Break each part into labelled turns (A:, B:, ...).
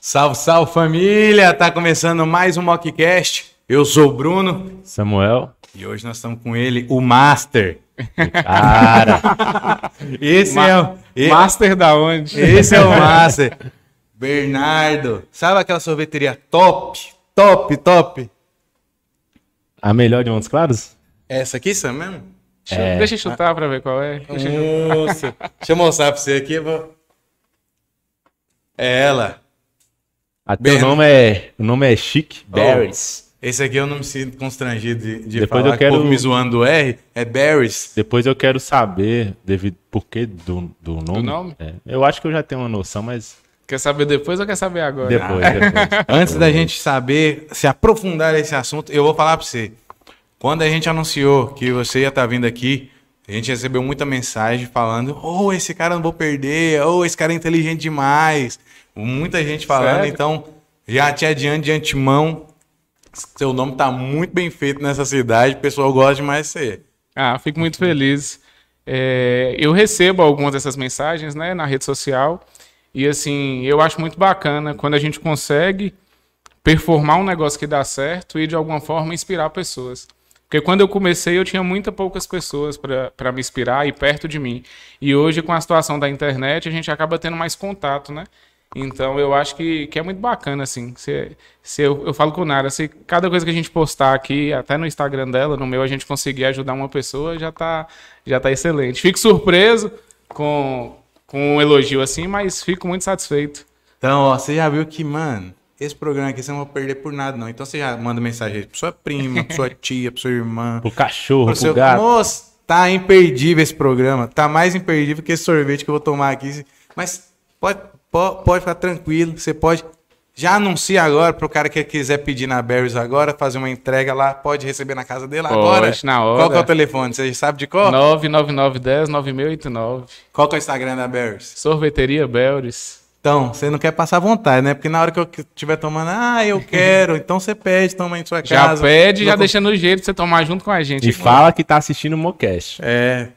A: Salve, salve família! Tá começando mais um Mockcast. Eu sou o Bruno
B: Samuel.
A: e hoje nós estamos com ele, o Master.
B: Cara,
A: Esse
C: Ma-
A: é o
C: Master da onde?
A: esse é o Master. Bernardo. Sabe aquela sorveteria top, top, top?
B: a melhor de Montes Claros?
A: Essa aqui, Sam mesmo?
C: Deixa,
B: É.
C: deixa eu chutar pra ver qual é. Deixa eu-
A: Nossa. Deixa eu mostrar pra você aqui. eu vou- É ela.
B: Até o nome é, o nome é Chic Berries.
A: Esse aqui eu não me sinto constrangido de, de
B: Depois
A: falar
B: eu quero-
A: que o povo me zoando do R. É Berries.
B: Depois eu quero saber devido por que do, do nome.
C: nome?
B: É, eu acho que eu já tenho uma noção, mas
C: Quer saber depois ou quer saber agora?
B: depois, depois.
A: Antes da gente saber, se aprofundar nesse assunto, eu vou falar pra você. Quando a gente anunciou que você ia estar vindo aqui, a gente recebeu muita mensagem falando: Oh, esse cara eu não vou perder, oh, esse cara é inteligente demais. Muita gente falando,
C: Sério?
A: então já te adianto de antemão. Seu nome tá muito bem feito nessa cidade, o pessoal gosta demais de você.
C: Ah, fico muito feliz. É, eu recebo algumas dessas mensagens, né, na rede social. E assim, eu acho muito bacana quando a gente consegue performar um negócio que dá certo e de alguma forma inspirar pessoas. Porque quando eu comecei, eu tinha muitas poucas pessoas para me inspirar e perto de mim. E hoje, com a situação da internet, a gente acaba tendo mais contato, né? Então, eu acho que, que é muito bacana, assim. Se, se eu, eu falo com o Nara, se cada coisa que a gente postar aqui, até no Instagram dela, no meu, a gente conseguir ajudar uma pessoa, já tá, já tá excelente. Fico surpreso com, com um elogio assim, mas fico muito satisfeito.
A: Então, ó, você já viu que, mano, esse programa aqui você não vai perder por nada, não. Então você já manda mensagem pra sua prima, pra sua tia, pra sua irmã.
B: Pro cachorro,
A: Pro
B: pro
A: seu...
B: gato.
A: Moço, tá imperdível esse programa. Tá mais imperdível que esse sorvete que eu vou tomar aqui. Mas pode, pode, ficar tranquilo. Você pode. Já anuncia agora pro cara que quiser pedir na Berries agora, fazer uma entrega lá, pode receber na casa dele
C: Pode,
A: agora.
C: na hora.
A: Qual que é o telefone? Você sabe de qual?
C: 99910-9689.
A: Qual que é o Instagram da Berries?
C: Sorveteria Belris.
A: Então, você não quer passar vontade, né? Porque na hora que eu estiver tomando, ah, eu quero, então você pede, toma aí em sua
C: Já
A: casa.
C: pede, já
A: Não-
C: deixa no jeito de você tomar junto com a gente.
B: E
C: aqui.
B: fala que tá assistindo o Mocast.
A: É.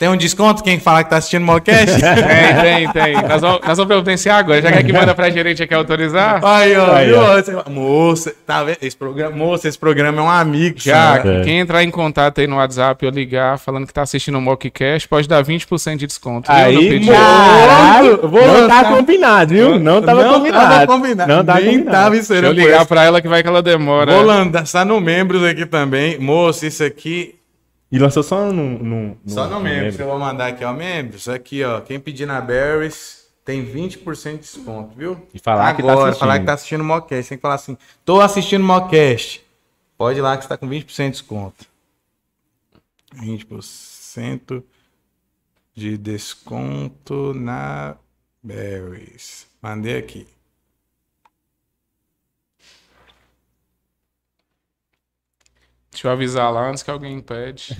A: Tem um desconto quem fala que tá assistindo o Mocast?
C: Tem, tem, tem. Nós vamos, nós vamos providenciar agora. Já que aqui manda pra gerente aqui autorizar.
A: Aí, ó,
B: Aí, ó.
A: Moça, tá vendo? Esse programa, moça, esse programa é um amigo.
C: Já.
B: É.
C: quem entrar em contato aí no WhatsApp ou ligar falando que tá assistindo o Mockcast, pode dar 20% de desconto.
B: Aí, caralho,
A: Vou
B: não
A: lançar.
B: tá combinado, viu? Não tava
A: não
B: combinado.
A: Tava combinado.
B: Não tava
A: Nem
B: combinado.
A: tava
C: Deixa eu ligar pra ela que vai que ela demora.
A: Vou lançar no membros aqui também. Moça, isso aqui.
B: E lançou só no... no,
A: Só no membros.
B: membro.
A: Eu vou mandar aqui, ó. Membros, aqui, ó. Quem pedir na Berries tem 20% de desconto, viu?
B: E falar que tá
A: Agora,
B: assistindo.
A: falar que tá assistindo o Mockcast. Tem que falar assim: tô assistindo o Mockcast. Pode ir lá que você tá com 20% de desconto. 20% de desconto na Berries. Mandei aqui.
C: Deixa eu avisar lá antes que alguém pede.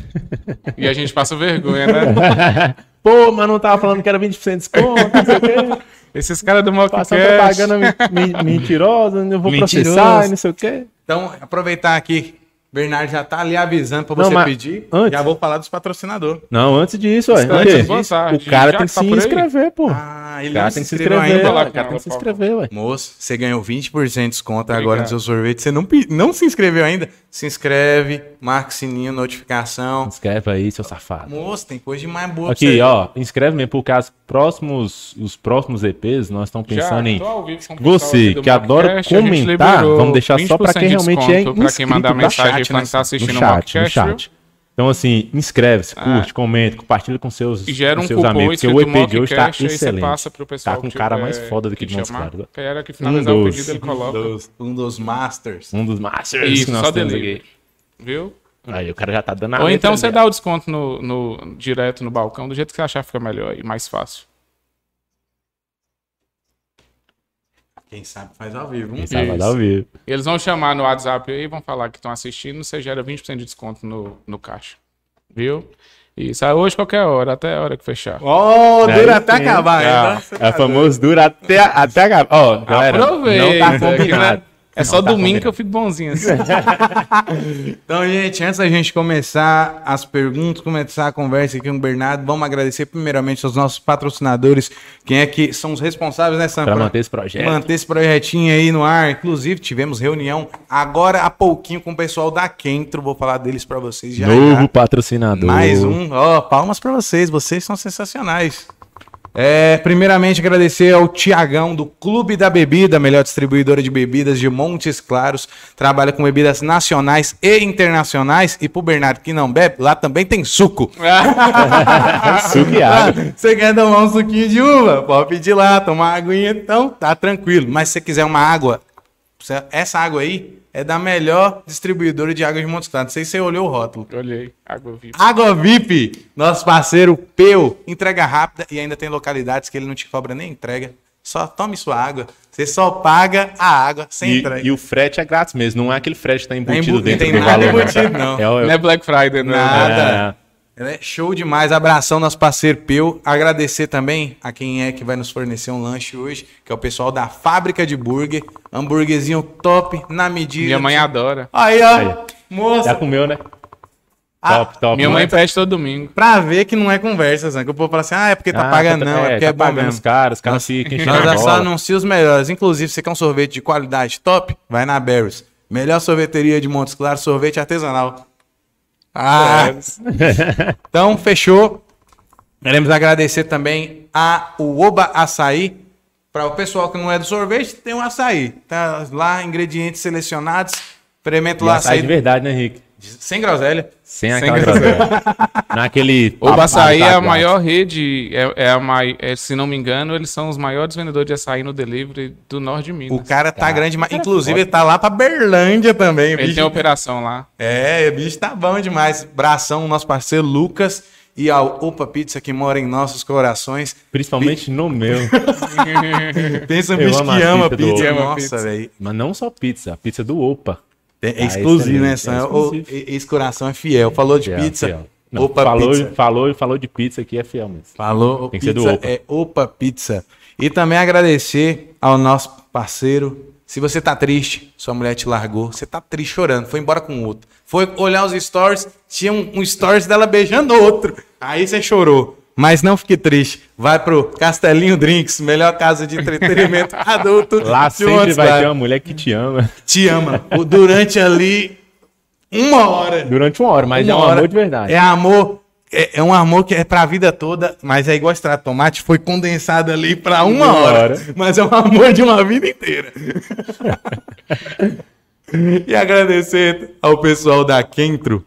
C: e a gente passa vergonha, né?
B: Pô, mas não tava falando que era 20% de desconto, não sei o quê.
C: Esses caras do Mockcast.
B: propaganda men- men- mentirosa, eu vou
A: Mentiroso.
B: processar e não sei o quê.
A: Então, aproveitar aqui. Bernardo já tá ali avisando pra
B: Não,
A: você
B: mas
A: pedir.
B: antes-
A: Já vou falar dos patrocinadores.
B: Não, antes disso, ué.
C: Antes, boa tarde.
B: O cara
C: Já
B: tem que
C: tá
B: se inscrever, pô.
A: Ah,
B: o
A: ele
B: cara
A: não
B: tem que se inscrever.
A: ainda.
C: Lá
B: O cara tem que se inscrever, ué.
A: Moço, você ganhou 20% de desconto agora no seu sorvete. Você não, não se inscreveu ainda? Se inscreve, marca o sininho, notificação.
B: Inscreve aí, seu safado.
A: Moço, tem coisa demais boa pra
B: Aqui,
A: você.
B: ó, inscreve mesmo, porque as próximos, os próximos EPs, nós estamos pensando em
C: tô ao vivo o
B: você, que adora comentar, vamos deixar só pra
C: 20%
B: quem
C: de
B: realmente é
C: desconto Pra quem mandar
B: inscrito da
C: mensagem
A: chat,
C: falando
A: né?
C: tá
B: no
C: assistindo o
B: chat, no chat. Então, assim, inscreve-se,
C: Ah.
B: curte, comenta, compartilha com seus,
C: E gera
B: com
C: um
B: seus
C: cupom
B: amigos, porque o EP de hoje tá
C: você
B: excelente.
C: passa pro pessoal
B: Tá com
C: que
B: o cara mais foda daqui
C: que
B: de Montes. Claros.
C: Que era que finalizar
B: Um
C: o
B: dos-
C: pedido, ele
A: Um dos, um dos masters.
B: Um dos masters
C: Isso,
B: que nós
C: só
B: temos
C: delivery.
B: aqui.
C: Viu?
B: Aí o cara já tá dando a
C: Ou então você dá o desconto no, no- direto no balcão, do jeito que você achar fica melhor e mais fácil.
A: Quem sabe faz ao vivo.
B: Quem sabe dar ao vivo.
C: Eles vão chamar no WhatsApp aí, vão falar que estão assistindo, você gera 20% de desconto no, no caixa. Viu? Isso, aí hoje qualquer hora, até a hora que fechar.
A: Oh, dura até
B: sim.
A: acabar.
B: É
A: tá
B: famoso dura até, até acabar. Ó, galera,
C: Aproveita,
B: não tá combinado.
C: É só
B: tá
C: domingo que eu fico bonzinho assim.
A: Então, gente, antes da gente começar as perguntas, começar a conversa aqui com o Bernardo, vamos agradecer primeiramente aos nossos patrocinadores, quem é que são os responsáveis nessa
B: Pra manter esse projeto.
A: manter esse projetinho aí no ar. Inclusive, tivemos reunião agora há pouquinho com o pessoal da Kentro, vou falar deles pra vocês já.
B: Novo
A: já.
B: patrocinador.
A: Mais um, ó, palmas pra vocês, vocês são sensacionais. É, primeiramente, agradecer ao Tiagão do Clube da Bebida, melhor distribuidora de bebidas de Montes Claros. Trabalha com bebidas nacionais e internacionais. E pro Bernardo que não bebe, lá também tem suco.
B: Suco e água.
A: Você quer tomar um suquinho de uva? Pode pedir lá, tomar uma aguinha, então tá tranquilo. Mas se você quiser uma água, essa água aí é da melhor distribuidora de água de Montes Claros. Não sei se você olhou o rótulo.
C: Olhei, água viva.
A: Água VIP, nosso parceiro Peu, entrega rápida e ainda tem localidades que ele não te cobra nem entrega. Só tome sua água. Você só paga a água sem
B: E,
A: entrega.
B: e o frete é grátis mesmo, não é aquele frete que tá embutido
A: embu-
B: dentro
A: tem
B: do
A: nada
B: valor.
A: embutido, não.
B: É, o-
C: Não é Black Friday, não.
A: Nada. É show demais. Abração, nosso parceiro Peu. Agradecer também a quem é que vai nos fornecer um lanche hoje, que é o pessoal da Fábrica de Burger. Hambúrguerzinho top, na medida.
C: Minha mãe adora.
A: Aí, ó.
B: Aí.
A: Moça.
B: Já comeu, né?
A: Ah,
B: top, top.
C: Minha
B: não
C: mãe
B: é?
C: pede todo domingo.
A: Pra ver que não é conversa, Zé. Que o povo fala assim, ah, é porque tá
B: Ah,
A: pagando,
B: tá-
A: não. É, porque é,
B: tá
A: bom
B: pagando
A: mesmo.
B: os caras, os caras ficam
A: Nós
B: a
A: é só anuncia os melhores. Inclusive, você quer um sorvete de qualidade top? Vai na Barry's. Melhor sorveteria de Montes Claros, sorvete artesanal. Ah, então fechou. Queremos agradecer também a o Oba Açaí. Para o pessoal que não é do sorvete, tem um açaí. Tá lá, ingredientes selecionados. Experimenta
B: E
A: lá
B: açaí
A: açaí
B: de verdade, né, Henrique?
A: Sem groselha.
B: Sem
C: Sem
B: aquela groselha. Naquele...
C: O Açaí é a maior rede, é, é a mai, é, se não me engano, eles são os maiores vendedores de açaí no delivery do norte de Minas.
A: O cara tá
B: Cara,
A: grande, mas
B: cara,
A: inclusive
B: foda.
A: ele tá lá pra Berlândia também.
C: Ele
A: bicho.
C: tem operação lá.
A: É, o bicho tá bom demais. Bração, nosso parceiro Lucas e ao Opa Pizza que mora em nossos corações.
B: Principalmente no meu.
A: Pensa um bicho que ama
B: pizza
A: pizza. Nossa, velho.
B: Mas não só pizza, a pizza do Opa.
A: É, é
B: Ah,
A: exclusivo, né? Sam?
B: é
A: O-
B: exclusivo.
A: esse coração é fiel. Falou de
B: Fiel,
A: pizza.
B: fiel. Não,
A: Opa
B: falou,
A: Pizza.
B: falou, falou de pizza aqui, é fiel mesmo.
A: Falou,
B: Tem que ser do Opa.
A: é Opa Pizza. E também agradecer ao nosso parceiro. Se você tá triste, sua mulher te largou, você tá triste chorando, foi embora com outro. Foi olhar os stories, tinha um, um stories dela beijando outro. Aí você chorou. Mas não fique triste. Vai pro Castelinho Drinks, melhor casa de entretenimento adulto.
B: Lá
A: de
B: sempre
A: Montes
B: vai ter
A: Claros.
B: uma mulher que te ama.
A: Te ama. O- Durante ali uma hora.
B: Durante uma hora, mas
A: Uma
B: é um
A: hora.
B: amor de verdade.
A: É amor. É, é um amor que é pra vida toda, mas é igual extrato tomate, foi condensado ali pra uma
B: Uma
A: hora,
B: hora.
A: Mas é um amor de uma vida inteira. e agradecer ao pessoal da Kentro.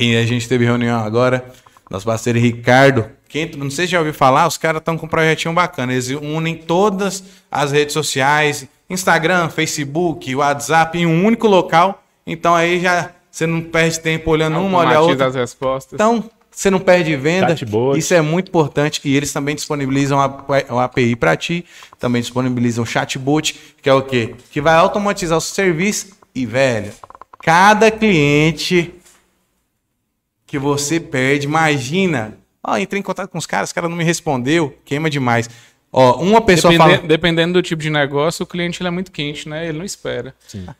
A: E a gente teve reunião agora. Nosso parceiro Ricardo. Kentro, não sei se já ouviu falar, os caras estão com um projetinho bacana. Eles unem todas as redes sociais, Instagram, Facebook, WhatsApp, em um único local. Então aí já você não perde tempo olhando uma, olha a outra.
C: as respostas.
A: Então, você não perde venda.
B: Chatbot.
A: Isso é muito importante. E eles também disponibilizam a, API para ti. Também disponibilizam o chatbot, que é o quê? Que vai automatizar o seu serviço. E, velho, cada cliente que você perde, imagina. Ó, entrei em contato com os caras, os caras não me respondeu, queima demais. Ó, uma pessoa
C: Depende-
A: fala.
C: Dependendo do tipo de negócio, o cliente ele é muito quente, né? Ele não espera.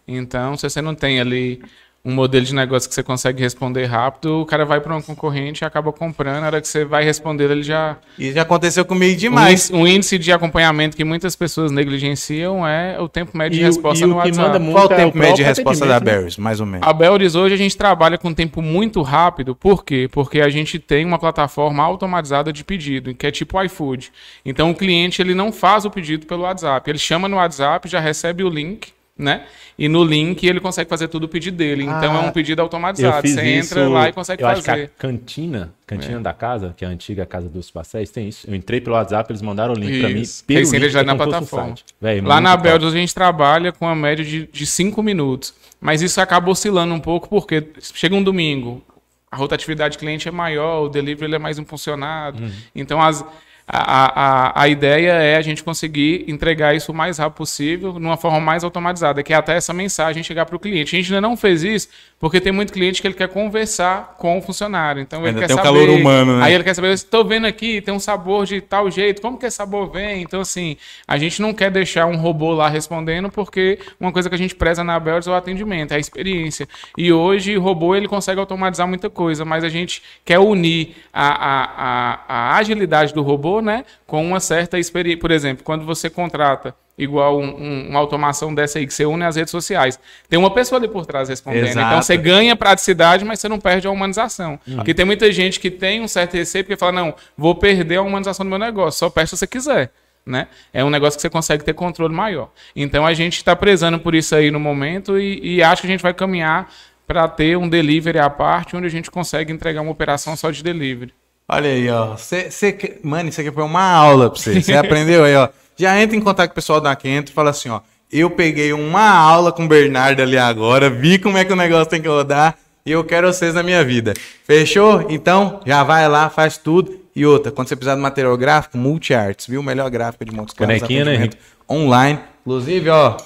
C: Então, se você não tem ali um modelo de negócio que você consegue responder rápido, o cara vai para um concorrente e acaba comprando. Na hora que você vai responder, ele já.
A: E já aconteceu comigo
C: Um
A: demais.
C: índice, um índice de acompanhamento que muitas pessoas negligenciam é o tempo médio de
B: E o-
C: resposta
B: o
C: no
B: que
C: WhatsApp.
B: manda muito
A: Qual o
B: é
A: tempo médio de resposta da
B: né?
A: Barry's, mais ou menos?
C: A Belris hoje a gente trabalha com tempo muito rápido, por quê? Porque a gente tem uma plataforma automatizada de pedido, que é tipo o iFood. Então o cliente ele não faz o pedido pelo WhatsApp, ele chama no WhatsApp, já recebe o link, né? E no link ele consegue fazer tudo o pedido dele. Então
B: Ah,
C: é um pedido
B: Eu
C: automatizado. Você
B: isso,
C: entra lá e consegue
B: eu acho que a
C: fazer.
B: cantina, cantina da casa, que é a antiga casa dos pastéis, tem isso. Eu entrei pelo WhatsApp, eles mandaram o link pra mim. Pelo
C: você
B: link,
C: já
B: é
C: na
B: um
C: plataforma.
B: Véi,
C: Lá
B: muito
C: na. Belgium a gente trabalha com a média de 5 minutos. Mas isso acaba oscilando um pouco, porque chega um domingo, a rotatividade de cliente é maior, o delivery é mais impulsionado.
B: Uhum.
C: Então, as, a, a, a ideia é a gente conseguir entregar isso o mais rápido possível, numa forma mais automatizada, que é até essa mensagem chegar para o cliente. A gente ainda não fez isso porque tem muito cliente que ele quer conversar com o funcionário. Então ele
A: Ainda
C: quer
A: tem
C: saber.
A: calor humano, né?
C: Aí ele quer saber, estou vendo aqui, tem um sabor de tal jeito, como que esse sabor vem? Então, assim, a gente não quer deixar um robô lá respondendo, porque uma coisa que a gente preza na Bells é o atendimento, é a experiência. E hoje o robô ele consegue automatizar muita coisa, mas a gente quer unir a, a, a, a agilidade do robô, né, com uma certa experiência. Por exemplo, quando você contrata igual um- um- uma automação dessa aí que você une as redes sociais. Tem uma pessoa ali por trás respondendo.
A: Exato.
C: Então você ganha praticidade, mas você não perde a humanização. Porque tem muita gente que tem um certo receio porque fala: não, vou perder a humanização do meu negócio, só perde se você quiser. Né? É um negócio que você consegue ter controle maior. Então a gente está prezando por isso aí no momento e, e acho que a gente vai caminhar para ter um delivery à parte, onde a gente consegue entregar uma operação só de delivery.
A: Olha aí, ó. Cê, cê Mano, isso aqui foi uma aula pra você. Você aprendeu aí, ó. Já entra em contato com o pessoal da Kento e fala assim, ó. Eu peguei uma aula com o Bernardo ali agora, vi como é que o negócio tem que rodar e eu quero vocês na minha vida. Fechou? Então, já vai lá, faz tudo. E outra, quando você precisar de material gráfico, Multiarts, viu? Melhor gráfica de Montes Claros.
B: Bonequinha, né,
A: atendimento Online. Inclusive, ó.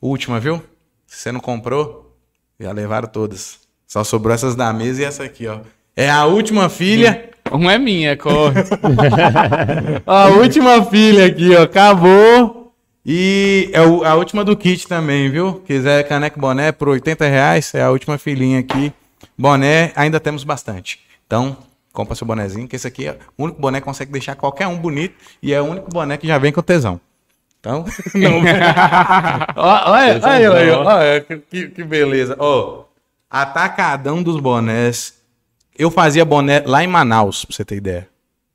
A: Última, viu? Se você não comprou, já levaram todas. Só sobrou essas da mesa e essa aqui, ó. É a última filha.
C: Uma é minha, corre.
A: A última filha aqui, ó. Acabou. E é a última do kit também, viu? Quiser caneco boné por 80 reais, é a última filhinha aqui. Boné, ainda temos bastante. Então, compra seu bonezinho, que esse aqui é o único boné que consegue deixar qualquer um bonito e é o único boné que já vem com tesão. Então, não. Olha, olha, olha, olha, que, que beleza. Ó, atacadão dos bonés. Eu fazia boné lá em Manaus, pra você ter ideia.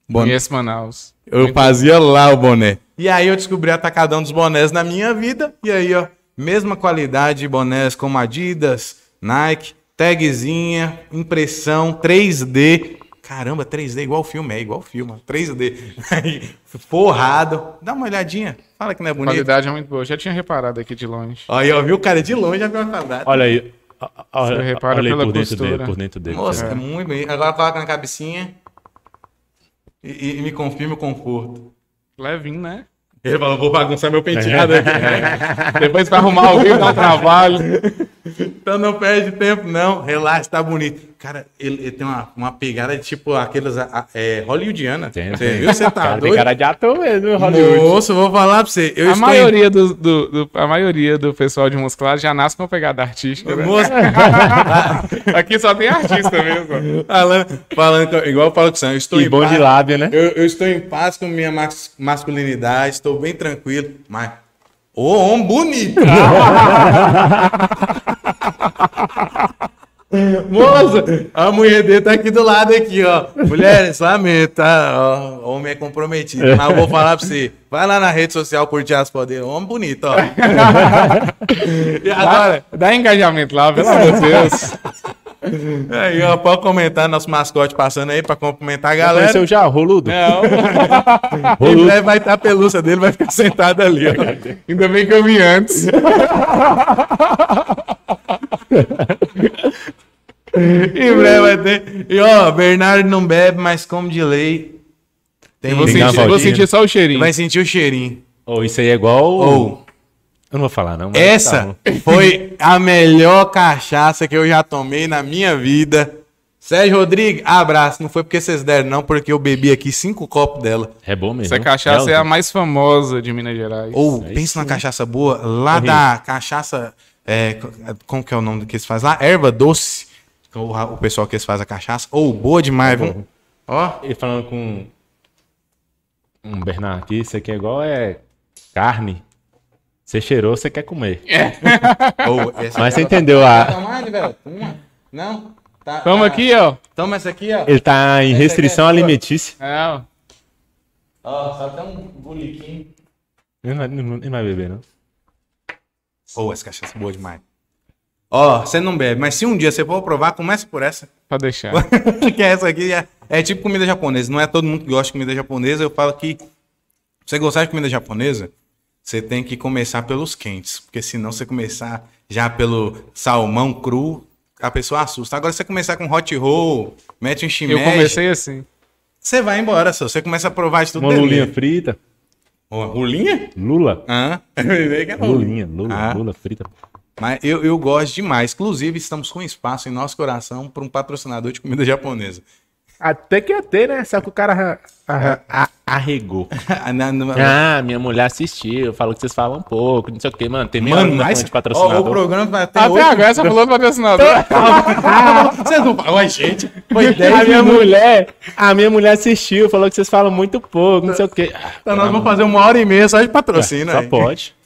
A: Boné.
C: Conheço Manaus.
A: Eu fazia lá o boné. E aí eu descobri atacadão dos bonés na minha vida. E aí, ó, mesma qualidade de bonés como Adidas, Nike, tagzinha, impressão, 3D. Caramba, 3D igual filme, é igual filme, ó, 3D. Aí, Forrado. Dá uma olhadinha. Fala que não é
C: A
A: bonito.
C: qualidade é muito boa. Já tinha reparado aqui de longe.
A: Aí, ó, viu o cara de longe já viu a qualidade.
B: Olha aí. Olha,
C: repara
B: olha
C: pela
B: por dentro dele, por dentro dele.
A: Nossa, é muito bem. Agora coloca na cabecinha e, e- e me confirma o conforto.
C: Levinho, né?
A: Ele falou, vou bagunçar meu penteado aqui.
C: Depois pra arrumar o rio dá um trabalho.
A: Então não perde tempo, não. Relaxa, tá bonito. Cara, ele, ele tem uma, uma pegada de tipo aqueles a- a- é, hollywoodiana.
B: Tem,
A: Você
B: tem.
A: viu? Você tá
B: Cara, tem
A: doido?
B: cara de ator mesmo, Hollywood.
A: Moço, vou falar pra você. Eu
C: a,
A: estou
C: maioria do, do- do- a maioria do pessoal de muscular já nasce com uma pegada artística.
A: Em...
C: Né?
A: Moço,
C: Aqui só tem artista mesmo.
A: falando, falando que- igual eu falo com o Sam, eu estou
B: E
A: em
B: bom
A: paz.
B: de lábio, né?
A: Eu, eu estou em paz com minha mas- masculinidade, estou bem tranquilo, mas. Ô, homem bonito! Moça, a mulher dele tá aqui do lado aqui, ó. Mulheres, lamento, tá? Ó, homem é comprometido. Mas eu vou falar pra você. Vai lá na rede social curtir as poderes. Homem bonito, ó. e agora,
C: Dá, dá engajamento lá, pelo amor de Deus.
A: aí, ó, pode comentar nosso mascote passando aí pra cumprimentar a
B: Galera. Conheceu já, roludo?
C: Não,
A: Em breve vai estar a pelúcia dele, vai ficar sentado ali, ó.
C: ainda bem que eu vi antes.
A: Em breve vai ter. E ó, Bernardo não bebe, mas como de lei. Tem
C: Eu vou,
B: Tem
C: sentir, vou sentir só o cheirinho.
A: Vai sentir o cheirinho.
B: Ou isso aí é igual.
A: Ou,
B: Eu não vou falar, não. mas tá
A: essa
B: bom.
A: foi a melhor cachaça que eu já tomei na minha vida. Sérgio Rodrigues, abraço. Não foi porque vocês deram, não, porque eu bebi aqui cinco copos dela.
B: É bom mesmo.
C: Essa cachaça é a
B: Realmente.
C: mais famosa de Minas Gerais.
A: Ou,
B: Aí
A: pensa na cachaça boa, lá
B: Horrível.
A: da cachaça. É, co- como que é o nome que eles fazem lá? Erva doce. O, o pessoal que eles fazem a cachaça. Ou, boa demais, viu? Ó.
B: Ele falando com um Bernardo aqui, isso aqui é igual é carne. Você cheirou, você quer comer.
A: Ou, essa
B: Mas você
A: ó,
B: entendeu
A: tá-
B: a-
A: tá tomando, velho? Uma? Não? Tá,
C: Toma
A: tá-
C: aqui, ó.
A: Toma essa aqui, ó.
B: Ele tá em
A: Essa
B: restrição
A: aqui é
B: alimentícia.
C: Não.
A: Ó, só tem um buliquinho.
B: Ele não vai, não- ele não vai beber, não.
A: Ô, essa cachaça é boa demais. Ó, você não bebe, mas se um dia você for provar, começa por essa.
C: Pra deixar.
A: que essa aqui é, é tipo comida japonesa. Não é todo mundo que gosta de comida japonesa. Eu falo que pra você gostar de comida japonesa, você tem que começar pelos quentes. Porque senão você começar já pelo salmão cru, a pessoa assusta. Agora, se você começar com hot roll, mete um
C: Eu
A: shimeji,
C: comecei assim.
A: Você vai embora, só. Você começa a provar de tudo
B: Uma lulinha frita.
A: Uma lulinha?
B: Lula.
A: Ah,
B: Lulinha, lula,
A: Ah.
B: lula frita.
A: Mas eu, eu gosto demais. Inclusive, estamos com espaço em nosso coração para um patrocinador de comida japonesa.
B: Até que ia ter, né? Só que o cara a- a- arregou.
A: Na- na-
B: Ah, minha mulher assistiu, falou que vocês falam um pouco, não sei o que, mano. Tem meia
A: Mano, mas
B: de patrocinador.
A: ó, o programa vai ter
C: Até agora você falou do patrocinador.
A: Vocês não falam, Ué, gente. Foi
B: A
A: 10
B: minha
A: minutos.
B: mulher, a minha mulher assistiu, falou que vocês falam muito pouco, não sei o quê. Ah,
A: Então nós vamos fazer uma hora e meia só de patrocínio.
B: Só
A: aí.
B: pode.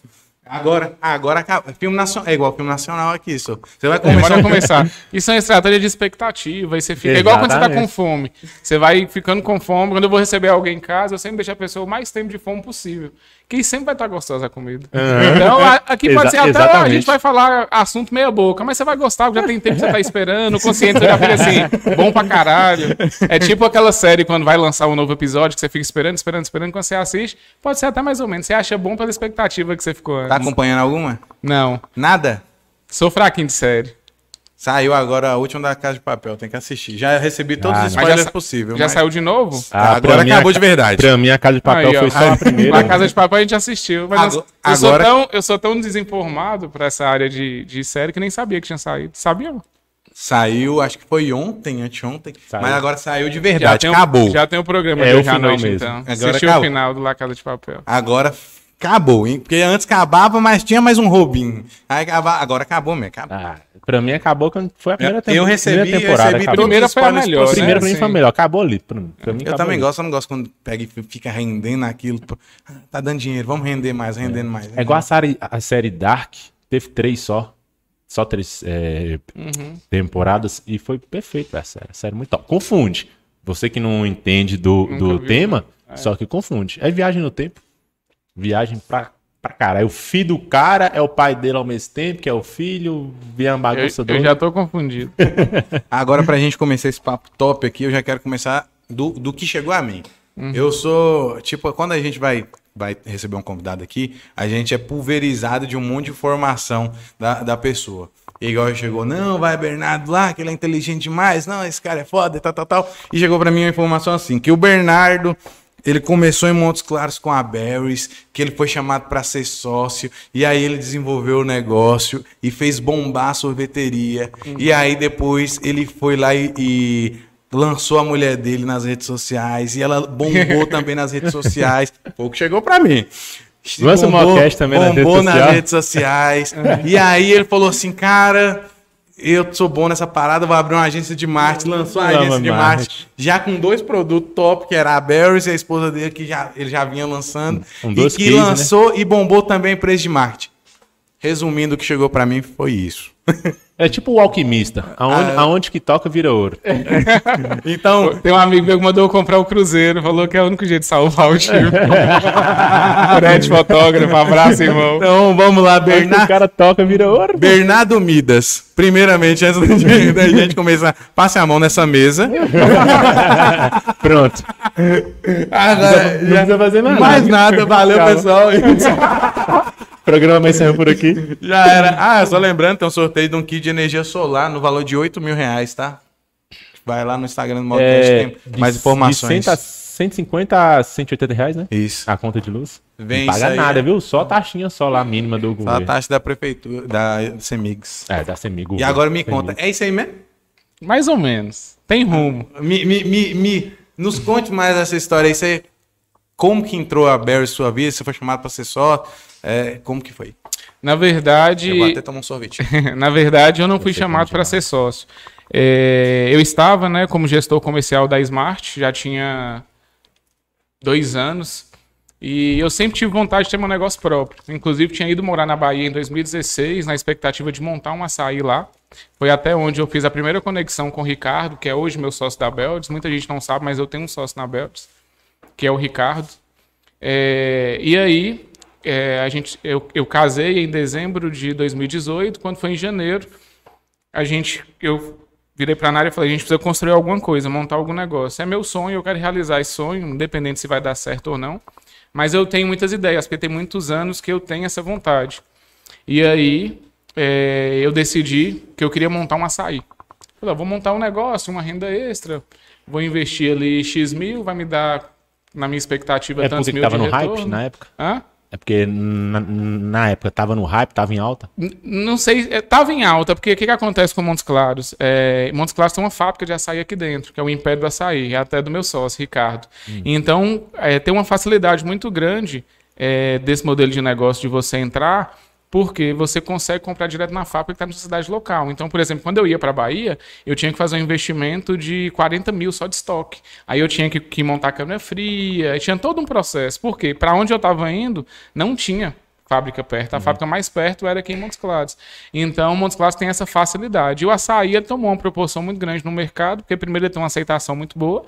A: Agora, agora acaba. Filme nacional. É igual filme nacional aqui, só. Você vai
C: Começar a começar. Isso é uma estratégia de expectativa. E você fica... É igual quando você tá com fome. Você vai ficando com fome. Quando eu vou receber alguém em casa, eu sempre deixo a pessoa o mais tempo de fome possível. Que sempre vai estar gostosa a comida. Então, a- aqui pode
B: Exa-
C: ser até a
B: exatamente.
C: gente vai falar assunto meia boca, mas você vai gostar, porque já tem tempo que você tá esperando, o consciente já fica assim, bom pra caralho. É tipo aquela série quando vai lançar um novo episódio, que você fica esperando, esperando, esperando, quando você assiste, pode ser até mais ou menos. Você acha bom pela expectativa que você ficou antes.
A: Tá acompanhando alguma?
C: Não.
A: Nada?
C: Sou fraquinho de série.
A: Saiu agora a última da Casa de Papel, tem que assistir. Já recebi todos
B: Ah,
A: os.
C: Mas
A: spoilers
C: sa-
A: possíveis.
C: Já
A: mas-
C: saiu de novo?
A: Ah,
B: pra
A: agora
B: mim,
A: acabou
B: a-
A: de verdade.
B: Pra mim, a Casa de Papel
C: Aí, ó.
B: foi só a primeira.
C: Na Casa de Papel a gente assistiu. Mas
A: Agora-
C: eu, eu sou
A: agora-
C: tão, eu sou tão desinformado pra essa área de, de série que nem sabia que tinha saído. Sabia?
A: Saiu, acho que foi ontem, anteontem.
B: Saiu.
A: Mas agora saiu de
C: Já
A: verdade,
C: tem, o-
A: acabou.
C: já tem o programa
B: É
C: de
B: o
C: hoje à
B: final
C: noite,
B: mesmo.
C: então.
A: Agora
C: Assistiu o
A: acabou.
C: final do La Casa de Papel.
A: Agora acabou, hein? Porque antes acabava, mas tinha mais um roubinho. Aí acaba- agora acabou mesmo. Acabou.
B: Ah, pra mim acabou quando foi a primeira,
A: Eu-
B: tempo-
A: eu recebi-
B: primeira temporada.
A: recebi
B: acabou.
A: todos
C: Primeira foi a melhor, né?
B: Primeira pra mim
C: Assim.
B: foi melhor. Acabou ali. Pra mim, pra mim
A: Eu também
B: ali.
A: gosto, eu não gosto quando pega e fica rendendo aquilo. pô. Ah, Tá dando dinheiro, vamos render mais, rendendo mais.
B: É igual a série, a série Dark, teve três só. Só três é,
C: Uhum.
B: temporadas e foi perfeito a série. A série muito top. Confunde. Você que não entende do, do
C: Nunca
B: tema, só que confunde. É viagem no tempo. Viagem pra, pra caralho. O filho do cara é o pai dele ao mesmo tempo, que é o filho, vem a
C: Eu,
B: bagunça do.
C: eu já tô confundido.
A: Agora, pra gente começar esse papo top aqui, eu já quero começar do, do que chegou a mim. Eu sou, tipo, quando a gente vai, vai receber um convidado aqui, a gente é pulverizado de um monte de informação da, da pessoa. Igual chegou, não, vai Bernardo lá, que ele é inteligente demais, não, esse cara é foda, tal, tal, tal. E chegou pra mim uma informação assim, que o Bernardo, ele começou em Montes Claros com a Berries, que ele foi chamado para ser sócio, e aí ele desenvolveu o negócio e fez bombar a sorveteria. E aí depois ele foi lá e, e lançou a mulher dele nas redes sociais, e ela bombou também nas redes sociais. Foi o que chegou para mim.
B: Lança uma orquestra também nas redes
A: bombou nas
B: sociais.
A: redes sociais. e aí ele falou assim, cara, eu sou bom nessa parada, vou abrir uma agência de marketing, lançou a agência de
B: marketing.
A: já com dois produtos top, que era a Barry's e a esposa dele, que já, ele já vinha lançando,
B: Um
A: e que
B: case, né?
A: lançou e bombou também a empresa de marketing. Resumindo, o que chegou pra mim foi isso.
B: É tipo o alquimista. Aonde,
A: Ah,
B: aonde que toca vira ouro.
A: Então,
C: Tem um amigo meu que mandou eu comprar o Cruzeiro, falou que é o único jeito de salvar o time. Fred, fotógrafo, abraço, irmão.
A: então vamos lá,
B: que o
A: Bernardo.
B: cara toca vira ouro.
A: Bernardo Midas. Primeiramente, antes da gente- começar, passe a mão nessa mesa.
B: Pronto.
A: Agora,
B: Não precisa fazer mais
A: mais
B: nada.
A: nada, valeu,
B: Calma.
A: pessoal.
B: Programa vai encerrando por aqui.
A: Já era. Ah, só lembrando, tem um sorteio de um kit de energia solar no valor de 8 mil reais, tá? Vai lá no Instagram do Modcast,
B: É,
A: tem mais informações.
B: De 100 a 150 a 180 reais, né?
A: Isso.
B: A conta de luz.
A: Vem
B: não paga
A: aí,
B: nada,
A: é.
B: viu? Só taxinha só lá, mínima do
A: Só a
B: governo.
A: taxa da prefeitura, da Semigos.
B: É, da Semigo.
A: E agora me conta, é isso aí mesmo?
C: Mais ou menos. Tem rumo.
A: Me, me, me, me- nos conte mais essa história aí. Você, como que entrou a Barry sua vida? Você foi chamado para ser só? É, como que foi?
C: Na verdade.
A: Eu vou até tomar um sorvete.
C: Na verdade, eu não fui
B: sei como
C: chamado para ser sócio. É, eu estava, né, como gestor comercial da Smart, já tinha dois anos, e eu sempre tive vontade de ter meu negócio próprio. Inclusive, tinha ido morar na Bahia em 2016, na expectativa de montar um açaí lá. Foi até onde eu fiz a primeira conexão com o Ricardo, que é hoje meu sócio da Beldes. Muita gente não sabe, mas eu tenho um sócio na Beldes, que é o Ricardo. É, e aí, é, a gente, eu, eu casei em dezembro de 2018, quando foi em janeiro, a gente, eu virei para a área e falei, a gente precisa construir alguma coisa, montar algum negócio. É meu sonho, eu quero realizar esse sonho, independente se vai dar certo ou não. Mas eu tenho muitas ideias, porque tem muitos anos que eu tenho essa vontade. E aí, é, eu decidi que eu queria montar um açaí. Falei, "Ah, vou montar um negócio, uma renda extra. vou investir ali X mil, vai me dar, na minha expectativa,
B: É
C: tantos mil
B: tava
C: de
B: no hype
C: retorno.
B: na época?
C: Hã?
B: É porque na, na época tava no hype, tava em alta.
C: N- Não sei, é, tava em alta, porque o que, que acontece com Montes Claros? É, Montes Claros tem uma fábrica de açaí aqui dentro, que é o Império do Açaí, é até do meu sócio, Ricardo. Então, é, tem uma facilidade muito grande é, desse modelo de negócio de você entrar, porque você consegue comprar direto na fábrica que está na sua cidade local. Então, por exemplo, quando eu ia para a Bahia, eu tinha que fazer um investimento de 40 mil só de estoque. Aí eu tinha que, que montar a câmera fria, tinha todo um processo. Por quê? Para onde eu estava indo, não tinha fábrica perto. A fábrica mais perto era aqui em Montes Claros. Então, Montes Claros tem essa facilidade. E o açaí tomou uma proporção muito grande no mercado, porque primeiro ele tem uma aceitação muito boa.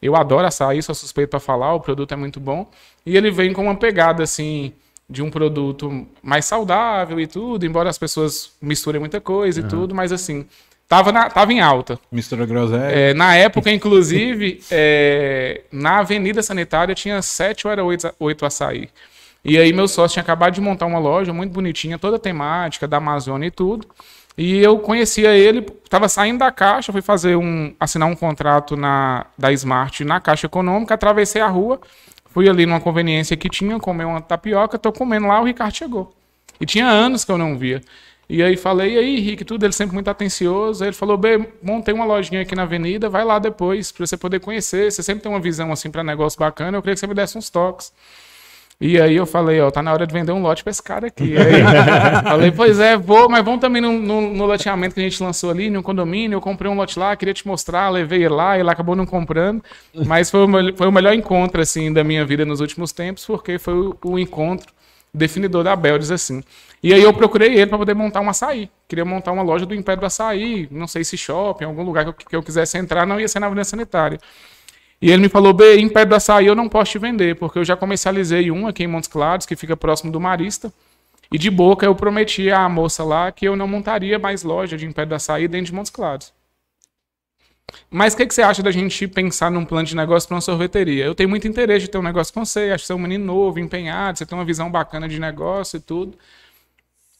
C: Eu adoro açaí, sou suspeito para falar, o produto é muito bom. E ele vem com uma pegada assim de um produto mais saudável e tudo, embora as pessoas misturem muita coisa e tudo, mas assim, tava, na, tava em alta.
A: Mistura groselha.
C: É, na época, inclusive, é, na Avenida Sanitária tinha sete ou era oito, oito açaí. E aí meu sócio tinha acabado de montar uma loja muito bonitinha, toda temática, da Amazônia e tudo. E eu conhecia ele, estava saindo da caixa, fui fazer um, assinar um contrato na, da Smart na Caixa Econômica, atravessei a rua, fui ali numa conveniência que tinha, comer uma tapioca, tô comendo lá, o Ricardo chegou. E tinha anos que eu não via. E aí falei, e aí, Rick, tudo, ele sempre muito atencioso. Aí ele falou, bem, montei uma lojinha aqui na avenida, vai lá depois, pra você poder conhecer. Você sempre tem uma visão assim para negócio bacana, eu queria que você me desse uns toques. E aí eu falei, ó, tá na hora de vender um lote pra esse cara aqui. Aí falei, pois é, vou, mas vamos também no, no, no loteamento que a gente lançou ali, no condomínio. Eu comprei um lote lá, queria te mostrar, levei ele lá, ele acabou não comprando. Mas foi o, foi o melhor encontro, assim, da minha vida nos últimos tempos, porque foi o, o encontro definidor da Beldes, assim. E aí eu procurei ele para poder montar um açaí. Queria montar uma loja do Império do Açaí, não sei se shopping, algum lugar que eu, que eu quisesse entrar, não ia ser na Avenida Sanitária. E ele me falou, B, em pé do açaí eu não posso te vender, porque eu já comercializei um aqui em Montes Claros, que fica próximo do Marista. E de boca eu prometi à moça lá que eu não montaria mais loja de em pé do açaí dentro de Montes Claros. Mas o que, que você acha da gente pensar num plano de negócio para uma sorveteria? Eu tenho muito interesse de ter um negócio com você, acho que você é um menino novo, empenhado, você tem uma visão bacana de negócio e tudo.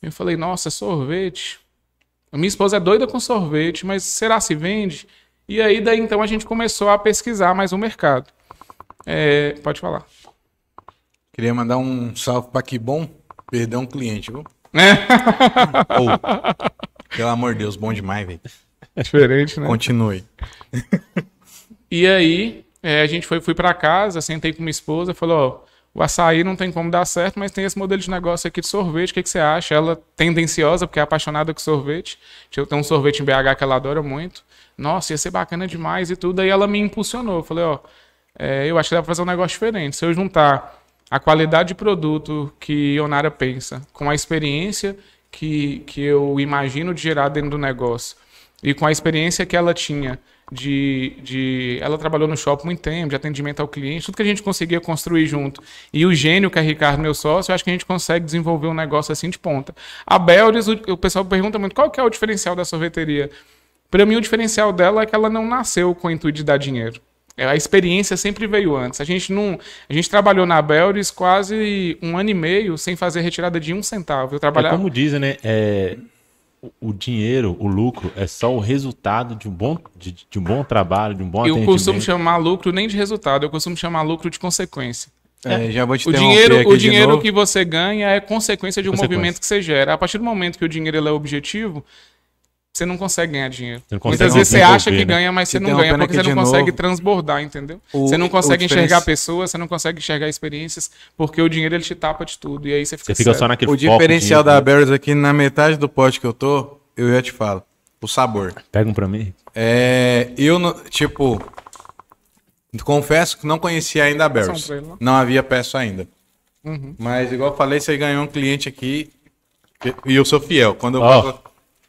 C: Eu falei, nossa, sorvete. Minha esposa é doida com sorvete, mas será se vende? E aí, daí então, a gente começou a pesquisar mais o mercado. É, pode falar.
A: Queria mandar um salve pra que bom. Perdão, cliente, viu? Ô, pelo amor de Deus, bom demais, velho.
C: Diferente, né?
A: Continue.
C: E aí, é, a gente foi fui para casa, sentei com minha esposa, falou, ó, o açaí não tem como dar certo, mas tem esse modelo de negócio aqui de sorvete, o que, que você acha? Ela tendenciosa, porque é apaixonada com sorvete. Tem um sorvete em BH que ela adora muito. Nossa, ia ser bacana demais e tudo. Aí ela me impulsionou. Eu falei, ó, é, eu acho que dá pra fazer um negócio diferente. Se eu juntar a qualidade de produto que Ionara pensa com a experiência que, que eu imagino de gerar dentro do negócio e com a experiência que ela tinha de, de. Ela trabalhou no shopping muito tempo, de atendimento ao cliente, tudo que a gente conseguia construir junto. E o gênio, que é Ricardo, meu sócio, eu acho que a gente consegue desenvolver um negócio assim de ponta. A Beldes, o, o pessoal pergunta muito qual que é o diferencial da sorveteria. Para mim, o diferencial dela é que ela não nasceu com o intuito de dar dinheiro. É, A experiência sempre veio antes. A gente não, a gente trabalhou na Beldes quase um ano e meio sem fazer retirada de um centavo. Eu
B: É
C: trabalhava.
B: como dizem, né? É, o- dinheiro, o lucro, é só o resultado de um bom, de, de um bom trabalho, de um bom
C: Eu
B: atendimento.
C: costumo chamar lucro nem de resultado, eu costumo chamar lucro de consequência.
A: É, já vou te
C: O dinheiro,
A: aqui
C: o
A: de
C: dinheiro
A: novo.
C: que você ganha é consequência de um
B: Consequência.
C: movimento que você gera. A partir do momento que o dinheiro ele é objetivo, você não consegue ganhar dinheiro.
B: Consegue
C: Muitas vezes você acha que
B: né?
C: ganha, mas você não ganha porque você não
A: de
C: consegue
A: novo.
C: transbordar, entendeu?
A: O-
C: você não consegue enxergar pessoas, você não consegue enxergar experiências, porque o dinheiro ele te tapa de tudo. E aí você fica,
B: Você fica só naquele
A: O diferencial
B: dinheiro,
A: da Berries aqui, na metade do pote que eu tô, eu já te falo. O sabor.
B: Pega um pra mim.
A: É, eu, não- tipo, confesso que não conhecia ainda a
C: ele, não?
A: Havia peça ainda.
C: Uhum.
A: Mas, igual eu falei, você ganhou um cliente aqui e eu sou fiel. Quando eu falo-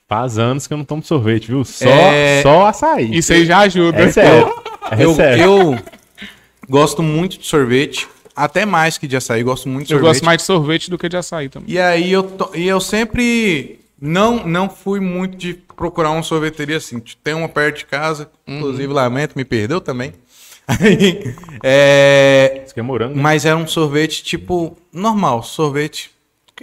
B: Faz anos que eu não tomo sorvete, viu? Só,
A: É-
B: só açaí.
C: Isso aí já ajuda.
B: É sério. É
A: eu,
B: sério.
A: eu gosto muito de sorvete, até mais que de açaí, gosto muito de
C: Eu
A: sorvete.
C: gosto mais de sorvete do que de açaí também.
A: E aí eu, to- e eu sempre não não fui muito de procurar uma sorveteria assim. Tem uma perto de casa, inclusive lamento, me perdeu também. Aí, é,
B: Isso aqui é morango. né?
A: mas era um sorvete tipo normal, sorvete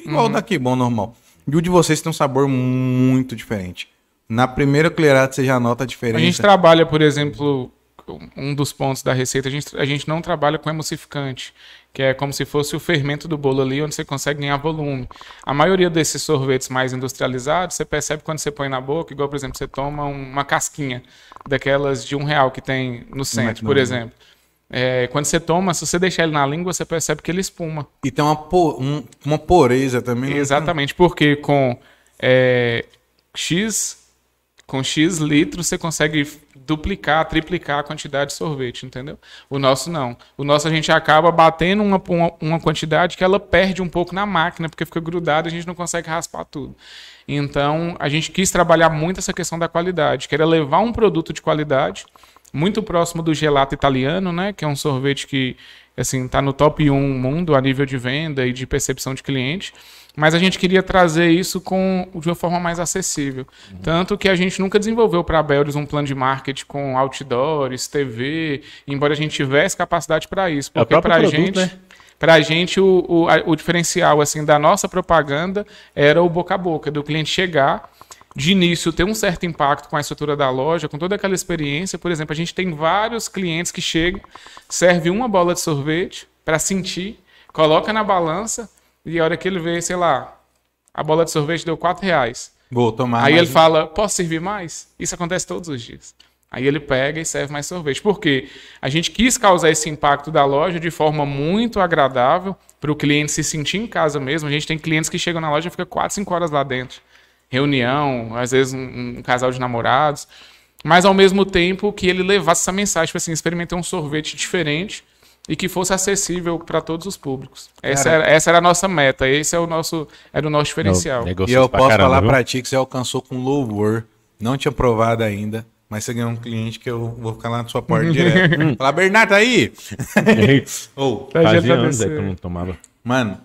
A: igual o daqui, bom normal. E o de vocês tem um sabor muito diferente. Na primeira colherada você já nota a
C: A
A: diferença.
C: gente trabalha, por exemplo, um dos pontos da receita, a gente, a gente não trabalha com emulsificante, que é como se fosse o fermento do bolo ali, onde você consegue ganhar volume. A maioria desses sorvetes mais industrializados, você percebe quando você põe na boca, igual, por exemplo, você toma uma casquinha daquelas de um real que tem no centro, por exemplo. É, quando você toma, se você deixar ele na língua, você percebe que ele espuma.
A: E tem uma, um, uma poreza também.
C: Né? Exatamente, porque com é, X com X litros você consegue duplicar, triplicar a quantidade de sorvete, entendeu? O nosso não. O nosso a gente acaba batendo uma, uma, uma quantidade que ela perde um pouco na máquina, porque fica grudado e a gente não consegue raspar tudo. Então, a gente quis trabalhar muito essa questão da qualidade, que era levar um produto de qualidade, muito próximo do gelato italiano, né, que é um sorvete que assim está no top 1 mundo a nível de venda e de percepção de cliente mas a gente queria trazer isso com, de uma forma mais acessível. Uhum. Tanto que a gente nunca desenvolveu para a Beldes um plano de marketing com outdoors, TV, embora a gente tivesse capacidade para isso. É porque é para a gente. Né? Para a gente, o, o, o diferencial assim da nossa propaganda era o boca a boca, do cliente chegar, de início ter um certo impacto com a estrutura da loja, com toda aquela experiência. Por exemplo, a gente tem vários clientes que chegam, serve uma bola de sorvete para sentir, coloca na balança, e a hora que ele vê, sei lá, a bola de sorvete deu 4 reais.
A: Vou tomar.
C: Aí ele um... fala, posso servir mais? Isso acontece todos os dias. Aí ele pega e serve mais sorvete. Por quê? A gente quis causar esse impacto da loja de forma muito agradável para o cliente se sentir em casa mesmo. A gente tem clientes que chegam na loja e ficam 4, 5 horas lá dentro. Reunião, às vezes um, um casal de namorados. Mas ao mesmo tempo que ele levasse essa mensagem, tipo assim, experimentei um sorvete diferente e que fosse acessível para todos os públicos. Essa era, essa era a nossa meta, esse é o nosso, era o nosso diferencial.
A: e eu posso caramba, falar para ti que você alcançou com louvor, não tinha provado ainda, mas você ganhou um cliente que eu vou ficar lá na sua porta direto. Falar, Bernardo, tá aí?
B: Ou, oh, fazia anos aí que eu não tomava.
A: Mano,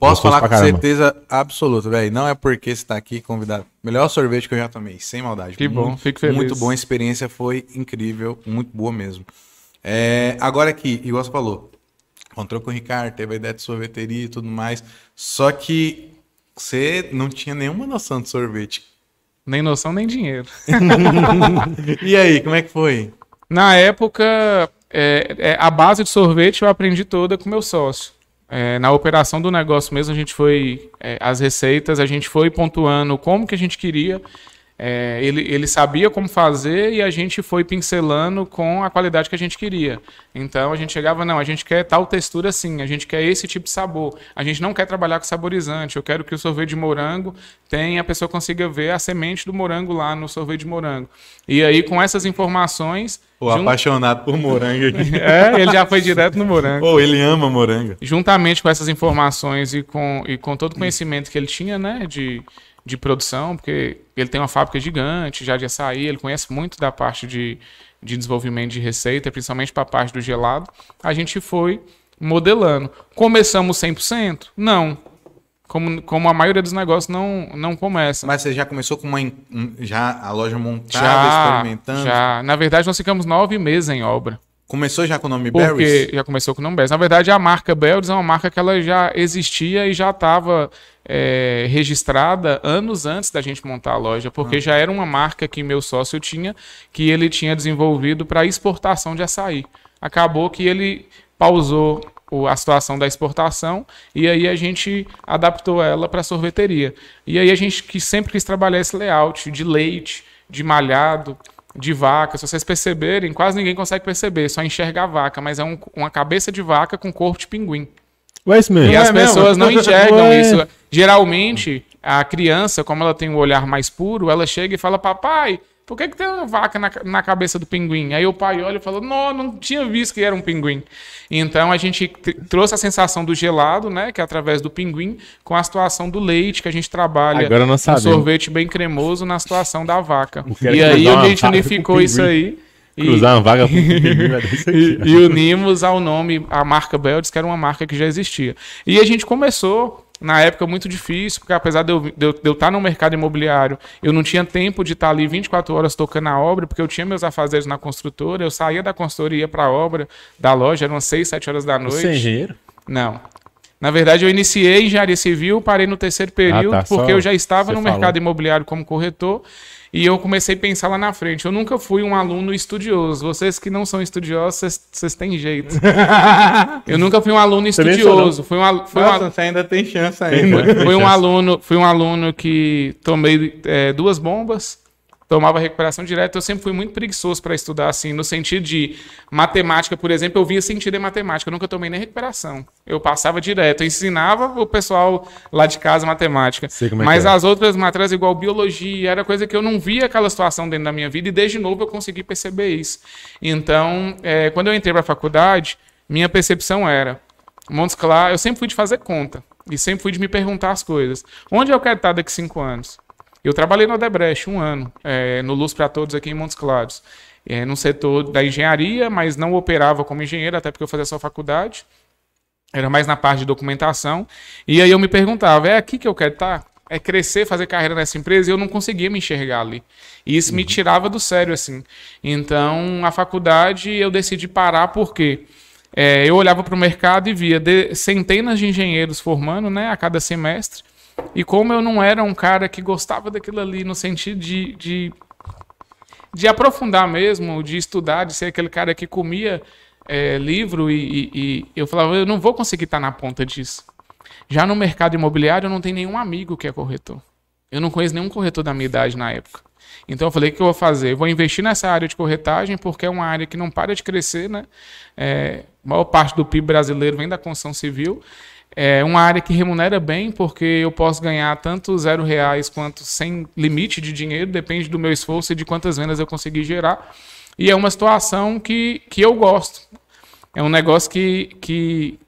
A: posso falar com caramba. certeza absoluta, velho. Não é porque você tá aqui convidado. Melhor sorvete que eu já tomei, sem maldade.
C: Que muito, bom, fico feliz.
A: Muito bom, a experiência foi incrível, muito boa mesmo. É, agora aqui, igual você falou, encontrou com o Ricardo, teve a ideia de sorveteria e tudo mais. Só que você não tinha nenhuma noção de sorvete.
C: Nem noção, nem dinheiro.
A: e aí, como é que foi?
C: Na época, é, é, a base de sorvete eu aprendi toda com meu sócio. É, na operação do negócio mesmo, a gente foi. É, as receitas, a gente foi pontuando como que a gente queria. É, ele, ele sabia como fazer e a gente foi pincelando com a qualidade que a gente queria. Então a gente chegava, não, a gente quer tal textura assim, a gente quer esse tipo de sabor. A gente não quer trabalhar com saborizante. Eu quero que o sorvete de morango tenha, a pessoa consiga ver a semente do morango lá no sorvete de morango. E aí, com essas informações.
A: O jun... apaixonado por morango aqui.
C: é, ele já foi direto no morango.
A: Ou oh, ele ama morango.
C: Juntamente com essas informações e com, e com todo o conhecimento que ele tinha, né, de de produção, porque ele tem uma fábrica gigante já de açaí, ele conhece muito da parte de, de desenvolvimento de receita, principalmente para a parte do gelado. A gente foi modelando. Começamos 100%? Não. Como, como a maioria dos negócios não, não começa.
A: Mas você já começou com uma já a loja montada, já, experimentando?
C: Já. Na verdade, nós ficamos nove meses em obra.
A: Começou já com o nome
C: Porque Berries? já começou com o nome Berries. Na verdade, a marca Berries é uma marca que ela já existia e já estava é, registrada anos antes da gente montar a loja, porque ah. já era uma marca que meu sócio tinha, que ele tinha desenvolvido para exportação de açaí. Acabou que ele pausou a situação da exportação e aí a gente adaptou ela para sorveteria. E aí a gente que sempre quis trabalhar esse layout de leite, de malhado, de vaca. Se vocês perceberem, quase ninguém consegue perceber, só enxerga a vaca, mas é um, uma cabeça de vaca com corpo de pinguim.
B: Ué, isso mesmo.
C: E as pessoas não enxergam Ué. isso. Geralmente, a criança, como ela tem um olhar mais puro, ela chega e fala: Papai, por que, que tem uma vaca na, na cabeça do pinguim? Aí o pai olha e fala, não, não tinha visto que era um pinguim. Então a gente trouxe a sensação do gelado, né, que é através do pinguim, com a situação do leite, que a gente trabalha
B: Agora não
C: um sorvete bem cremoso na situação da vaca. E aí a gente unificou isso aí.
B: E, Cruzar uma vaga
C: e, e unimos ao nome, a marca Beldes, que era uma marca que já existia. E a gente começou na época muito difícil, porque apesar de eu, de, eu, de eu, estar no mercado imobiliário, eu não tinha tempo de estar ali 24 horas tocando a obra, porque eu tinha meus afazeres na construtora, eu saía da construtora e ia para a obra da loja, eram 6, 7 horas da noite. Você é
B: engenheiro?
C: Não. Na verdade, eu iniciei engenharia civil, parei no terceiro período,
B: Ah, tá,
C: porque
B: só
C: eu já estava no
B: falou.
C: mercado imobiliário como corretor e eu comecei a pensar lá na frente. Eu nunca fui um aluno estudioso. Vocês que não são estudiosos, vocês- têm jeito. eu nunca fui um aluno estudioso. Fui um, al- fui um
A: Nossa,
C: aluno.
A: você ainda tem chance ainda.
C: Fui um aluno, fui um aluno que tomei é, duas bombas, tomava recuperação direta. Eu sempre fui muito preguiçoso para estudar, assim, no sentido de matemática, por exemplo, eu via sentido em matemática. Eu nunca tomei nem recuperação. Eu passava direto, eu ensinava o pessoal lá de casa matemática.
B: É
C: Mas
B: é.
C: as outras matérias, igual biologia, era coisa que eu não via aquela situação dentro da minha vida e desde novo eu consegui perceber isso. Então, é, quando eu entrei para a faculdade, minha percepção era Montes Claros, eu sempre fui de fazer conta. E sempre fui de me perguntar as coisas. Onde eu quero estar daqui cinco anos? Eu trabalhei no Odebrecht um ano, é, no Luz para Todos aqui em Montes Claros. É, no setor da engenharia, mas não operava como engenheiro, até porque eu fazia só faculdade. Era mais na parte de documentação. E aí eu me perguntava, é aqui que eu quero estar? É crescer, fazer carreira nessa empresa? E eu não conseguia me enxergar ali. E isso me tirava do sério, assim. Então, a faculdade eu decidi parar porque é, eu olhava para o mercado e via de- centenas de engenheiros formando, né, a cada semestre. E como eu não era um cara que gostava daquilo ali no sentido de, de, de aprofundar mesmo, de estudar, de ser aquele cara que comia é, livro e, e- e eu falava, eu não vou conseguir estar na ponta disso. Já no mercado imobiliário eu não tenho nenhum amigo que é corretor. Eu não conheço nenhum corretor da minha idade na época. Então eu falei, o que eu vou fazer? Eu vou investir nessa área de corretagem, porque é uma área que não para de crescer, né? É, a maior parte do PIB brasileiro vem da construção civil. É uma área que remunera bem, porque eu posso ganhar tanto zero reais quanto sem limite de dinheiro, depende do meu esforço e de quantas vendas eu conseguir gerar. E é uma situação que, que eu gosto. É um negócio que, que,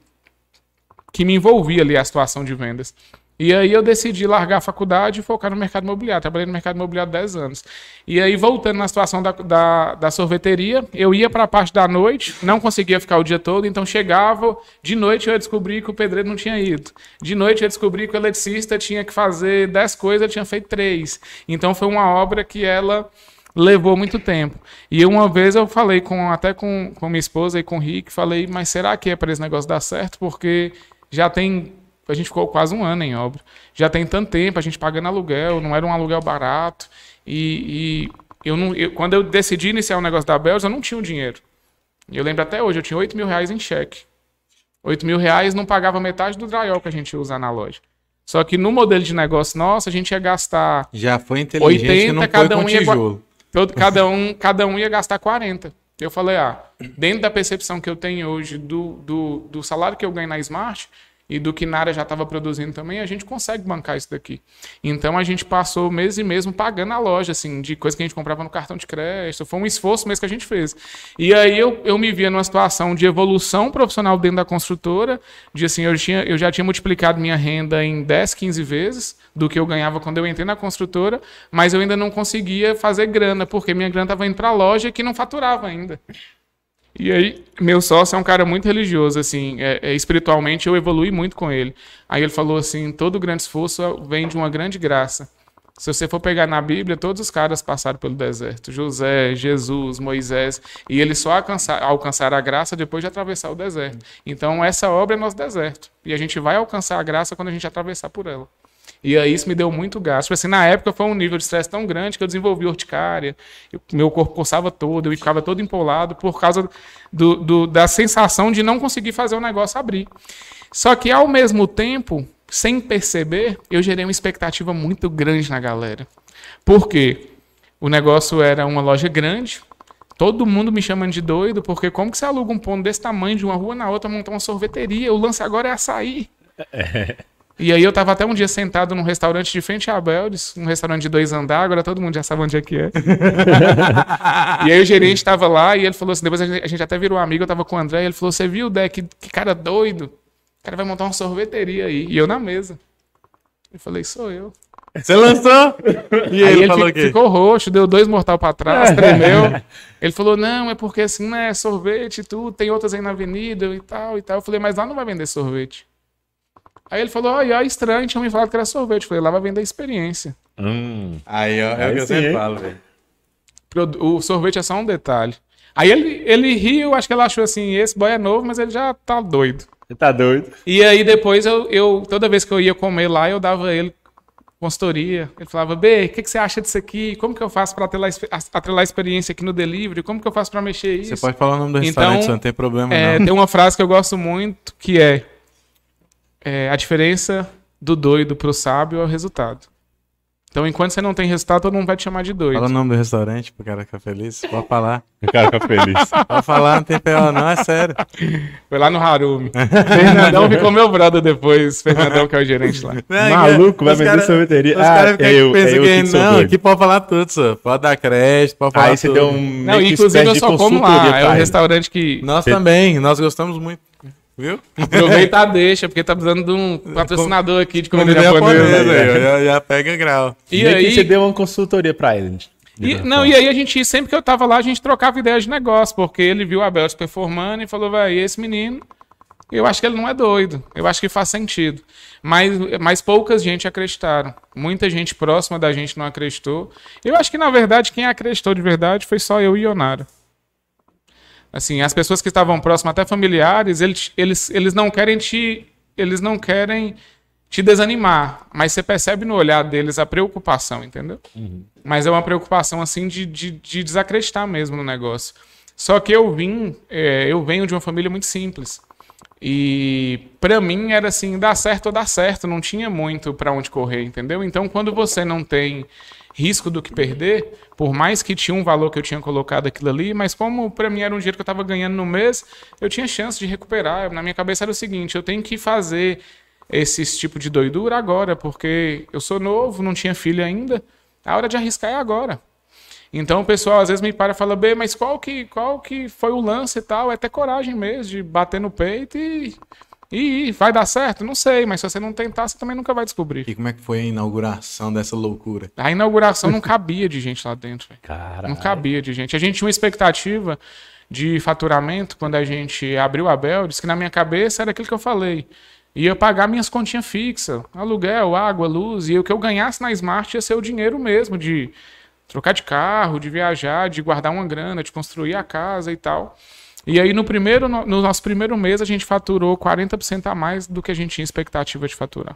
C: que me envolvia ali a situação de vendas. E aí eu decidi largar a faculdade e focar no mercado imobiliário. Trabalhei no mercado imobiliário há 10 anos. E aí, voltando na situação da, da, da sorveteria, eu ia para a parte da noite, não conseguia ficar o dia todo, então chegava, de noite eu ia descobrir que o pedreiro não tinha ido. De noite eu ia descobrir que o eletricista tinha que fazer 10 coisas, ele tinha feito 3. Então foi uma obra que ela levou muito tempo. E uma vez eu falei com até com, com minha esposa e com o Rick, falei, mas será que é para esse negócio dar certo? Porque já tem a gente ficou quase um ano em obra. Já tem tanto tempo, a gente pagando aluguel, não era um aluguel barato. E, e eu não, eu- quando eu decidi iniciar o negócio da Bells, eu não tinha o dinheiro. Eu lembro até hoje, eu tinha 8 mil reais em cheque. 8 mil reais não pagava metade do drywall que a gente ia usar na loja. Só que no modelo de negócio nosso, a gente ia gastar
A: Já foi inteligente
C: 80,
A: e não foi
C: cada
A: com
C: um ia. Todo, cada, um, cada um ia gastar 40. Eu falei, ah, dentro da percepção que eu tenho hoje do, do, do salário que eu ganho na Smart e do que Nara já estava produzindo também, a gente consegue bancar isso daqui. Então a gente passou mês e mesmo pagando a loja, assim, de coisa que a gente comprava no cartão de crédito. Foi um esforço mesmo que a gente fez. E aí eu, eu me via numa situação de evolução profissional dentro da construtora, de assim, eu, tinha, eu já tinha multiplicado minha renda em 10, 15 vezes do que eu ganhava quando eu entrei na construtora, mas eu ainda não conseguia fazer grana, porque minha grana estava indo para a loja que não faturava ainda. E aí, meu sócio é um cara muito religioso, assim, é, é, espiritualmente eu evolui muito com ele. Aí ele falou assim: todo grande esforço vem de uma grande graça. Se você for pegar na Bíblia, todos os caras passaram pelo deserto: José, Jesus, Moisés, e eles só alcançar, alcançaram a graça depois de atravessar o deserto. Então, essa obra é nosso deserto. E a gente vai alcançar a graça quando a gente atravessar por ela. E aí isso me deu muito gasto. Tipo assim, na época foi um nível de estresse tão grande que eu desenvolvi urticária, eu- meu corpo coçava todo, eu ficava todo empolado por causa do, do- da sensação de não conseguir fazer o negócio abrir. Só que ao mesmo tempo, sem perceber, eu gerei uma expectativa muito grande na galera. Por quê? O negócio era uma loja grande, todo mundo me chamando de doido, porque como que você aluga um ponto desse tamanho de uma rua na outra, montar uma sorveteria? O lance agora é açaí. E aí eu tava até um dia sentado num restaurante de frente a Beldes, um restaurante de dois andares, agora todo mundo já sabe onde é que é. e aí o gerente tava lá e ele falou assim, depois a gente, a gente até virou amigo, eu tava com o André, e ele falou, você viu, Dé, que, que cara doido? O cara vai montar uma sorveteria aí. E eu na mesa. Eu falei, sou eu.
A: Você lançou? E
C: Aí
A: ele,
C: ele
A: falou quê?
C: ficou roxo, deu dois mortal pra trás, tremeu. Ele falou, não, é porque assim, né, sorvete e tudo, tem outras aí na avenida e tal e tal. Eu falei, mas lá não vai vender sorvete. Aí ele falou, olha, é estranho, tinha me falado que era sorvete. Eu falei, lá vai vender experiência.
B: Hum.
A: Aí, ó, é
B: Aí
A: o que eu sempre falo, velho.
C: O sorvete é só um detalhe. Aí ele, ele riu, acho que ele achou assim, esse boy é novo, mas ele já tá doido.
B: Você tá doido?
C: E aí depois eu, eu, toda vez que eu ia comer lá, eu dava ele consultoria. Ele falava, B, o que, que você acha disso aqui? Como que eu faço para atrelar, atrelar a experiência aqui no delivery? Como que eu faço para mexer isso?
A: Você pode falar o nome do restaurante,
C: Então,
A: não tem problema
C: É,
A: não.
C: tem uma frase que eu gosto muito que é, é, a diferença do doido pro sábio é o resultado. Então, enquanto você não tem resultado, todo mundo vai te chamar de doido.
A: Fala o nome do restaurante pro cara ficar feliz. Pode falar.
B: O cara fica feliz.
A: Pode falar, não tem PO não, é sério.
C: Foi lá no Harumi. Fernandão ficou meu brother depois. Fernandão, que é o gerente lá.
B: Maluco, vai vender
A: cara-
B: sorveteria.
A: Os
B: Ah,
A: caras
B: é
A: ficam
B: eu-
A: pensando
B: é eu
A: que
B: que sou
A: não,
B: doido.
A: aqui pode falar tudo, só. Pode dar crédito, pode falar
B: Aí você
A: tudo.
B: deu um.
C: Não, inclusive eu só como lá. É um restaurante que
A: Nós
B: Você-
A: também, nós gostamos muito. Viu?
C: aproveita a deixa, porque tá precisando de um patrocinador aqui de comida japonesa.
A: japonesa, ó, já, já pega grau.
C: E
B: que
C: aí,
B: você deu uma consultoria pra ele.
C: E, não, e aí a gente, sempre que eu tava lá, a gente trocava ideias de negócio, porque ele viu a Belts performando e falou, vai, esse menino, eu acho que ele não é doido, eu acho que faz sentido. Mas, mas poucas gente acreditaram. Muita gente próxima da gente não acreditou. Eu acho que, na verdade, quem acreditou de verdade foi só eu e Ionara. Assim, as pessoas que estavam próximas, até familiares, eles, eles, eles não querem te. Eles não querem te desanimar, mas você percebe no olhar deles a preocupação, entendeu? Mas é uma preocupação assim de, de, de desacreditar mesmo no negócio. Só que eu vim, é, eu venho de uma família muito simples. E pra mim era assim, dá certo ou dá certo, não tinha muito pra onde correr, entendeu? Então quando você não tem risco do que perder, por mais que tinha um valor que eu tinha colocado aquilo ali, mas como pra mim era um dinheiro que eu tava ganhando no mês, eu tinha chance de recuperar. Na minha cabeça era o seguinte, eu tenho que fazer esse tipo de doidura agora, porque eu sou novo, não tinha filho ainda. A hora de arriscar é agora. Então o pessoal às vezes me para e fala, bem, mas qual que, qual que foi o lance e tal? É ter coragem mesmo de bater no peito e, e. Vai dar certo? Não sei, mas se você não tentar, você também nunca vai descobrir.
A: E como é que foi a inauguração dessa loucura?
C: A inauguração não cabia de gente lá dentro.
B: Cara.
C: Não cabia de gente. A gente tinha uma expectativa de faturamento quando a gente abriu a Beldes, que na minha cabeça era aquilo que eu falei. Ia pagar minhas continhas fixas, aluguel, água, luz, e o que eu ganhasse na Smart ia ser o dinheiro mesmo, de trocar de carro, de viajar, de guardar uma grana, de construir a casa e tal. E aí no primeiro, no no nosso primeiro mês a gente faturou 40% a mais do que a gente tinha expectativa de faturar.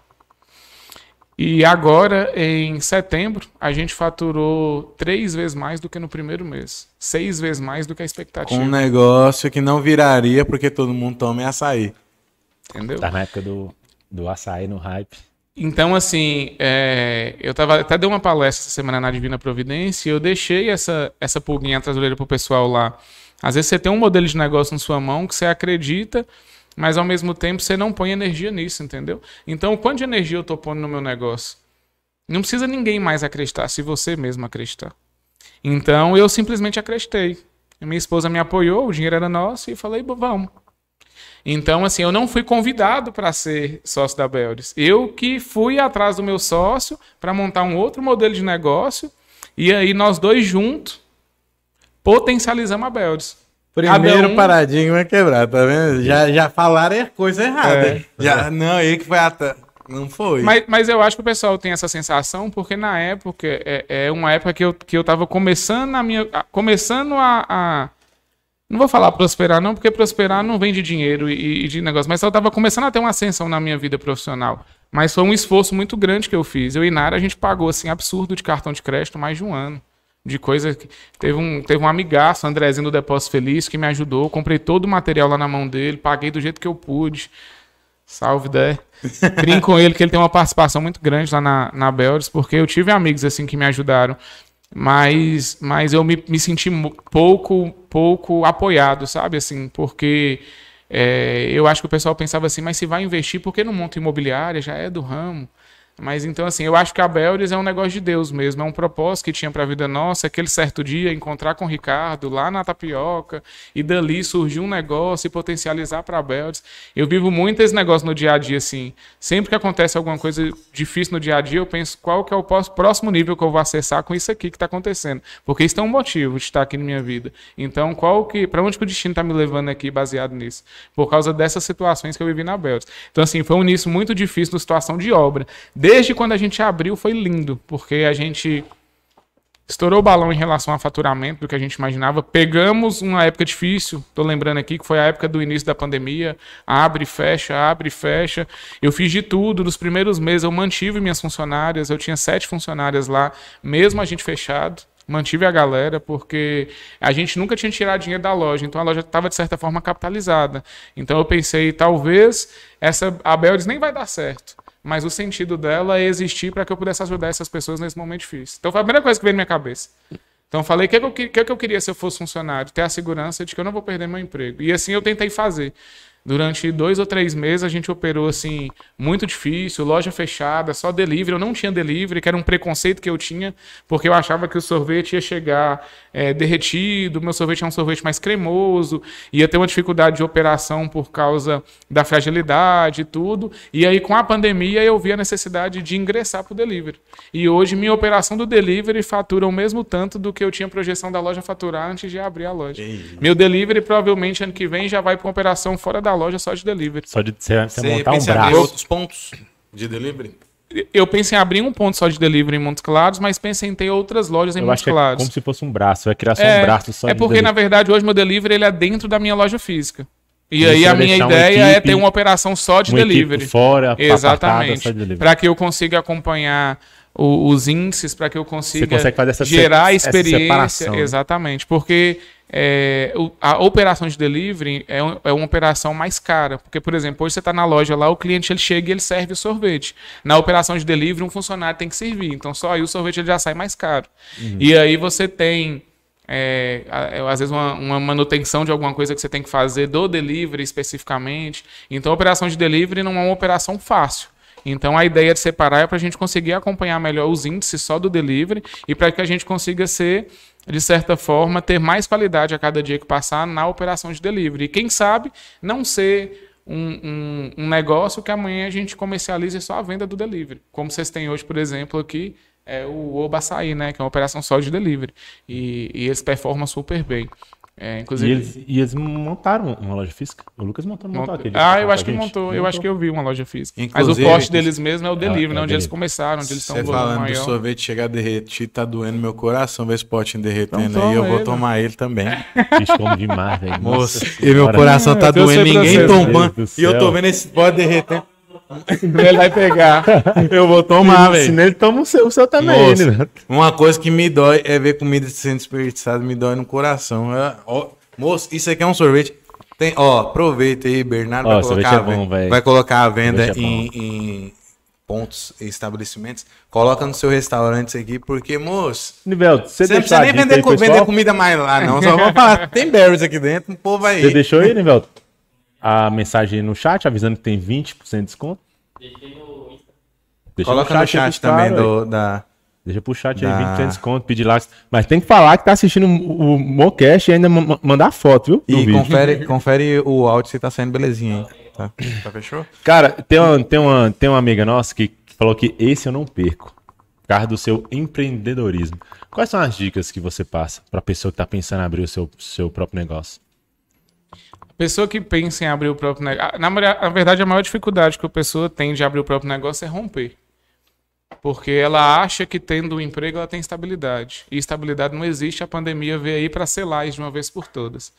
C: E agora, em setembro, a gente faturou três vezes mais do que no primeiro mês. Seis vezes mais do que a expectativa.
A: Um negócio que não viraria porque todo mundo toma açaí.
C: Entendeu?
B: Tá na época do, do açaí no hype.
C: Então, assim, é, eu tava, até dei uma palestra essa semana na Divina Providência e eu deixei essa, essa pulguinha atrás orelha pro pessoal lá. Às vezes você tem um modelo de negócio na sua mão que você acredita, mas ao mesmo tempo você não põe energia nisso, entendeu? Então, quanto de energia eu tô pondo no meu negócio? Não precisa ninguém mais acreditar, se você mesmo acreditar. Então, eu simplesmente acreditei. Minha esposa me apoiou, o dinheiro era nosso e falei, "Bom, vamos. Então, assim, eu não fui convidado para ser sócio da Beldes. Eu que fui atrás do meu sócio para montar um outro modelo de negócio. E aí nós dois juntos potencializamos a Beldes.
A: Primeiro
C: um-
A: paradigma é quebrar, tá vendo? Já, já falaram coisa errada.
C: É.
A: Já, não, ele que foi atrás. Não foi.
C: Mas, mas eu acho que o pessoal tem essa sensação, porque na época, é, é uma época que eu, que eu tava começando a minha. a- começando a, a- Não vou falar prosperar, não, porque prosperar não vem de dinheiro e, e de negócio, mas eu tava começando a ter uma ascensão na minha vida profissional. Mas foi um esforço muito grande que eu fiz. Eu e Nara, a gente pagou assim, absurdo de cartão de crédito mais de um ano. De coisa que. Teve um, teve um amigaço, Andrezinho do Depósito Feliz, que me ajudou. Comprei todo o material lá na mão dele, paguei do jeito que eu pude. Salve, Dé. Brinco com ele que ele tem uma participação muito grande lá na, na Beldes, porque eu tive amigos assim que me ajudaram. Mas, mas eu me, me senti pouco, pouco apoiado, sabe? Assim, porque é, eu acho que o pessoal pensava assim, mas se vai investir, por que não monta imobiliária? Já é do ramo. Mas então, assim, eu acho que a Beldes é um negócio de Deus mesmo, é um propósito que tinha para a vida nossa, aquele certo dia encontrar com o Ricardo lá na Tapioca e dali surgir um negócio e potencializar para a Beldes. Eu vivo muito esse negócio no dia a dia, assim. Sempre que acontece alguma coisa difícil no dia a dia, eu penso qual que é o próximo nível que eu vou acessar com isso aqui que está acontecendo. Porque isso é um motivo de estar aqui na minha vida. Então, qual que, para onde que o destino está me levando aqui baseado nisso? Por causa dessas situações que eu vivi na Beldes. Então, assim, foi um início muito difícil na situação de obra. Desde quando a gente abriu foi lindo, porque a gente Estourou o balão em relação a faturamento do que a gente imaginava. Pegamos uma época difícil, tô lembrando aqui que foi a época do início da pandemia. Abre, fecha, abre, fecha. Eu fiz de tudo. Nos primeiros meses eu mantive minhas funcionárias. Eu tinha sete funcionárias lá, mesmo a gente fechado mantive a galera, porque a gente nunca tinha tirado dinheiro da loja, então a loja estava, de certa forma, capitalizada. Então eu pensei, talvez essa a nem vai dar certo. Mas o sentido dela é existir para que eu pudesse ajudar essas pessoas nesse momento difícil. Então foi a primeira coisa que veio na minha cabeça. Então falei, o que, que, que, que eu queria se eu fosse funcionário? Ter a segurança de que eu não vou perder meu emprego. E assim eu tentei fazer. Durante dois ou três meses a gente operou assim, muito difícil, loja fechada, só delivery. Eu não tinha delivery, que era um preconceito que eu tinha, porque eu achava que o sorvete ia chegar é, derretido, meu sorvete é um sorvete mais cremoso, ia ter uma dificuldade de operação por causa da fragilidade e tudo. E aí, com a pandemia, eu vi a necessidade de ingressar para o delivery. E hoje, minha operação do delivery fatura o mesmo tanto do que eu tinha projeção da loja faturar antes de abrir a loja. Meu delivery, provavelmente, ano que vem, já vai para uma operação fora da loja só de delivery.
B: Só de você,
A: Você
B: montar um braço.
A: outros pontos de delivery?
C: Eu penso em abrir um ponto só de delivery em Montes Claros, mas penso em ter outras lojas em
B: Eu
C: Montes
B: acho que é
C: Claros.
B: como se fosse um braço. Vai criar só
C: É,
B: um braço só
C: é porque, na verdade, hoje meu delivery ele é dentro da minha loja física. E aí a minha ideia é
B: equipe-
C: ter uma operação só de delivery.
B: fora,
C: Exatamente.
B: só de.
C: Para que eu consiga acompanhar o- os índices, para que eu consiga
B: se-
C: gerar experiência.
B: né?
C: Exatamente. Porque é, a operação de delivery é, um- é uma operação mais cara. Porque, por exemplo, hoje você está na loja lá, o cliente ele chega e ele serve o sorvete. Na operação de delivery, um funcionário tem que servir. Então, só aí o sorvete ele já sai mais caro.
B: Uhum.
C: E aí você tem é, a- às vezes uma, uma manutenção de alguma coisa que você tem que fazer do delivery especificamente. Então, a operação de delivery não é uma operação fácil. Então, a ideia de separar é para a gente conseguir acompanhar melhor os índices só do delivery e para que a gente consiga ser, de certa forma, ter mais qualidade a cada dia que passar na operação de delivery. E quem sabe não ser um, um- um negócio que amanhã a gente comercialize só a venda do delivery. Como vocês têm hoje, por exemplo, aqui, é o Oba Açaí, né? Que é uma operação só de delivery. E, e eles performam super bem. É,
B: E
C: inclusive.
B: eles, e eles montaram uma loja física. O Lucas montou, montou
C: montou-
B: aquele.
C: Ah, eu
B: a
C: acho que montou. Eu acho que eu vi uma loja física. Mas
A: Inclusive,
C: o forte deles mesmo é o delivery,
B: é
C: né? Onde eles
B: delivery.
C: começaram, onde eles estão
A: Você
C: um volume
A: falando do
C: maior.
A: sorvete chegar derretido, tá doendo meu coração ver esse potinho derretendo
C: Então
A: aí. Eu vou tomar ele também.
B: Bicho, como demais, velho. Nossa
A: e meu coração tá doendo, ninguém
C: você,
A: tomando.
B: Deus do
A: E eu tô vendo esse pote derretendo.
C: Ele vai pegar.
A: Eu vou tomar,
B: Se
A: velho.
B: nele toma o seu, o seu também,
A: Moça,
B: né?
A: Uma coisa que me dói é ver comida sendo desperdiçada, me dói no coração. É, ó, moço, isso aqui é um sorvete. Tem, ó, aproveita aí, Bernardo
B: Ó,
A: vai, colocar
B: é bom, velho.
A: vai colocar a venda
B: é
A: em, em pontos e estabelecimentos. Coloca no seu restaurante isso aqui, porque, moço,
B: Nivelto, você
A: não precisa nem vender,
B: aí,
A: vender comida mais lá, não. Só vamos falar, tem berries aqui dentro, o povo aí.
B: Você deixou aí, Nivelto? A mensagem no chat avisando que tem 20% de desconto? Deixa
A: Coloca no chat
B: pros
A: também
B: caras,
A: do, da...
B: Deixa pro chat
A: Da-
B: aí, 20% de desconto, pedir lá. Mas tem que falar que tá assistindo o o Mocast e ainda ma- ma- mandar foto, viu?
A: E
B: vídeo.
A: confere, confere o áudio se tá saindo belezinha aí. Tá, tá fechou?
B: Cara, tem uma, tem, uma, tem uma amiga nossa que falou que esse eu não perco. Por causa do seu empreendedorismo. Quais são as dicas que você passa pra pessoa que tá pensando em abrir o seu, seu próprio negócio?
C: Pessoa que pensa em abrir o próprio negócio. Na, na verdade, a maior dificuldade que a pessoa tem de abrir o próprio negócio é romper. Porque ela acha que tendo um emprego ela tem estabilidade. E estabilidade não existe, a pandemia veio aí para selar isso de uma vez por todas.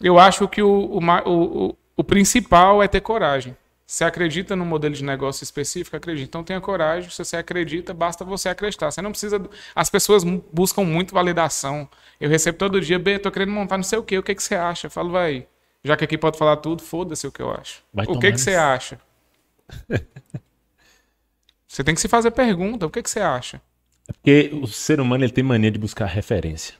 C: Eu acho que o, o, o, o, principal é ter coragem. Você acredita num modelo de negócio específico? Acredita. Então tenha coragem. Se você acredita, basta você acreditar. Você não precisa. As pessoas buscam muito validação. Eu recebo todo dia, B, tô querendo montar não sei o quê. O que, que você acha? Eu falo, vai. Já que aqui pode falar tudo, foda-se o que eu acho.
B: Vai
C: o que, que você acha? você tem que se fazer pergunta. O que, que você acha?
B: É porque o ser humano ele tem mania de buscar referência.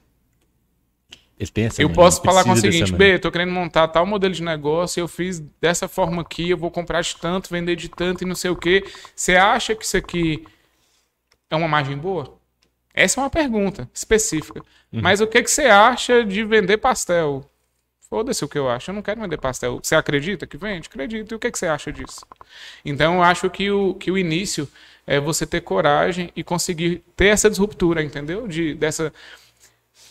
B: Ele tem essa
C: Eu
B: mania,
C: posso falar com o seguinte. B, tô querendo montar tal modelo de negócio, eu fiz dessa forma aqui, eu vou comprar de tanto, vender de tanto e não sei o quê. Você acha que isso aqui é uma margem boa? Essa é uma pergunta específica.
B: Uhum.
C: Mas o que, que você acha de vender pastel? Foda-se o que eu acho. Eu não quero vender pastel. Você acredita que vende? Acredito. E o que, que você acha disso? Então, eu acho que o, que o início é você ter coragem e conseguir ter essa disruptura, entendeu? De, dessa,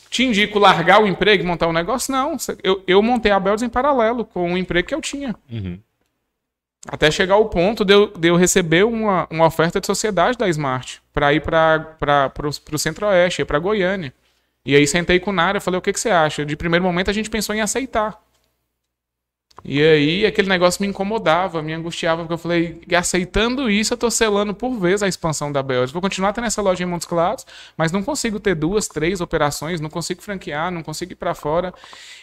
C: te indico largar o emprego e montar um negócio? Não. Eu, eu montei a Bells em paralelo com o emprego que eu tinha.
B: Uhum.
C: Até chegar ao ponto de eu, de eu receber uma, uma oferta de sociedade da Smart para ir para o Centro-Oeste, para Goiânia. E aí sentei com o Nara falei: o que, que você acha? De primeiro momento a gente pensou em aceitar. E aí aquele negócio me incomodava, me angustiava, porque eu falei, aceitando isso, eu tô selando por vez a expansão da Belgium. Vou continuar tendo essa loja em Montes Claros, mas não consigo ter duas, três operações, não consigo franquear, não consigo ir para fora.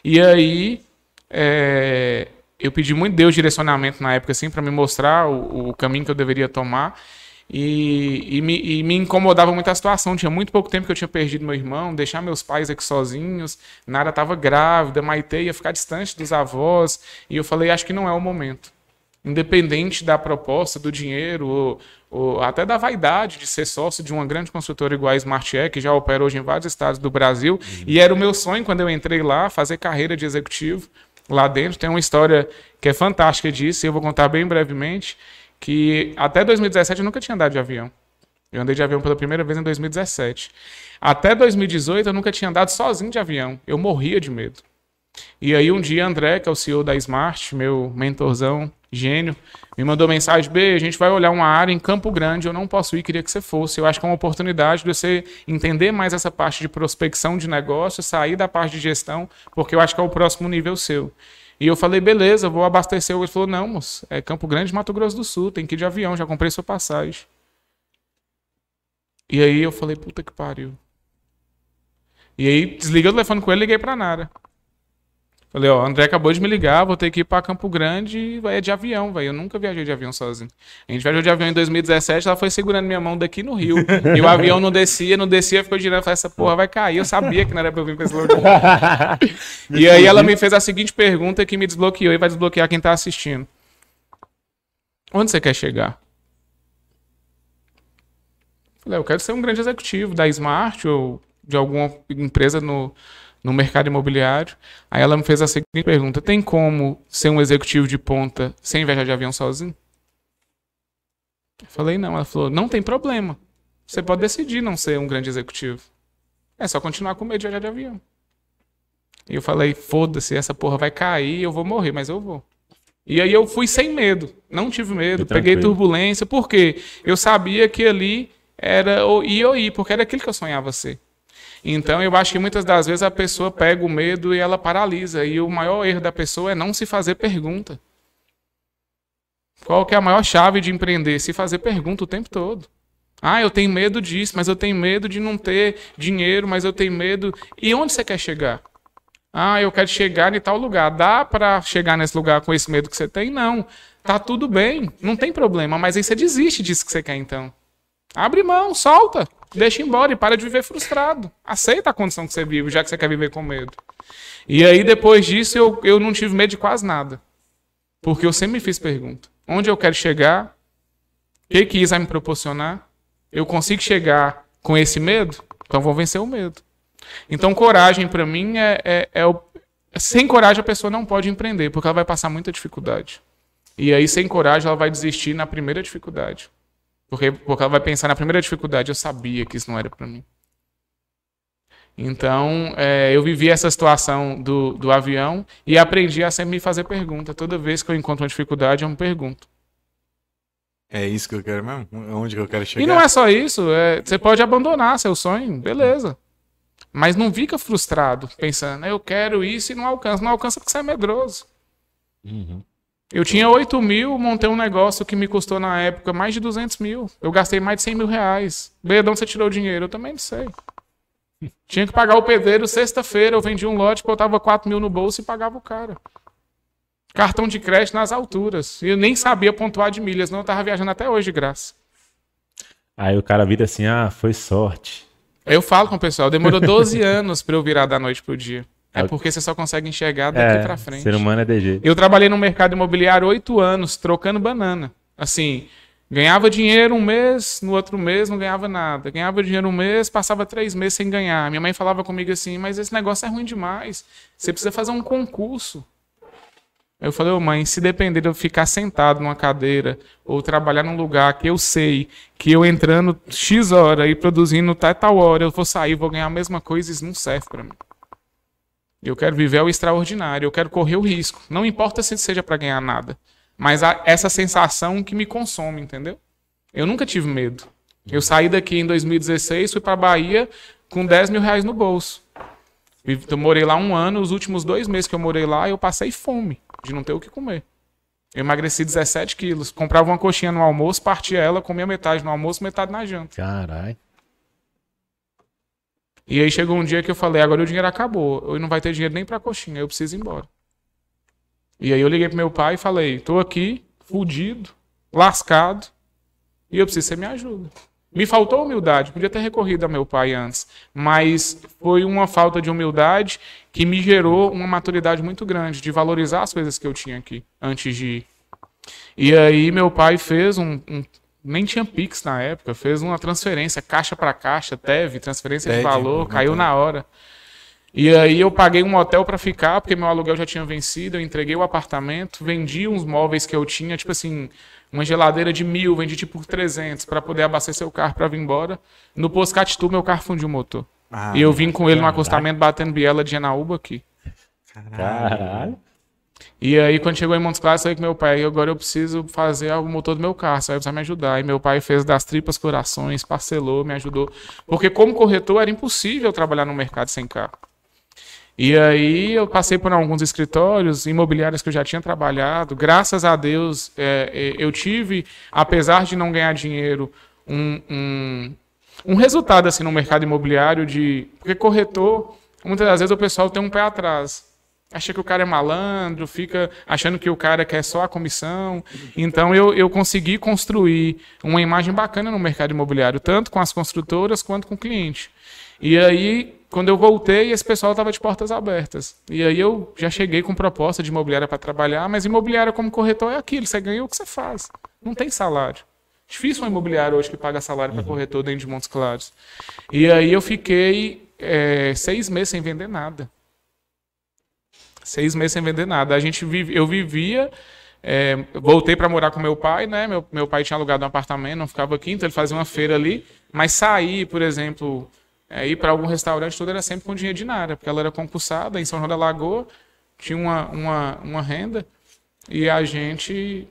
C: E aí é, eu pedi muito Deus direcionamento na época, assim, para me mostrar o, o caminho que eu deveria tomar. E, e, me, e, me, incomodava muito a situação. Tinha muito pouco tempo que eu tinha perdido meu irmão, deixar meus pais aqui sozinhos. Nara estava grávida, Maite ia ficar distante dos avós. E eu falei: acho que não é o momento. Independente da proposta, do dinheiro, ou, ou até da vaidade de ser sócio de uma grande construtora igual a Smart que já opera hoje em vários estados do Brasil. Uhum. E era o meu sonho quando eu entrei lá, fazer carreira de executivo lá dentro. Tem uma história que é fantástica disso, e eu vou contar bem brevemente que até 2017 eu nunca tinha andado de avião. Eu andei de avião pela primeira vez em 2017. Até 2018 eu nunca tinha andado sozinho de avião. Eu morria de medo. E aí um dia André, que é o CEO da Smart, meu mentorzão, gênio, me mandou mensagem: B, a gente vai olhar uma área em Campo Grande, eu não posso ir, queria que você fosse. Eu acho que é uma oportunidade de você entender mais essa parte de prospecção de negócio, sair da parte de gestão, porque eu acho que é o próximo nível seu. E eu falei, beleza, vou abastecer. Ele falou, não, moço, é Campo Grande, Mato Grosso do Sul, tem que ir de avião, já comprei sua passagem. E aí eu falei, puta que pariu. E aí desliguei o telefone com ele e liguei pra Nara. Falei, ó, André acabou de me ligar, vou ter que ir pra Campo Grande e vai é de avião, velho. Eu nunca viajei de avião sozinho. A gente viajou de avião em 2017, ela foi segurando minha mão daqui no Rio. e o avião não descia, não descia, ficou girando. Falei, essa porra vai cair. Eu sabia que não era pra eu vir pra esse lugar. e aí ela me fez a seguinte pergunta que me desbloqueou e vai desbloquear quem tá assistindo. Onde você quer chegar? Falei, eu quero ser um grande executivo da Smart ou de alguma empresa no, no mercado imobiliário. Aí ela me fez a seguinte pergunta: tem como ser um executivo de ponta sem viajar de avião sozinho? Eu falei, não. Ela falou, não tem problema. Você pode decidir não ser um grande executivo. É só continuar com medo de viajar de avião. E eu falei, foda-se, essa porra vai cair, eu vou morrer, mas eu vou. E aí eu fui sem medo, não tive medo, peguei turbulência, porque eu sabia que ali era o ir ou ir, porque era aquilo que eu sonhava ser. Então, eu acho que muitas das vezes a pessoa pega o medo e ela paralisa. E o maior erro da pessoa é não se fazer pergunta. Qual que é a maior chave de empreender? Se fazer pergunta o tempo todo. Ah, eu tenho medo disso, mas eu tenho medo de não ter dinheiro, mas eu tenho medo. E onde você quer chegar? Ah, eu quero chegar em tal lugar. Dá para chegar nesse lugar com esse medo que você tem? Não. Tá tudo bem, não tem problema, mas aí você desiste disso que você quer então. Abre mão, solta. Deixa embora e para de viver frustrado. Aceita a condição que você vive, já que você quer viver com medo. E aí, depois disso, eu, eu não tive medo de quase nada. Porque eu sempre me fiz pergunta. Onde eu quero chegar? O que, que isso vai me proporcionar? Eu consigo chegar com esse medo? Então vou vencer o medo. Então, coragem para mim é, é, é o... Sem coragem a pessoa não pode empreender, porque ela vai passar muita dificuldade. E aí, sem coragem, ela vai desistir na primeira dificuldade. Porque, porque ela vai pensar na primeira dificuldade, eu sabia que isso não era para mim. Então, é, eu vivi essa situação do, do avião e aprendi a sempre me fazer pergunta. Toda vez que eu encontro uma dificuldade, eu me pergunto.
A: É isso que eu quero mesmo? Onde que eu quero chegar?
C: E não é só isso. É, você pode abandonar seu sonho, beleza. Mas não fica frustrado, pensando, eu quero isso e não alcança. Não alcança porque você é medroso. Uhum. Eu tinha 8 mil, montei um negócio que me custou na época mais de 200 mil. Eu gastei mais de 100 mil reais. Bedão, você tirou o dinheiro? Eu também não sei. Tinha que pagar o pedreiro sexta-feira, eu vendi um lote, botava 4 mil no bolso e pagava o cara. Cartão de crédito nas alturas. E eu nem sabia pontuar de milhas, não. Eu tava viajando até hoje de graça.
B: Aí o cara vira assim, ah, foi sorte.
C: Eu falo com o pessoal, demorou 12 anos para eu virar da noite pro dia. É, porque você só consegue enxergar daqui é, para frente.
B: Ser humano é de jeito.
C: Eu trabalhei no mercado imobiliário oito anos, trocando banana. Assim, ganhava dinheiro um mês, no outro mês não ganhava nada. Ganhava dinheiro um mês, passava três meses sem ganhar. Minha mãe falava comigo assim, mas esse negócio é ruim demais. Você precisa fazer um concurso. Eu falei, oh, mãe, se depender de eu ficar sentado numa cadeira ou trabalhar num lugar que eu sei que eu entrando X hora e produzindo tal, tal hora, eu vou sair, vou ganhar a mesma coisa, isso não serve para mim. Eu quero viver o extraordinário, eu quero correr o risco. Não importa se seja para ganhar nada, Mas a- essa sensação que me consome, entendeu? Eu nunca tive medo. Eu saí daqui em 2016, fui pra Bahia com 10 mil reais no bolso. Eu morei lá um ano, os últimos dois meses que eu morei lá, eu passei fome, de não ter o que comer. Eu emagreci 17 quilos. Comprava uma coxinha no almoço, partia ela, comia metade no almoço, metade na janta.
B: Caralho.
C: E aí chegou um dia que eu falei, agora o dinheiro acabou. Eu não vai ter dinheiro nem pra coxinha, eu preciso ir embora. E aí eu liguei pro meu pai e falei, tô aqui, fudido, lascado, e eu preciso que você me ajuda. Me faltou humildade, podia ter recorrido a meu pai antes, mas foi uma falta de humildade que me gerou uma maturidade muito grande de valorizar as coisas que eu tinha aqui antes de ir. E aí meu pai fez um, um- nem tinha Pix na época, fez uma transferência caixa para caixa, teve transferência de valor, caiu na hora. E aí eu paguei um hotel para ficar, porque meu aluguel já tinha vencido, eu entreguei o apartamento, vendi uns móveis que eu tinha, tipo assim, uma geladeira de mil, vendi tipo por 300 para poder abastecer o carro para vir embora. No posto Catitu, meu carro fundiu o motor.
A: Ah,
C: e eu vim com ele no acostamento batendo biela de Enaúba aqui.
B: Caralho.
C: E aí, quando chegou em Montes Claros, falei com meu pai, agora eu preciso fazer o motor do meu carro, você vai precisar me ajudar. E meu pai fez das tripas corações, parcelou, me ajudou. Porque como corretor era impossível trabalhar no mercado sem carro. E aí eu passei por alguns escritórios imobiliários que eu já tinha trabalhado. Graças a Deus, é, é, eu tive, apesar de não ganhar dinheiro, um, um, um resultado assim no mercado imobiliário de. Porque corretor, muitas das vezes o pessoal tem um pé atrás. Acha que o cara é malandro, fica achando que o cara quer só a comissão. Então eu, eu consegui construir uma imagem bacana no mercado imobiliário, tanto com as construtoras quanto com o cliente. E aí, quando eu voltei, esse pessoal estava de portas abertas. E aí eu já cheguei com proposta de imobiliária para trabalhar, mas imobiliária como corretor é aquilo, você ganha o que você faz. Não tem salário. Difícil uma imobiliária hoje que paga salário para corretor dentro de Montes Claros. E aí eu fiquei é, seis meses sem vender nada. Seis meses sem vender nada. A gente vive, eu vivia. é, voltei para morar com meu pai, né? Meu, meu pai tinha alugado um apartamento, não ficava aqui, então ele fazia uma feira ali. Mas sair, por exemplo, é, ir para algum restaurante, tudo era sempre com dinheiro de nada, porque ela era concursada em São João da Lagoa, tinha uma, uma, uma renda e a gente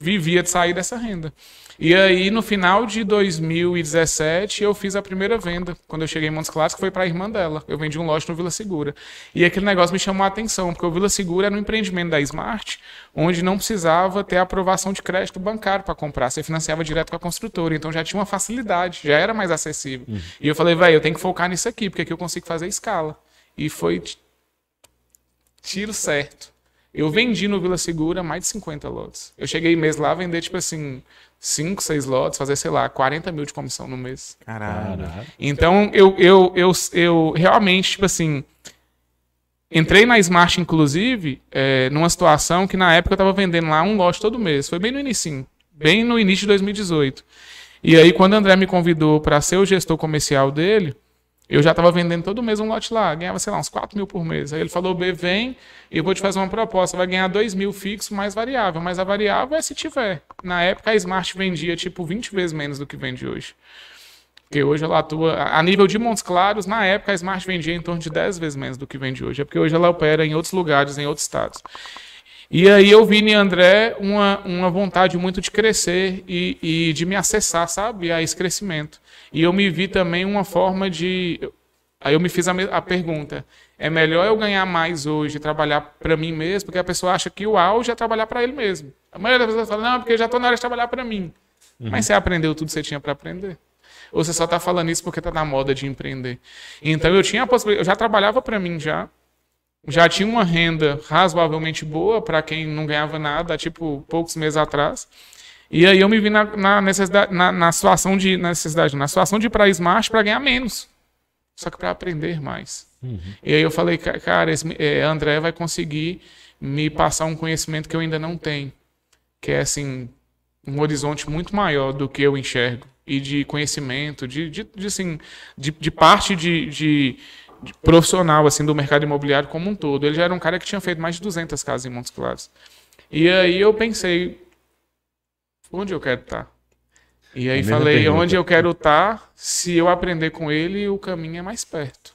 C: vivia de sair dessa renda. E aí, no final de 2017, eu fiz a primeira venda, quando eu cheguei em Montes Claros, que foi para a irmã dela. Eu vendi um lote no Vila Segura. E aquele negócio me chamou a atenção, porque o Vila Segura era um empreendimento da Smart, onde não precisava ter aprovação de crédito bancário para comprar. Você financiava direto com a construtora, então já tinha uma facilidade, já era mais acessível. E eu falei, velho, eu tenho que focar nisso aqui, porque aqui eu consigo fazer escala. E foi tiro certo. Eu vendi no Vila Segura mais de 50 lotes. Eu cheguei mês lá a vender, tipo assim, 5, 6 lotes, fazer, sei lá, 40 mil de comissão no mês.
A: Caralho.
C: Então, eu, eu, eu, eu realmente, tipo assim, entrei na Smart, inclusive, é, numa situação que na época eu estava vendendo lá um lote todo mês. Foi bem no início, bem no início de 2018. E aí, quando o André me convidou para ser o gestor comercial dele, eu já estava vendendo todo mês um lote lá, ganhava, sei lá, uns 4 mil por mês. Aí ele falou, B, vem, eu vou te fazer uma proposta, vai ganhar 2 mil fixo mais variável, mas a variável é se tiver. Na época a Smart vendia tipo 20 vezes menos do que vende hoje. Porque hoje ela atua, a nível de Montes Claros, na época a Smart vendia em torno de 10 vezes menos do que vende hoje. É porque hoje ela opera em outros lugares, em outros estados. E aí eu vi em André uma, uma vontade muito de crescer e, e de me acessar, sabe, a esse crescimento. E eu me vi também uma forma de. Aí eu me fiz a, a pergunta: é melhor eu ganhar mais hoje e trabalhar para mim mesmo? Porque a pessoa acha que o auge é trabalhar para ele mesmo. A maioria das pessoas fala: não, porque eu já estou na hora de trabalhar para mim. Mas você aprendeu tudo que você tinha para aprender? Ou você só está falando isso porque está na moda de empreender? Então eu tinha a possibilidade, eu já trabalhava para mim já já tinha uma renda razoavelmente boa para quem não ganhava nada, tipo, poucos meses atrás. E aí eu me vi na, na necessidade, na, na situação de na necessidade, na situação de ir para Smart para ganhar menos, só que para aprender mais. E aí eu falei, "Ca- cara, esse, é, André vai conseguir me passar um conhecimento que eu ainda não tenho, que é assim um horizonte muito maior do que eu enxergo e de conhecimento, de, de, de, assim, de, de parte de, de, de profissional assim do mercado imobiliário como um todo. Ele já era um cara que tinha feito mais de 200 casas em Montes Claros. E aí eu pensei, onde eu quero estar? E aí falei,
B: pergunta.
C: onde eu quero estar, se eu aprender com ele, o caminho é mais perto.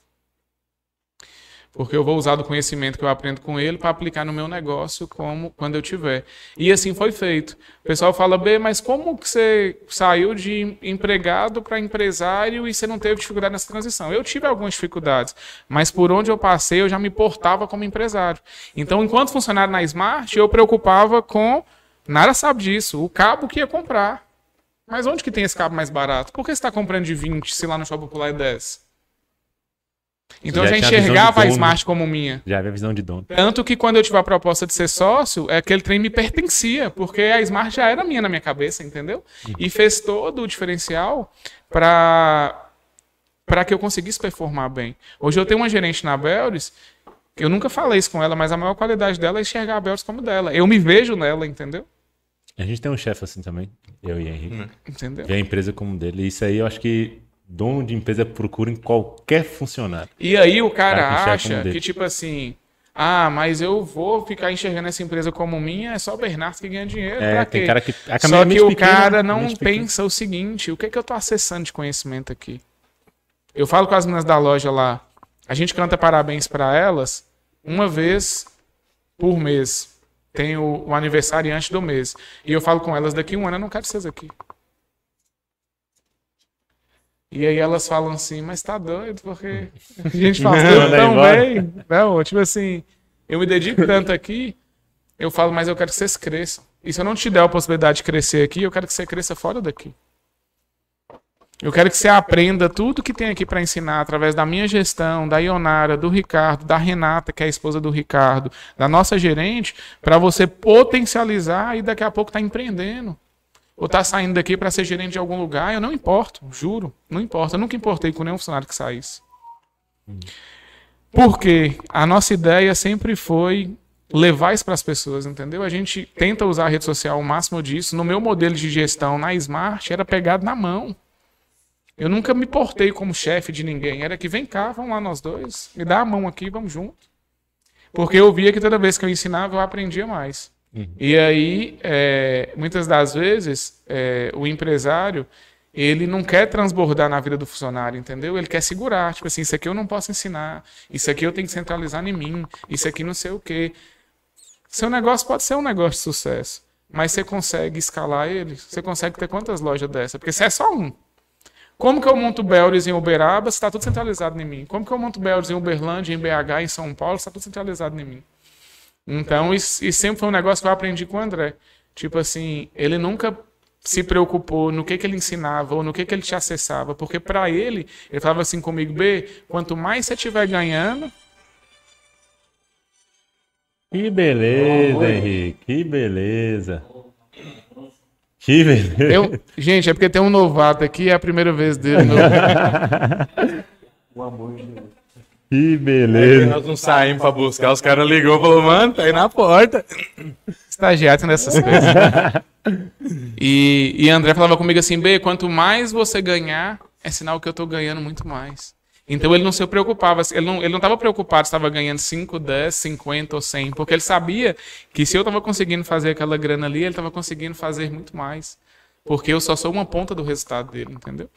C: porque eu vou usar do conhecimento que eu aprendo com ele para aplicar no meu negócio como quando eu tiver. E assim foi feito. O pessoal fala, B, mas como que você saiu de empregado para empresário e você não teve dificuldade nessa transição? Eu tive algumas dificuldades, mas por onde eu passei eu já me portava como empresário. Então, enquanto funcionário na Smart, eu preocupava com, Nara sabe disso, o cabo que ia comprar. Mas onde que tem esse cabo mais barato? Por que você está comprando de 20 se lá no Shopping Popular é 10? Então
B: Já
C: eu já
B: a
C: enxergava a
B: dono.
C: Smart como minha.
B: Já havia visão de dono.
C: Tanto que quando eu tive a proposta de ser sócio, é aquele trem me pertencia, porque a Smart já era minha na minha cabeça, entendeu? E fez todo o diferencial para para que eu conseguisse performar bem. Hoje eu tenho uma gerente na Belris, que eu nunca falei isso com ela, mas a maior qualidade dela é enxergar a Belris como dela. Eu me vejo nela, entendeu?
B: A gente tem um chefe assim também, eu e Henrique.
C: Entendeu?
B: Vê a empresa como dele. Isso aí eu acho que dono de empresa procura em qualquer funcionário.
C: E aí o
B: Cara,
C: cara acha que, tipo assim, ah, mas eu vou ficar enxergando essa empresa como minha, é só o Bernardo que ganha dinheiro.
B: É,
C: pra
B: tem
C: quê?
B: cara que. A
C: Só
B: é
C: que o
B: pequena,
C: cara não
B: mente pequena.
C: pensa o seguinte: o que é que eu tô acessando de conhecimento aqui? Eu falo com as meninas da loja lá, a gente canta parabéns para elas uma vez por mês. Tem o, o aniversariante do mês. E eu falo com elas daqui um ano, eu não quero vocês aqui. E aí elas falam assim, mas tá doido, porque a gente faz tudo tão bem. Não, tipo assim, eu me dedico tanto aqui, eu falo, mas eu quero que vocês cresçam. E se eu não te der a possibilidade de crescer aqui, eu quero que você cresça fora daqui. Eu quero que você aprenda tudo que tem aqui para ensinar através da minha gestão, da Ionara, do Ricardo, da Renata, que é a esposa do Ricardo, da nossa gerente, para você potencializar e daqui a pouco tá empreendendo. Ou tá saindo daqui para ser gerente de algum lugar, eu não importo, juro, não importa. Eu nunca importei com nenhum funcionário que saísse. Porque a nossa ideia sempre foi levar isso para as pessoas, entendeu? A gente tenta usar a rede social o máximo disso. No meu modelo de gestão na Smart era pegado na mão. Eu nunca me portei como chefe de ninguém. Era que vem cá, vamos lá nós dois, me dá a mão aqui, vamos junto. Porque eu via que toda vez que eu ensinava, eu aprendia mais. E aí, é, muitas das vezes, é, o empresário, ele não quer transbordar na vida do funcionário, entendeu? Ele quer segurar. Tipo assim, isso aqui eu não posso ensinar, isso aqui eu tenho que centralizar em mim, isso aqui não sei o quê. Seu negócio pode ser um negócio de sucesso, mas você consegue escalar ele? Você consegue ter quantas lojas dessa? Porque você é só um. Como que eu monto Belris em Uberaba está tudo centralizado em mim? Como que eu monto Belris em Uberlândia, em BH, em São Paulo, está tudo centralizado em mim? Então, isso, isso sempre foi um negócio que eu aprendi com o André. Tipo assim, ele nunca se preocupou no que, que ele ensinava ou no que, que ele te acessava, porque para ele, ele falava assim comigo, B, quanto mais você estiver ganhando,
B: Que beleza, Henrique. Que beleza. Que beleza.
C: eu, gente, é porque tem um novato aqui, é a primeira vez dele. Meu,
B: Que beleza.
A: Nós não saímos pra buscar, os caras ligou e falou, mano, tá aí na porta.
C: estagiário nessas coisas. E, e André falava comigo assim, B, quanto mais você ganhar, é sinal que eu tô ganhando muito mais. Então ele não se preocupava, ele não, ele não estava preocupado se estava ganhando 5, 10, 50 ou 100, porque ele sabia que se eu estava conseguindo fazer aquela grana ali, ele estava conseguindo fazer muito mais. Porque eu só sou uma ponta do resultado dele, entendeu?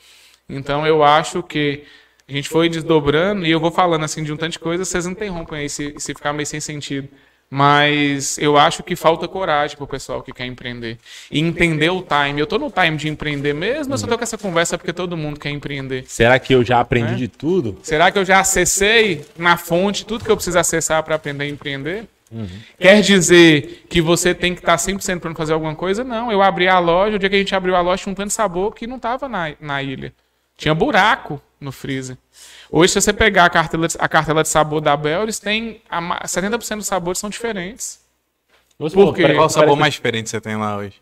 C: Então eu acho que a gente foi desdobrando, e eu vou falando assim de um tanto de coisa, vocês interrompem aí se, se ficar meio sem sentido. Mas eu acho que falta coragem pro pessoal que quer empreender. E entender o time. Eu tô no time de empreender mesmo, eu só tô com essa conversa porque todo mundo quer empreender.
B: Será que eu já aprendi
C: É.
B: de tudo?
C: Será que eu já acessei na fonte tudo que eu preciso acessar para aprender a empreender? Quer dizer que você tem que estar 100% pronto fazer alguma coisa? Não. Eu abri a loja, o dia que a gente abriu a loja tinha um tanto de sabor que não estava na, na ilha. Tinha buraco no freezer. Hoje, se você pegar a cartela, de- a cartela de sabor da Belris, tem a ma- 70% dos sabores são diferentes. Por quê?
A: Qual o sabor mais diferente você tem lá hoje?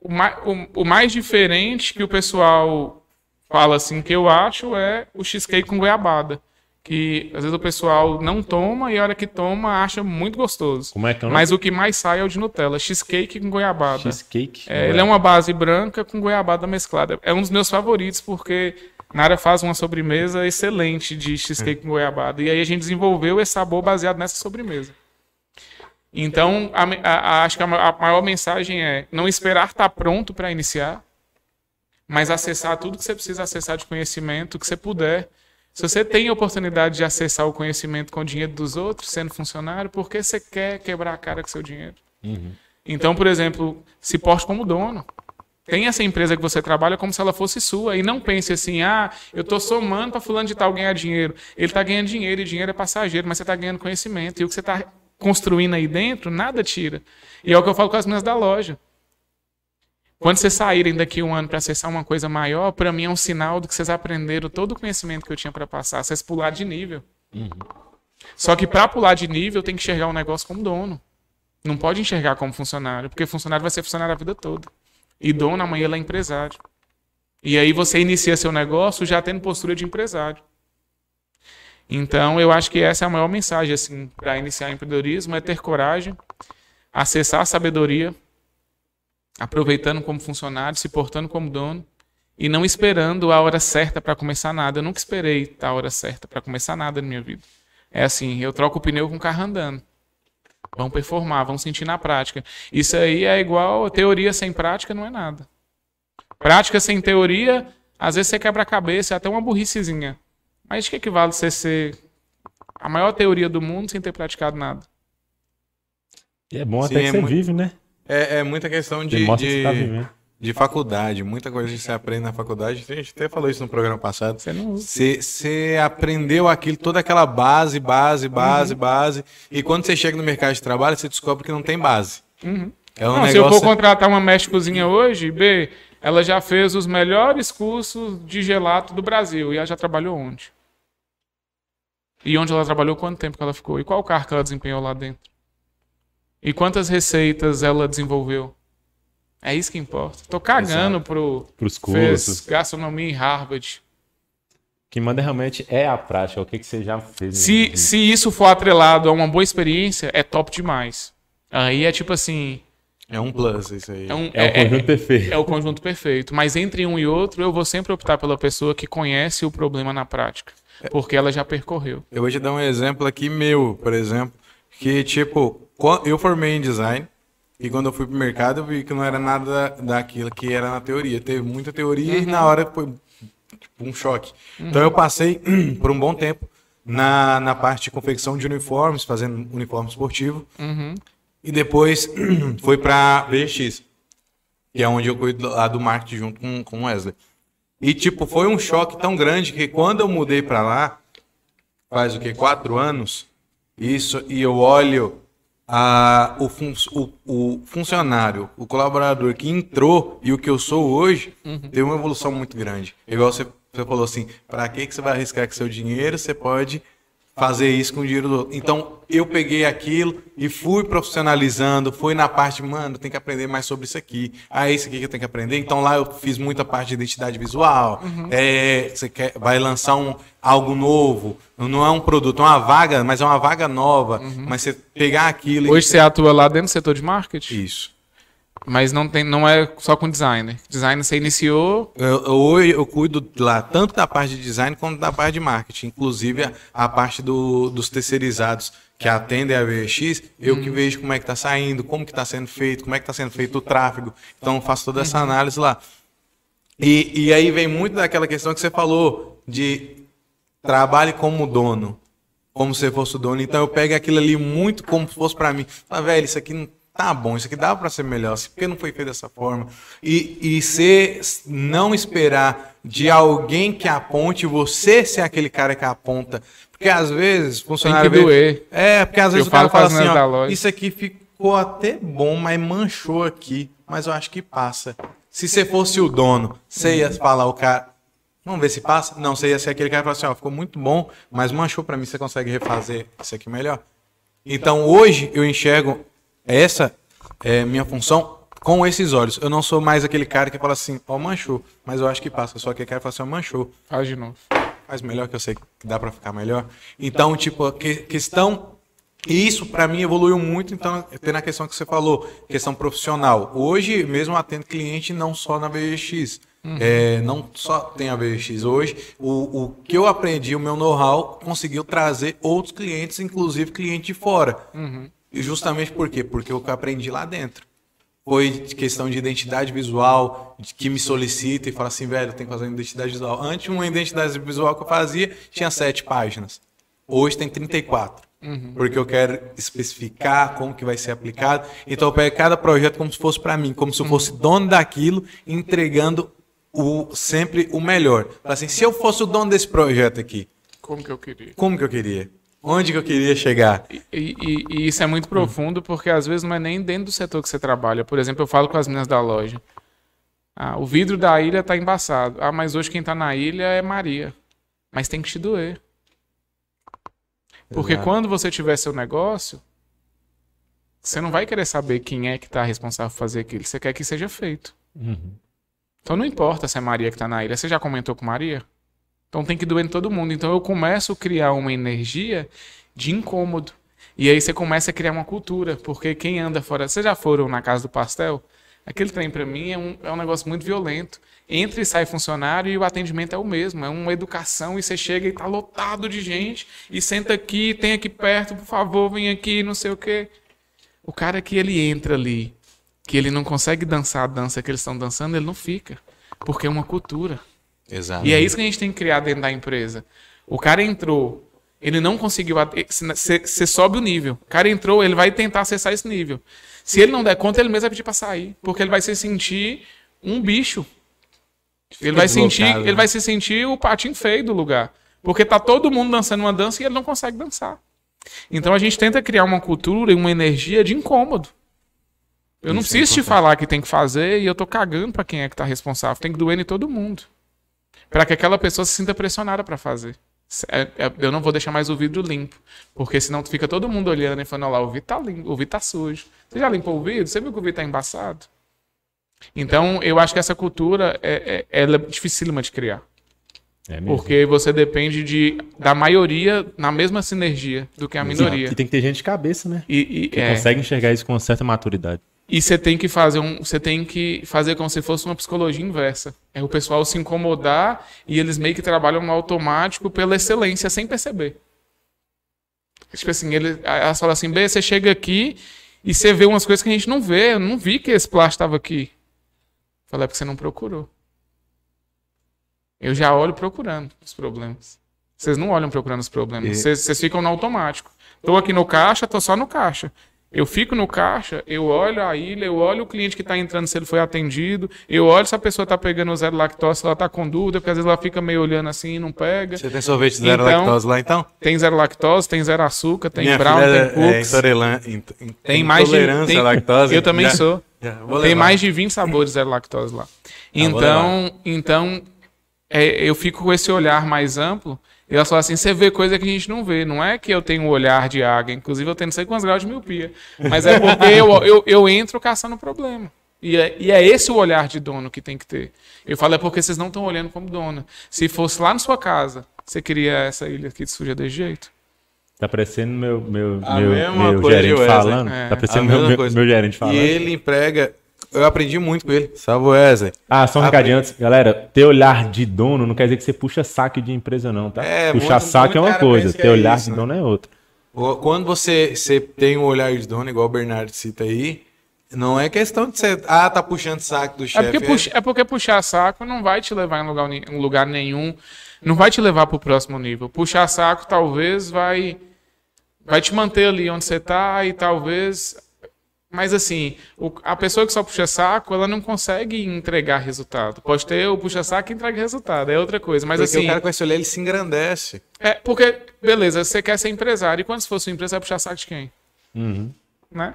C: O mais, o, o mais diferente que o pessoal fala assim que eu acho é o cheesecake com goiabada. Que às vezes o pessoal não toma e a hora que toma acha muito gostoso.
B: Como é que é?
C: Mas o que mais sai é o de Nutella, cheesecake com goiabada.
B: Cheesecake?
C: É, ele é uma base branca com goiabada mesclada. É um dos meus favoritos porque Nara faz uma sobremesa excelente de cheesecake com goiabada. E aí a gente desenvolveu esse sabor baseado nessa sobremesa. Então, a a- a- acho que a ma- a maior mensagem é não esperar estar pronto para iniciar, mas acessar tudo que você precisa acessar de conhecimento que você puder. Se você tem a oportunidade de acessar o conhecimento com o dinheiro dos outros, sendo funcionário, por que você quer quebrar a cara com seu dinheiro? Então, por exemplo, se porte como dono. Tem essa empresa que você trabalha como se ela fosse sua. E não pense assim, ah, eu estou somando para fulano de tal ganhar dinheiro. Ele está ganhando dinheiro e dinheiro é passageiro, mas você está ganhando conhecimento. E o que você está construindo aí dentro, nada tira. E é o que eu falo com as meninas da loja. Quando vocês saírem daqui um ano para acessar uma coisa maior, para mim é um sinal de que vocês aprenderam todo o conhecimento que eu tinha para passar. Vocês pular de nível. Só que para pular de nível, tem que enxergar o negócio como dono. Não pode enxergar como funcionário, porque funcionário vai ser funcionário a vida toda. E dono amanhã ele é empresário. E aí você inicia seu negócio já tendo postura de empresário. Então, eu acho que essa é a maior mensagem assim para iniciar empreendedorismo é ter coragem, acessar a sabedoria, aproveitando como funcionário, se portando como dono e não esperando a hora certa para começar nada. Eu nunca esperei a hora certa para começar nada na minha vida. É assim, eu troco o pneu com o carro andando. Vão performar, vão sentir na prática. Isso aí é igual teoria sem prática, não é nada. Prática sem teoria, às vezes você quebra a cabeça, é até uma burricezinha. Mas de que equivale você ser a maior teoria do mundo sem ter praticado nada?
B: E é bom
A: Sim,
B: até que
A: é
B: você
A: muito-
B: vive, né?
A: É, é muita questão de,
B: Demonstra que você tá
A: de, faculdade, muita coisa que você aprende na faculdade. A gente até falou isso no programa passado.
C: Você não.
A: Você, você aprendeu aquilo, toda aquela base, base, base,
C: Uhum.
A: base. E quando você chega no mercado de trabalho, você descobre que não tem base. É um
C: Uhum. Não, se eu
A: negócio.
C: for contratar uma mestre cozinha hoje, B, ela já fez os melhores cursos de gelato do Brasil. E ela já trabalhou onde? E onde ela trabalhou, quanto tempo que ela ficou? E qual cargo que ela desempenhou lá dentro? E quantas receitas ela desenvolveu? É isso que importa. Tô cagando pro
B: Pros
C: fez
B: cursos.
C: gastronomia em Harvard.
B: O que manda realmente é a prática, o que, que você já fez.
C: Se, se isso for atrelado a uma boa experiência, é top demais. Aí é tipo assim.
A: É um plus isso aí.
C: É, um,
B: É o conjunto perfeito.
C: é o conjunto perfeito. Mas entre um e outro, eu vou sempre optar pela pessoa que conhece o problema na prática. Porque ela já percorreu.
A: Eu vou te dar um exemplo aqui meu, por exemplo, que tipo, eu formei em design e quando eu fui pro mercado eu vi que não era nada daquilo que era na teoria. Teve muita teoria e na hora foi tipo, um choque. Então eu passei por um bom tempo na, na parte de confecção de uniformes, fazendo uniforme esportivo. E depois foi para VX, que é onde eu cuido lá do marketing junto com, com o Wesley. E, tipo, foi um choque tão grande que quando eu mudei para lá, faz o que? Quatro anos, isso, e eu olho a, o, fun, o, o funcionário, o colaborador que entrou e o que eu sou hoje, teve uma evolução muito grande. Igual você, você falou assim, para que, que você vai arriscar com seu dinheiro? Você pode fazer isso com o dinheiro do outro. Então, eu peguei aquilo e fui profissionalizando, fui na parte, mano, tem que aprender mais sobre isso aqui. Ah, é isso aqui que eu tenho que aprender. Então, lá eu fiz muita parte de identidade visual. É, você quer, vai lançar um, algo novo. Não é um produto, é uma vaga, mas é uma vaga nova. Mas você pegar aquilo
C: Hoje você atua lá dentro do setor de marketing,
A: Isso.
C: Mas não, tem, não é só com designer. Designer você iniciou.
A: Eu, eu, hoje eu cuido lá tanto da parte de design quanto da parte de marketing. Inclusive a, a parte do- dos terceirizados que atendem a VX, eu que vejo como é que está saindo, como que está sendo feito, como é que está sendo feito o tráfego. Então eu faço toda essa análise lá. E, e aí vem muito daquela questão que você falou de trabalhe como dono, como se fosse o dono. Então eu pego aquilo ali muito como se fosse para mim. Fala, velho, isso aqui não tá bom, isso aqui dá para ser melhor, por que não foi feito dessa forma? E, e ser, não esperar de alguém que aponte, você ser aquele cara que aponta. Porque às vezes, funcionário.
C: Tem que doer.
A: É, porque às vezes
C: Eu
A: o cara fala
C: as
A: assim, ó, isso aqui ficou até bom, mas manchou aqui. Mas eu acho que passa. Se você fosse o dono, você ia falar o cara. Vamos ver se passa? Não, você ia ser aquele cara que fala assim, ó, ficou muito bom, mas manchou pra mim, você consegue refazer isso aqui melhor? Então hoje eu enxergo essa é, minha função com esses olhos. Eu não sou mais aquele cara que fala assim, ó, manchou, mas eu acho que passa. Só aquele cara que fala assim, ó, manchou
C: Faz de novo.
A: faz melhor que eu sei que dá pra ficar melhor. Então, tipo, a que- questão e isso pra mim evoluiu muito, então tem na questão que você falou, questão profissional. Hoje mesmo eu atendo cliente não só na VX, é, não só tem a VX. Hoje o, o que eu aprendi, o meu know-how conseguiu trazer outros clientes, inclusive cliente de fora. E justamente por quê? Porque eu aprendi lá dentro. foi questão de identidade visual, de que me solicita e fala assim, velho, tem que fazer uma identidade visual. Antes, uma identidade visual que eu fazia tinha sete páginas. Hoje tem 34. Uhum. Porque eu quero especificar como que vai ser aplicado. Então eu pego cada projeto como se fosse para mim, como se eu fosse dono daquilo, entregando o, sempre o melhor. Assim, se eu fosse o dono desse projeto aqui,
C: como que eu queria?
A: Como que eu queria? Onde que eu queria chegar?
C: E, e, e, isso é muito profundo, porque às vezes não é nem dentro do setor que você trabalha. Por exemplo, eu falo com as meninas da loja. Ah, o vidro da ilha está embaçado. Ah, mas hoje quem está na ilha é Maria. Mas tem que te doer. Porque Exato. quando você tiver seu negócio, você não vai querer saber quem é que está responsável por fazer aquilo. Você quer que seja feito. Uhum. Então não importa se é Maria que está na ilha. Você já comentou com Maria? Então tem que doer em todo mundo. Então eu começo a criar uma energia de incômodo. E aí você começa a criar uma cultura, porque quem anda fora. Vocês já foram na casa do pastel? Aquele trem para mim é um, é um negócio muito violento. Entra e sai funcionário e o atendimento é o mesmo. É uma educação e você chega e tá lotado de gente e senta aqui, tem aqui perto, por favor, vem aqui, não sei o quê. O cara que ele entra ali, que ele não consegue dançar a dança que eles estão dançando, ele não fica. Porque é uma cultura.
A: Exato.
C: E é isso que a gente tem que criar dentro da empresa. O cara entrou, ele não conseguiu. Você sobe o nível. O cara entrou, ele vai tentar acessar esse nível. Se ele não der conta, ele mesmo vai pedir para sair. Porque ele vai se sentir um bicho. Ele vai, sentir, né? ele vai se sentir o patinho feio do lugar. Porque tá todo mundo dançando uma dança e ele não consegue dançar. Então a gente tenta criar uma cultura e uma energia de incômodo. Eu não é preciso é te falar que tem que fazer e eu tô cagando para quem é que tá responsável. Tem que doer em todo mundo para que aquela pessoa se sinta pressionada para fazer. É, é, eu não vou deixar mais o vidro limpo, porque senão fica todo mundo olhando e falando, lá, o vidro tá limpo, o vidro tá sujo. Você já limpou o vidro? Você viu que o vidro tá embaçado? Então, eu acho que essa cultura é, é, é dificílima de criar. É porque você depende de, da maioria na mesma sinergia do que a minoria.
B: E tem que ter gente de cabeça, né?
C: E, e
B: que é. consegue enxergar isso com certa maturidade.
C: E você tem que fazer um, você tem que fazer como se fosse uma psicologia inversa. É o pessoal se incomodar e eles meio que trabalham no automático pela excelência sem perceber. Tipo assim, ele, elas falam assim, B, você chega aqui e você vê umas coisas que a gente não vê. Eu não vi que esse plástico estava aqui. Falei, é porque você não procurou. Eu já olho procurando os problemas. Vocês não olham procurando os problemas. Vocês, vocês ficam no automático. Estou aqui no caixa, estou só no caixa. Eu fico no caixa, eu olho a ilha, eu olho o cliente que está entrando se ele foi atendido, eu olho se a pessoa está pegando zero lactose, se ela está com dúvida, porque às vezes ela fica meio olhando assim e não pega.
A: Você tem sorvete zero então, lactose lá então?
C: Tem zero lactose, tem zero açúcar, tem Minha brown, tem é cookies.
A: É
C: tem mais de tem,
A: lactose.
C: Eu também já, sou. Já, tem mais de 20 sabores zero lactose lá. Então, então é, eu fico com esse olhar mais amplo e ela falou assim: você vê coisa que a gente não vê. Não é que eu tenho um olhar de águia, inclusive eu tenho não sei quantos graus de miopia. Mas é porque eu, eu, eu entro caçando problema. E é, e é esse o olhar de dono que tem que ter. Eu falo, é porque vocês não estão olhando como dono. Se fosse lá na sua casa, você queria essa ilha aqui de suja desse jeito?
B: Tá parecendo meu, meu, meu, meu gerente falando. É. Tá parecendo meu, meu, meu gerente falando.
A: E ele emprega eu aprendi muito com ele. Salve Wesley.
B: Ah, só um recadinho antes. Galera, ter olhar de dono não quer dizer que você puxa saque de empresa, não, tá? É, Puxar muito, saque muito é uma coisa, ter é olhar isso, de né? dono é outra.
A: Quando você, você tem um olhar de dono, igual o Bernardo cita aí, não é questão de você. Ah, tá puxando saco do chefe.
C: É porque, puxa, é porque puxar saco não vai te levar em lugar, em lugar nenhum. Não vai te levar pro próximo nível. Puxar saco talvez vai. Vai te manter ali onde você tá e talvez mas assim, o, a pessoa que só puxa saco, ela não consegue entregar resultado. Pode ter o puxa saco que entrega resultado, é outra coisa. Mas
A: porque
C: assim,
A: o cara com esse olhar ele se engrandece.
C: É, porque beleza, você quer ser empresário e quando se for sua empresa vai puxar saco de quem?
B: Uhum.
C: Né?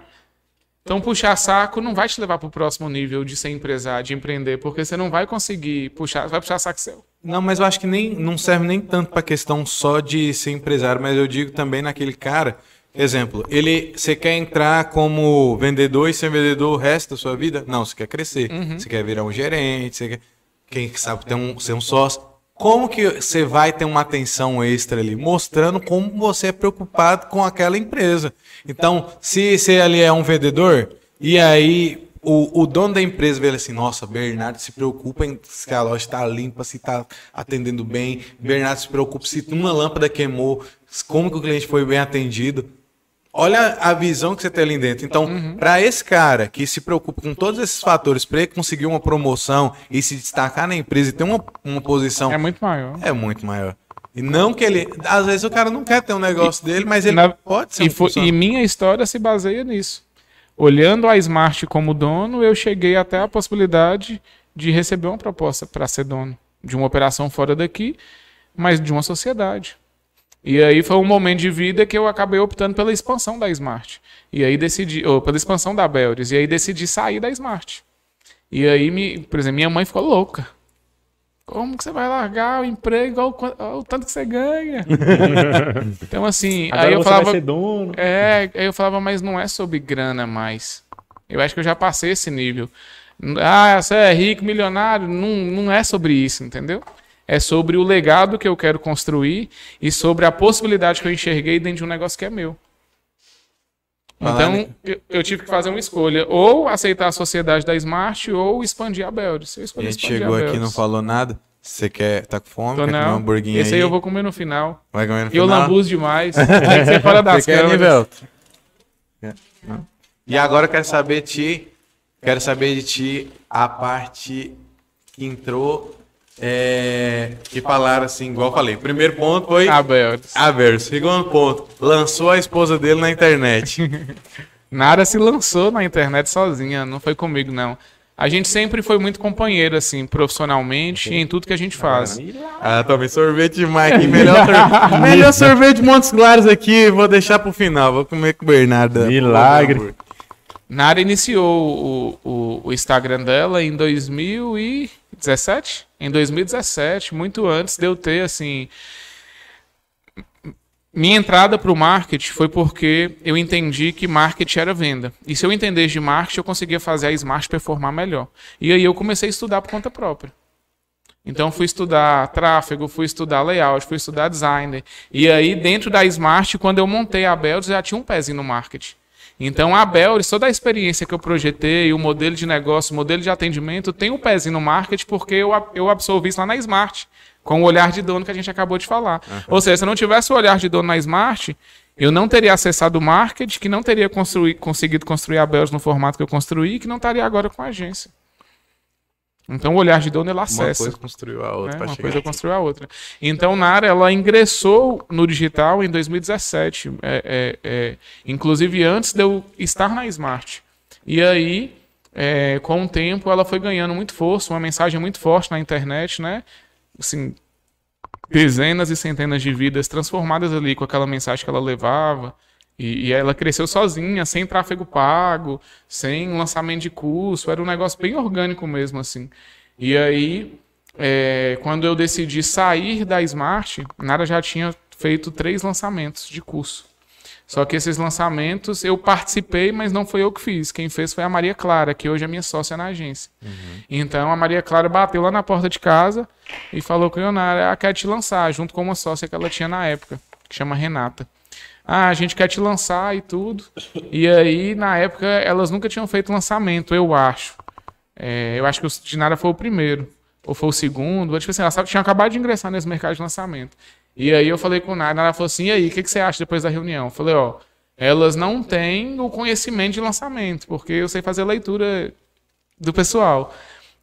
C: Então puxar saco não vai te levar para o próximo nível de ser empresário, de empreender, porque você não vai conseguir puxar, vai puxar saco seu.
A: Não, mas eu acho que nem não serve nem tanto para questão só de ser empresário, mas eu digo também naquele cara Exemplo, ele, você quer entrar como vendedor e ser vendedor o resto da sua vida? Não, você quer crescer. Uhum. Você quer virar um gerente, você quer, quem sabe ter um, ser um sócio. Como que você vai ter uma atenção extra ali? Mostrando como você é preocupado com aquela empresa. Então, se você ali é um vendedor, e aí o, o dono da empresa vê assim, nossa, Bernardo se preocupa em se a loja está limpa, se está atendendo bem. Bernardo se preocupa se uma lâmpada queimou, como que o cliente foi bem atendido olha a visão que você tem ali dentro. Então,
C: Uhum.
A: para esse cara que se preocupa com todos esses fatores para ele conseguir uma promoção e se destacar na empresa e ter uma, uma posição
C: É muito maior.
A: é muito maior. E não que ele. Às vezes o cara não quer ter um negócio dele, mas ele
C: Na-
A: pode ser
C: E,
A: um
C: foi- e minha história se baseia nisso. Olhando a Smart como dono, eu cheguei até a possibilidade de receber uma proposta para ser dono de uma operação fora daqui, mas de uma sociedade. E aí foi um momento de vida que eu acabei optando pela expansão da Smart. E aí decidi, ou pela expansão da Beldes, e aí decidi sair da Smart. E aí, me, por exemplo, minha mãe ficou louca. Como que você vai largar o emprego igual o tanto que você ganha? então, assim,
B: Agora
C: aí eu
B: você
C: falava.
B: vai ser dono.
C: É, aí eu falava, mas não é sobre grana mais. Eu acho que eu já passei esse nível. Ah, você é rico, milionário. Não, não é sobre isso, entendeu? É sobre o legado que eu quero construir e sobre a possibilidade que eu enxerguei dentro de um negócio que é meu. Então, eu, tive que fazer uma escolha. Ou aceitar a sociedade da Smart ou expandir a Beldes. Eu
A: A gente chegou
C: a
A: aqui e não falou nada. Você quer. Tá com fome?
C: Tô
A: quer comer um
C: não. Esse
A: aí?
C: aí eu vou comer no final.
A: Vai comer no
C: E eu
A: final?
C: lambuzo demais. Tem que ser fora das
A: Você quer,
C: câmeras.
A: Nivelto? Quer? Não? E agora eu quero saber de ti. Quero saber de ti a parte que entrou. É, que falaram assim, igual eu falei. Primeiro ponto foi.
C: A Beldes.
A: Aver. Segundo ponto, lançou a esposa dele na internet.
C: Nara se lançou na internet sozinha, não foi comigo, não. A gente sempre foi muito companheiro, assim, profissionalmente e em tudo que a gente faz.
A: ah, tomei sorvete demais aqui. Melhor, sor- melhor sorvete de Montes Claros aqui. Vou deixar pro final. Vou comer com o Bernardo.
B: Milagre.
C: Nara iniciou o, o, o Instagram dela em 2017? Em 2017, muito antes de eu ter, assim. Minha entrada para o marketing foi porque eu entendi que marketing era venda. E se eu entendesse de marketing, eu conseguia fazer a Smart performar melhor. E aí eu comecei a estudar por conta própria. Então fui estudar tráfego, fui estudar layout, fui estudar designer. E aí dentro da Smart, quando eu montei a Beldes, já tinha um pezinho no marketing. Então a Beldes, toda a experiência que eu projetei, o modelo de negócio, o modelo de atendimento, tem um pezinho no marketing porque eu, eu absorvi isso lá na Smart, com o olhar de dono que a gente acabou de falar. Ou seja, se eu não tivesse o olhar de dono na Smart, eu não teria acessado o marketing, que não teria construí- conseguido construir a Beldes no formato que eu construí, e que não estaria agora com a agência. Então o olhar de dono ele
A: Uma
C: acessa
A: coisa construiu a outra
C: né? Uma coisa
A: aqui.
C: construiu a outra. Então, Nara, ela ingressou no digital em 2017, é, é, é, inclusive antes de eu estar na Smart. E aí, é, com o tempo, ela foi ganhando muito força, uma mensagem muito forte na internet, né? Assim, dezenas e centenas de vidas transformadas ali com aquela mensagem que ela levava. E, e ela cresceu sozinha, sem tráfego pago, sem lançamento de curso, era um negócio bem orgânico mesmo, assim. E aí, é, quando eu decidi sair da Smart, Nara já tinha feito três lançamentos de curso. Só que esses lançamentos eu participei, mas não foi eu que fiz. Quem fez foi a Maria Clara, que hoje é minha sócia na agência. Então a Maria Clara bateu lá na porta de casa e falou com o Leonardo, ela quer te lançar, junto com uma sócia que ela tinha na época, que chama Renata. Ah, a gente quer te lançar e tudo. E aí, na época, elas nunca tinham feito lançamento, eu acho. É, eu acho que o de Nara foi o primeiro. Ou foi o segundo. Tipo assim, ela sabe, tinha acabado de ingressar nesse mercado de lançamento. E aí eu falei com o Nara, ela falou assim, e aí, o que, que você acha depois da reunião? Eu falei, ó, elas não têm o conhecimento de lançamento, porque eu sei fazer leitura do pessoal.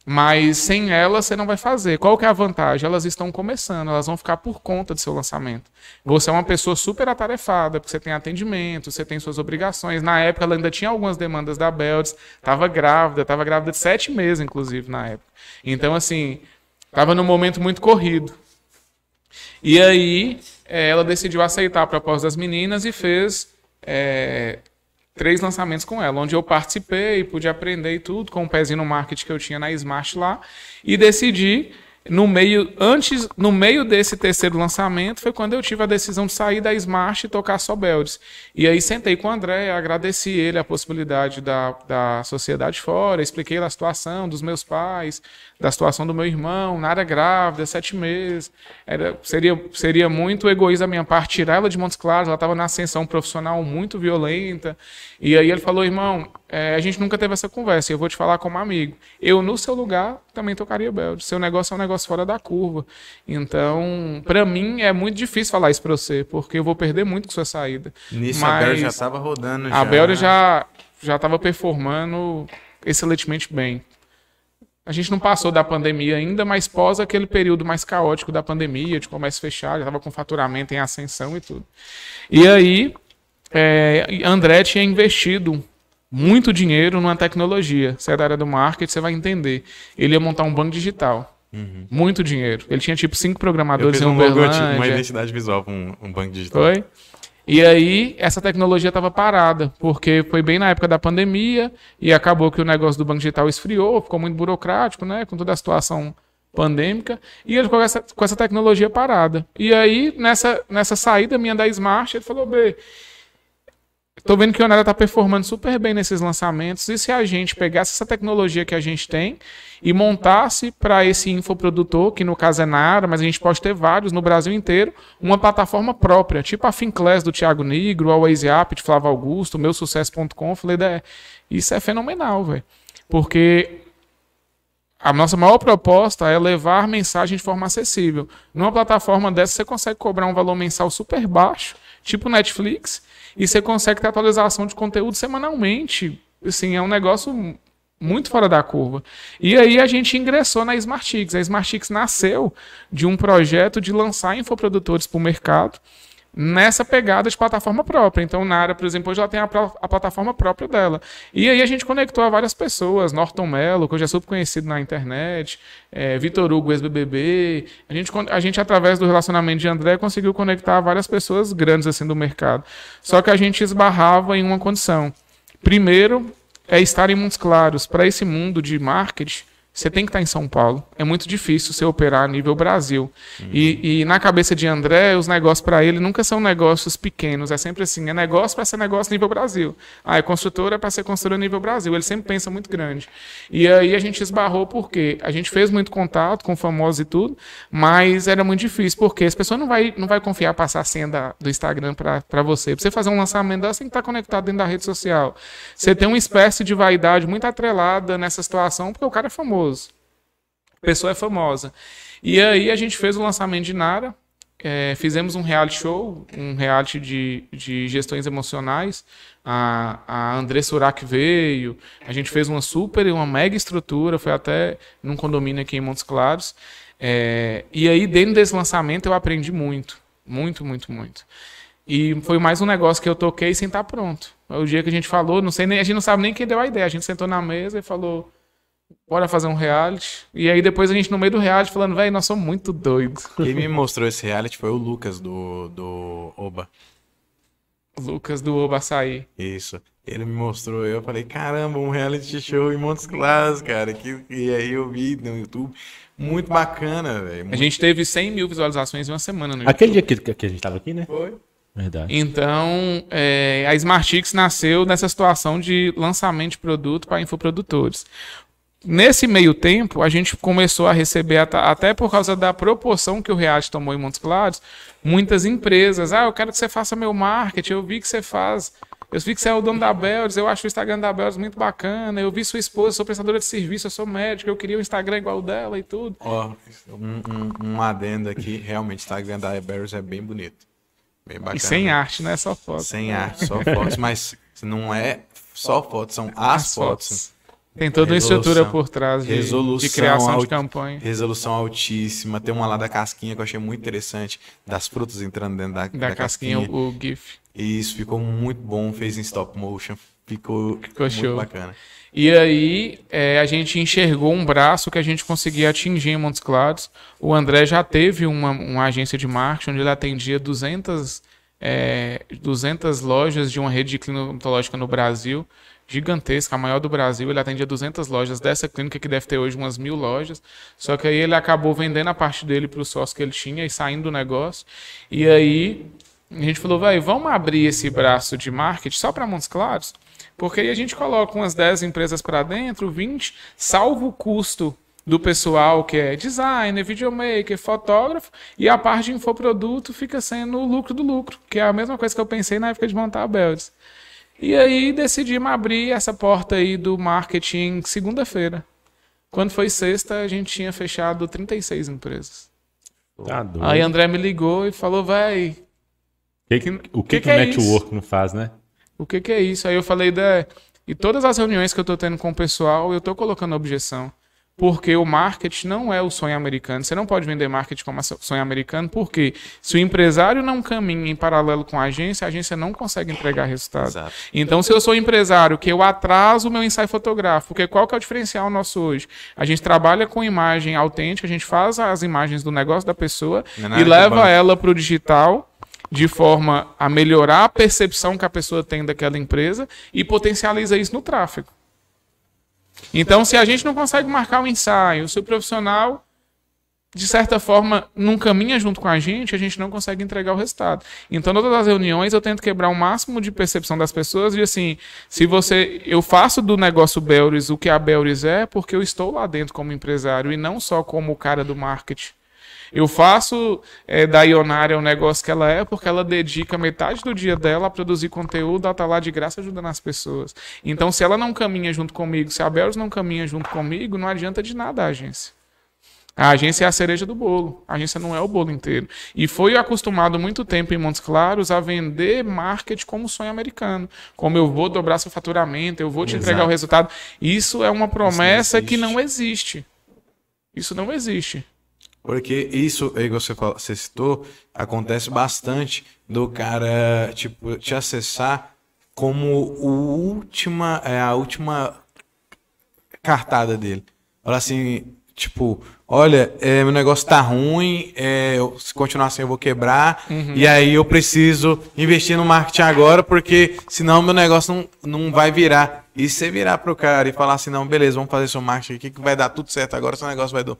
C: Mas sem elas você não vai fazer. Qual que é a vantagem? Elas estão começando, elas vão ficar por conta do seu lançamento. Você é uma pessoa super atarefada, porque você tem atendimento, você tem suas obrigações. Na época ela ainda tinha algumas demandas da Beldes, estava grávida, estava grávida de sete meses, inclusive, na época. Então, assim, estava num momento muito corrido. E aí eh, ela decidiu aceitar a proposta das meninas e fez eh, três lançamentos com ela, onde eu participei, pude aprender e tudo, com o pezinho no marketing que eu tinha na Smart lá, e decidi no meio antes no meio desse terceiro lançamento foi quando eu tive a decisão de sair da Smart e tocar só Beldes. E aí sentei com o André, agradeci ele a possibilidade da, da sociedade fora, expliquei a situação dos meus pais, da situação do meu irmão, na área grávida, sete meses. Era, seria, seria muito egoísta da minha parte tirar ela de Montes Claros, ela estava na ascensão profissional muito violenta. E aí ele falou, irmão, é, a gente nunca teve essa conversa, eu vou te falar como amigo. Eu, no seu lugar, também tocaria Belde. Seu negócio é um negócio fora da curva. Então, para mim, é muito difícil falar isso para você, porque eu vou perder muito com sua saída.
A: Nisso
C: Mas
A: a Bel já estava rodando.
C: A Belde já já estava performando excelentemente bem. A gente não passou da pandemia ainda, mas pós aquele período mais caótico da pandemia, de comércio fechado, já estava com faturamento em ascensão e tudo. E aí, é, André tinha investido muito dinheiro numa tecnologia. Você é da área do marketing, você vai entender. Ele ia montar um banco digital. Uhum. Muito dinheiro. Ele tinha tipo cinco programadores
A: Eu fiz
C: em
A: um
C: Uberlândia.
A: logotipo, uma identidade visual para um, um banco digital.
C: Foi? E aí, essa tecnologia estava parada, porque foi bem na época da pandemia e acabou que o negócio do banco digital esfriou, ficou muito burocrático, né? Com toda a situação pandêmica, e ele ficou com essa, com essa tecnologia parada. E aí, nessa, nessa saída minha da Smart, ele falou: B, Tô vendo que o Onera tá performando super bem nesses lançamentos. E se a gente pegasse essa tecnologia que a gente tem e montasse para esse infoprodutor, que no caso é Nara, mas a gente pode ter vários no Brasil inteiro, uma plataforma própria, tipo a Finclass do Thiago Negro, a Waze App de Flávio Augusto, meu sucesso.com. Falei, isso é fenomenal, velho. Porque a nossa maior proposta é levar mensagem de forma acessível. Numa plataforma dessa, você consegue cobrar um valor mensal super baixo, tipo Netflix, e você consegue ter atualização de conteúdo semanalmente. Assim, é um negócio muito fora da curva. E aí a gente ingressou na Smartix. A Smartix nasceu de um projeto de lançar infoprodutores para o mercado nessa pegada de plataforma própria. Então, na área, por exemplo, hoje ela tem a, a, plataforma própria dela. E aí a gente conectou a várias pessoas, Norton Mello, que hoje é super conhecido na internet, é, Vitor Hugo, ex-BBB. A gente, a gente, através do relacionamento de André, conseguiu conectar várias pessoas grandes assim do mercado. Só que a gente esbarrava em uma condição. Primeiro, é estar em mundos claros. Para esse mundo de marketing, você tem que estar em São Paulo. É muito difícil você operar a nível Brasil. Uhum. E, e, na cabeça de André, os negócios para ele nunca são negócios pequenos. É sempre assim: é negócio para ser negócio nível Brasil. Ah, é construtora para ser construtora nível Brasil. Ele sempre pensa muito grande. E aí a gente esbarrou porque a gente fez muito contato com famosos e tudo, mas era muito difícil porque as pessoas não vai, não vai confiar passar a senha da, do Instagram para você. Para você fazer um lançamento, você tem que estar conectado dentro da rede social. Você tem uma espécie de vaidade muito atrelada nessa situação porque o cara é famoso famoso. Pessoa é famosa. E aí a gente fez o lançamento de Nara, é, fizemos um reality show, um reality de, de gestões emocionais. A, a André Surak veio, a gente fez uma super, uma mega estrutura, foi até num condomínio aqui em Montes Claros. É, e aí, dentro desse lançamento, eu aprendi muito, muito, muito, muito. E foi mais um negócio que eu toquei sem estar pronto. O dia que a gente falou, não sei nem, a gente não sabe nem quem deu a ideia. A gente sentou na mesa e falou: bora fazer um reality. E aí depois a gente no meio do reality falando, velho, nós somos muito doidos.
A: Quem me mostrou esse reality foi o Lucas do, do Oba.
C: Lucas do Oba Açaí.
A: Isso. Ele me mostrou, eu falei, caramba, um reality show em Montes Claros, cara. Que, e aí eu vi no YouTube. Muito bacana, velho.
C: A gente teve 100 mil visualizações em uma semana no
B: Aquele dia que, que a gente tava aqui, né?
A: Foi.
B: Verdade.
C: Então, é, a Smartix nasceu nessa situação de lançamento de produto para infoprodutores. Nesse meio tempo, a gente começou a receber, até por causa da proporção que o React tomou em Montes Claros, muitas empresas. Ah, eu quero que você faça meu marketing, eu vi que você faz. Eu vi que você é o dono da Beldes, eu acho o Instagram da Beldes muito bacana. Eu vi sua esposa, sou prestadora de serviço, eu sou médico, eu queria um Instagram igual o dela e tudo.
A: Ó, oh, um, um, um, adendo aqui, realmente o Instagram da Beldes é bem bonito. Bem bacana.
C: E sem arte, não é só foto.
A: Sem arte, só fotos, mas não é só fotos, são as, as fotos. fotos.
C: Tem toda uma estrutura por trás de, de criação de campanha.
A: Resolução altíssima. Tem uma lá da casquinha que eu achei muito interessante, das frutas entrando dentro da,
C: da, da casquinha, casquinha. O, o GIF.
A: Isso, ficou muito bom. Fez em stop motion. Ficou, ficou muito show. bacana.
C: E aí é, a gente enxergou um braço que a gente conseguia atingir em Montes Claros. O André já teve uma, uma agência de marketing onde ele atendia 200, é, 200 lojas de uma rede de clínica odontológica no Brasil gigantesca, a maior do Brasil. Ele atendia 200 lojas dessa clínica, que deve ter hoje umas mil lojas. Só que aí ele acabou vendendo a parte dele para o sócio que ele tinha e saindo do negócio. E aí a gente falou, vai, vamos abrir esse braço de marketing só para Montes Claros? Porque aí a gente coloca umas 10 empresas para dentro, 20, salvo o custo do pessoal que é designer, videomaker, fotógrafo, e a parte de infoproduto fica sendo o lucro do lucro, que é a mesma coisa que eu pensei na época de montar a Beldes. E aí decidimos abrir essa porta aí do marketing segunda-feira. Quando foi sexta, a gente tinha fechado 36 empresas.
B: Tá doido.
C: Aí André me ligou e falou, véi,
B: Que que- o que,
C: que
B: que,
C: que
B: o
C: é
B: network não faz, né?
C: o que que é isso? Aí eu falei, Dé, e todas as reuniões que eu tô tendo com o pessoal, eu tô colocando objeção. Porque o marketing não é o sonho americano. Você não pode vender marketing como sonho americano, porque se o empresário não caminha em paralelo com a agência, a agência não consegue entregar resultado.
A: Exato.
C: Então, se eu sou empresário, que eu atraso o meu ensaio fotográfico, porque qual que é o diferencial nosso hoje? A gente trabalha com imagem autêntica, a gente faz as imagens do negócio da pessoa
A: Não é
C: e
A: de
C: leva ela para o digital de forma a melhorar a percepção que a pessoa tem daquela empresa e potencializa isso no tráfego. Então, se a gente não consegue marcar o ensaio, se o profissional de certa forma, não caminha junto com a gente, a gente não consegue entregar o resultado. Então, todas as reuniões eu tento quebrar o máximo de percepção das pessoas de assim, se você, eu faço do negócio Belris o que a Belris é, porque eu estou lá dentro como empresário e não só como o cara do marketing. Eu faço é, da Ionária o negócio que ela é, porque ela dedica metade do dia dela a produzir conteúdo, ela tá lá de graça ajudando as pessoas. Então, se ela não caminha junto comigo, se a Belris não caminha junto comigo, não adianta de nada a agência. A agência é a cereja do bolo. A agência não é o bolo inteiro. E foi acostumado muito tempo em Montes Claros a vender marketing como sonho americano. Como eu vou dobrar seu faturamento, eu vou te entregar o resultado. Isso é uma promessa que
A: existe.
C: não existe. Isso não existe.
A: Porque isso aí que você, fala- você citou, acontece bastante do cara, tipo, te acessar como o última, é, a última cartada dele. Fala assim, tipo, olha, é, meu negócio tá ruim, é, eu- se continuar assim eu vou quebrar, e aí eu preciso investir no marketing agora, porque senão meu negócio não, não vai virar. E você virar pro cara e falar assim, não, beleza, vamos fazer seu marketing aqui que vai dar tudo certo agora, seu negócio vai dar.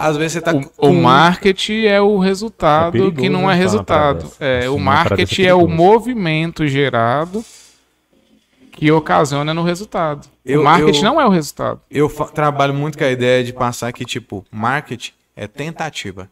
A: Às vezes você tá
C: O,
A: com
C: o marketing é o resultado
B: É
C: que não é
B: né,
C: resultado. É, o marketing
B: é
C: é o movimento gerado que ocasiona no resultado.
A: Eu-
C: o marketing
A: eu-
C: não é o resultado.
A: Eu trabalho muito com a ideia de passar que, tipo, marketing é tentativa.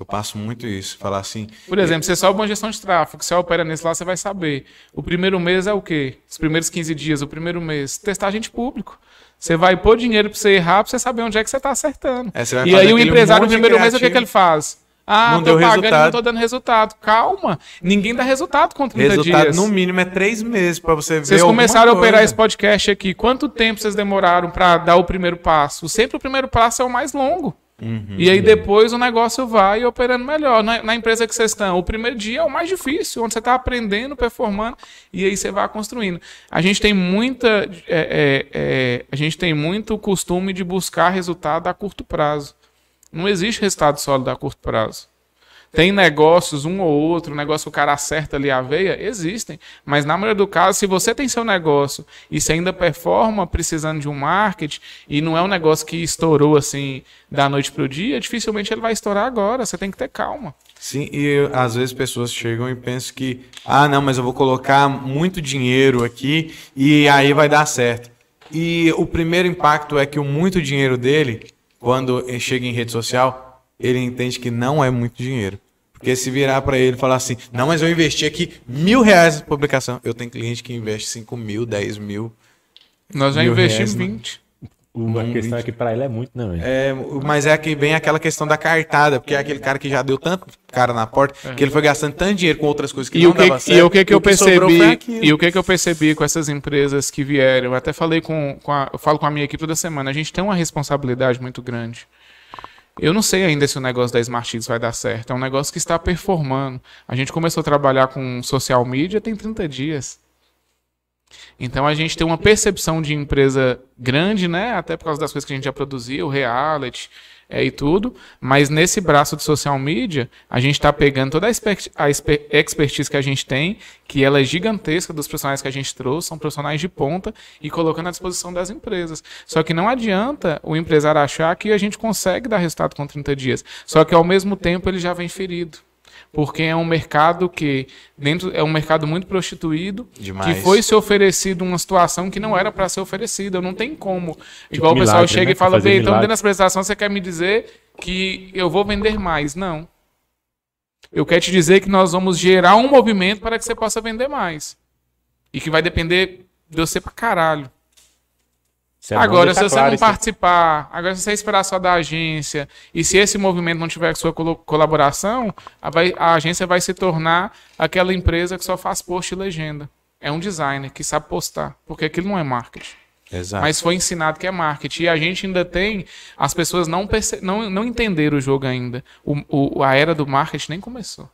A: Eu passo muito isso. Falar assim,
C: Por exemplo, você sobe uma gestão de tráfego, você opera nisso lá, você vai saber. O primeiro mês é o quê? Os primeiros 15 dias, o primeiro mês, testar gente público. Você vai pôr dinheiro pra você errar, pra você saber onde é que você tá acertando.
A: É, você
C: e aí o empresário no primeiro mês, o que, que
A: criativo.
C: ele faz? Ah,
A: Não
C: tô pagando e não
A: resultado.
C: tô dando resultado. Calma, ninguém dá resultado com 30
A: resultado
C: dias.
A: no mínimo é três meses pra você ver.
C: Vocês começaram a operar
A: coisa.
C: esse podcast aqui. Quanto tempo vocês demoraram para dar o primeiro passo? Sempre o primeiro passo é o mais longo.
A: Uhum.
C: e aí depois o negócio vai operando melhor. Na, na empresa que vocês estão, o primeiro dia é o mais difícil, onde você está aprendendo, performando, e aí você vai construindo. A gente tem muita. é, é, é, a gente tem muito costume de buscar resultado a curto prazo. Não existe resultado sólido a curto prazo. Tem negócios, um ou outro, negócio que o cara acerta ali a veia, existem. Mas na maioria do caso, se você tem seu negócio e você ainda performa precisando de um marketing, e não é um negócio que estourou assim da noite pro dia, dificilmente ele vai estourar agora. Você tem que ter calma.
A: Sim, e às vezes pessoas chegam e pensam que, ah, não, mas eu vou colocar muito dinheiro aqui e aí vai dar certo. E o primeiro impacto é que o muito dinheiro dele, quando chega em rede social, ele entende que não é muito dinheiro. Porque se virar para ele e falar assim, não, mas eu investi aqui mil reais em publicação. Eu tenho cliente que investe 5 mil, 10 mil.
C: Nós já
A: Mil
C: investimos
A: reais, né?
C: 20.
B: Uma
A: Não,
B: questão
A: gente.
B: é que pra ele é muito, não, velho.
A: É, mas é que vem aquela questão da cartada, porque é aquele cara que já deu tanto cara na porta, que ele foi gastando tanto dinheiro com outras coisas que
C: E
A: não
C: o que,
A: dava certo.
C: e o que, que eu
A: foi
C: percebi e o que, que eu percebi com essas empresas que vieram eu até falei com, com a, eu falo com a minha equipe toda semana a gente tem uma responsabilidade muito grande eu não sei ainda se o negócio da Smart X vai dar certo. É um negócio que está performando. A gente começou a trabalhar com social media tem 30 dias. Então a gente tem uma percepção de empresa grande, né? Até por causa das coisas que a gente já produzia, reality é, e tudo. Mas nesse braço de social media, a gente está pegando toda a, a exper- expertise que a gente tem, que ela é gigantesca dos profissionais que a gente trouxe, são profissionais de ponta, e colocando à disposição das empresas. Só que não adianta o empresário achar que a gente consegue dar resultado com 30 dias. Só que ao mesmo tempo ele já vem ferido. Porque é um mercado que dentro é um mercado muito prostituído,
A: Demais.
C: que foi se oferecido uma situação que não era para ser oferecida. Não tem como. Igual o pessoal
B: milagre,
C: chega
B: né?
C: e fala, bem, então
B: milagre."
C: dentro dessa apresentação você quer me dizer que eu vou vender mais? Não. Eu quero te dizer que nós vamos gerar um movimento para que você possa vender mais. E que vai depender de você pra caralho.
B: Isso é
C: agora, se você
B: claro
C: não
B: aí.
C: participar, agora se você esperar só da agência, e se esse movimento não tiver sua colaboração, a, vai- a agência vai se tornar aquela empresa que só faz post e legenda. É um designer que sabe postar, porque aquilo não é marketing.
A: Exato.
C: Mas foi ensinado que é marketing. E a gente ainda tem. As pessoas não, perce, não, não entenderam o jogo ainda. O, o- a era do marketing nem começou.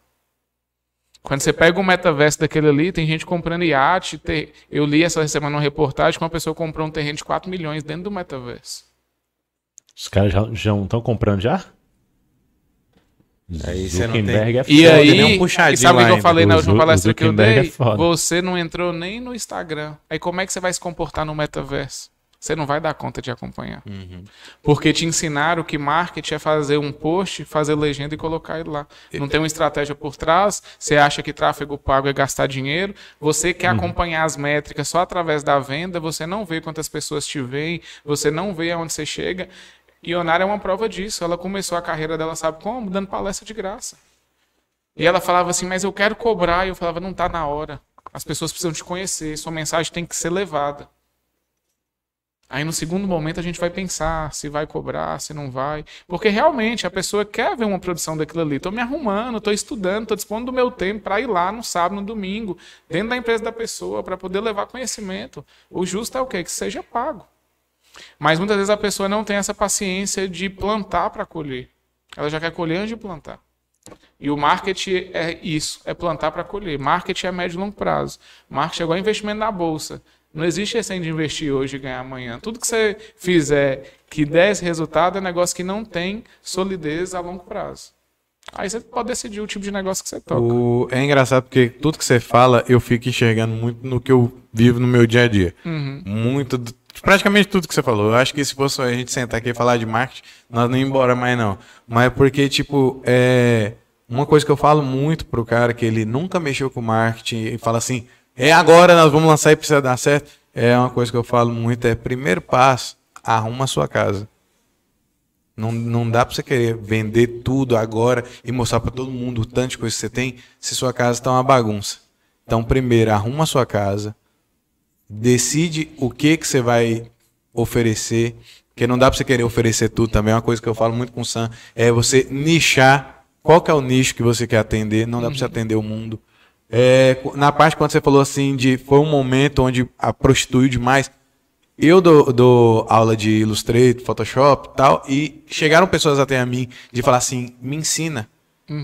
C: Quando você pega o metaverso daquele ali, tem gente comprando iate. ter- eu li essa semana uma reportagem que uma pessoa comprou um terreno de 4 milhões dentro do metaverso.
B: Os caras já estão comprando já?
A: Aí você não
B: Zuckerberg é
C: E
B: foda,
C: aí,
B: né?
A: nem um puxadinho
C: e sabe o que eu falei na última palestra que eu dei?
B: é.
C: Você não entrou nem no Instagram. Aí como é que você vai se comportar no metaverso? Você não vai dar conta de acompanhar.
A: Uhum.
C: Porque te ensinaram que marketing é fazer um post, fazer legenda e colocar ele lá. Não tem uma estratégia por trás. Você acha que tráfego pago é gastar dinheiro. Você quer
B: Uhum.
C: acompanhar as métricas só através da venda. Você não vê quantas pessoas te veem. Você não vê aonde você chega. E Onara é uma prova disso. Ela começou a carreira dela, sabe como? Dando palestra de graça. E ela falava assim, mas eu quero cobrar. E eu falava, não tá na hora. As pessoas precisam te conhecer. Sua mensagem tem que ser levada. Aí no segundo momento a gente vai pensar se vai cobrar, se não vai. Porque realmente a pessoa quer ver uma produção daquilo ali. Tô me arrumando, tô estudando, tô dispondo do meu tempo para ir lá no sábado, no domingo, dentro da empresa da pessoa, para poder levar conhecimento. O justo é o quê? Que seja pago. Mas muitas vezes a pessoa não tem essa paciência de plantar para colher. Ela já quer colher antes de plantar. E o marketing é isso, é plantar para colher. Marketing é médio e longo prazo. Marketing é igual investimento na bolsa. Não existe esse de investir hoje e ganhar amanhã. Tudo que você fizer que der esse resultado é negócio que não tem solidez a longo prazo. Aí você pode decidir o tipo de negócio que você toca.
A: O- É engraçado porque tudo que você fala, eu fico enxergando muito no que eu vivo no meu dia a dia.
C: Uhum.
A: Muito. Praticamente tudo que você falou. Eu acho que se fosse a gente sentar aqui e falar de marketing, nós não ia embora mais, não. Mas é porque, tipo, é. Uma coisa que eu falo muito pro cara que ele nunca mexeu com marketing e fala assim, é agora, nós vamos lançar e precisa dar certo. É uma coisa que eu falo muito, é primeiro passo, arruma a sua casa. Não, não dá pra você querer vender tudo agora e mostrar pra todo mundo o tanto de coisa que você tem se sua casa tá uma bagunça. Então, primeiro, arruma a sua casa, decide o que que você vai oferecer, porque não dá pra você querer oferecer tudo também. É uma coisa que eu falo muito com o Sam, é você nichar qual que é o nicho que você quer atender, não dá pra você atender o mundo. É, na parte quando você falou assim de foi um momento onde a prostituiu demais, eu dou, dou aula de Illustrator, Photoshop e tal, e chegaram pessoas até a mim de falar assim, me ensina.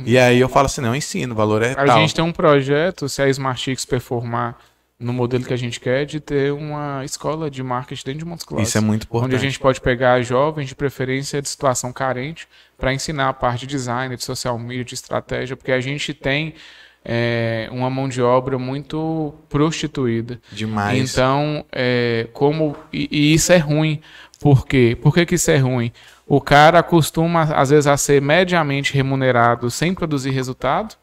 A: E aí eu falo assim, não, ensino, o valor é
C: A
A: tal.
C: gente tem um projeto, se a Smartix performar no modelo que a gente quer, de ter uma escola de marketing dentro de Montes Claros.
A: Isso é muito importante.
C: Onde a gente pode pegar jovens, de preferência de situação carente, para ensinar a parte de design, de social media, de estratégia, porque a gente tem é, uma mão de obra muito prostituída.
A: Demais.
C: Então, é, como e, e isso é ruim. Por quê? Por que, que isso é ruim? O cara acostuma, às vezes, a ser mediamente remunerado sem produzir resultado,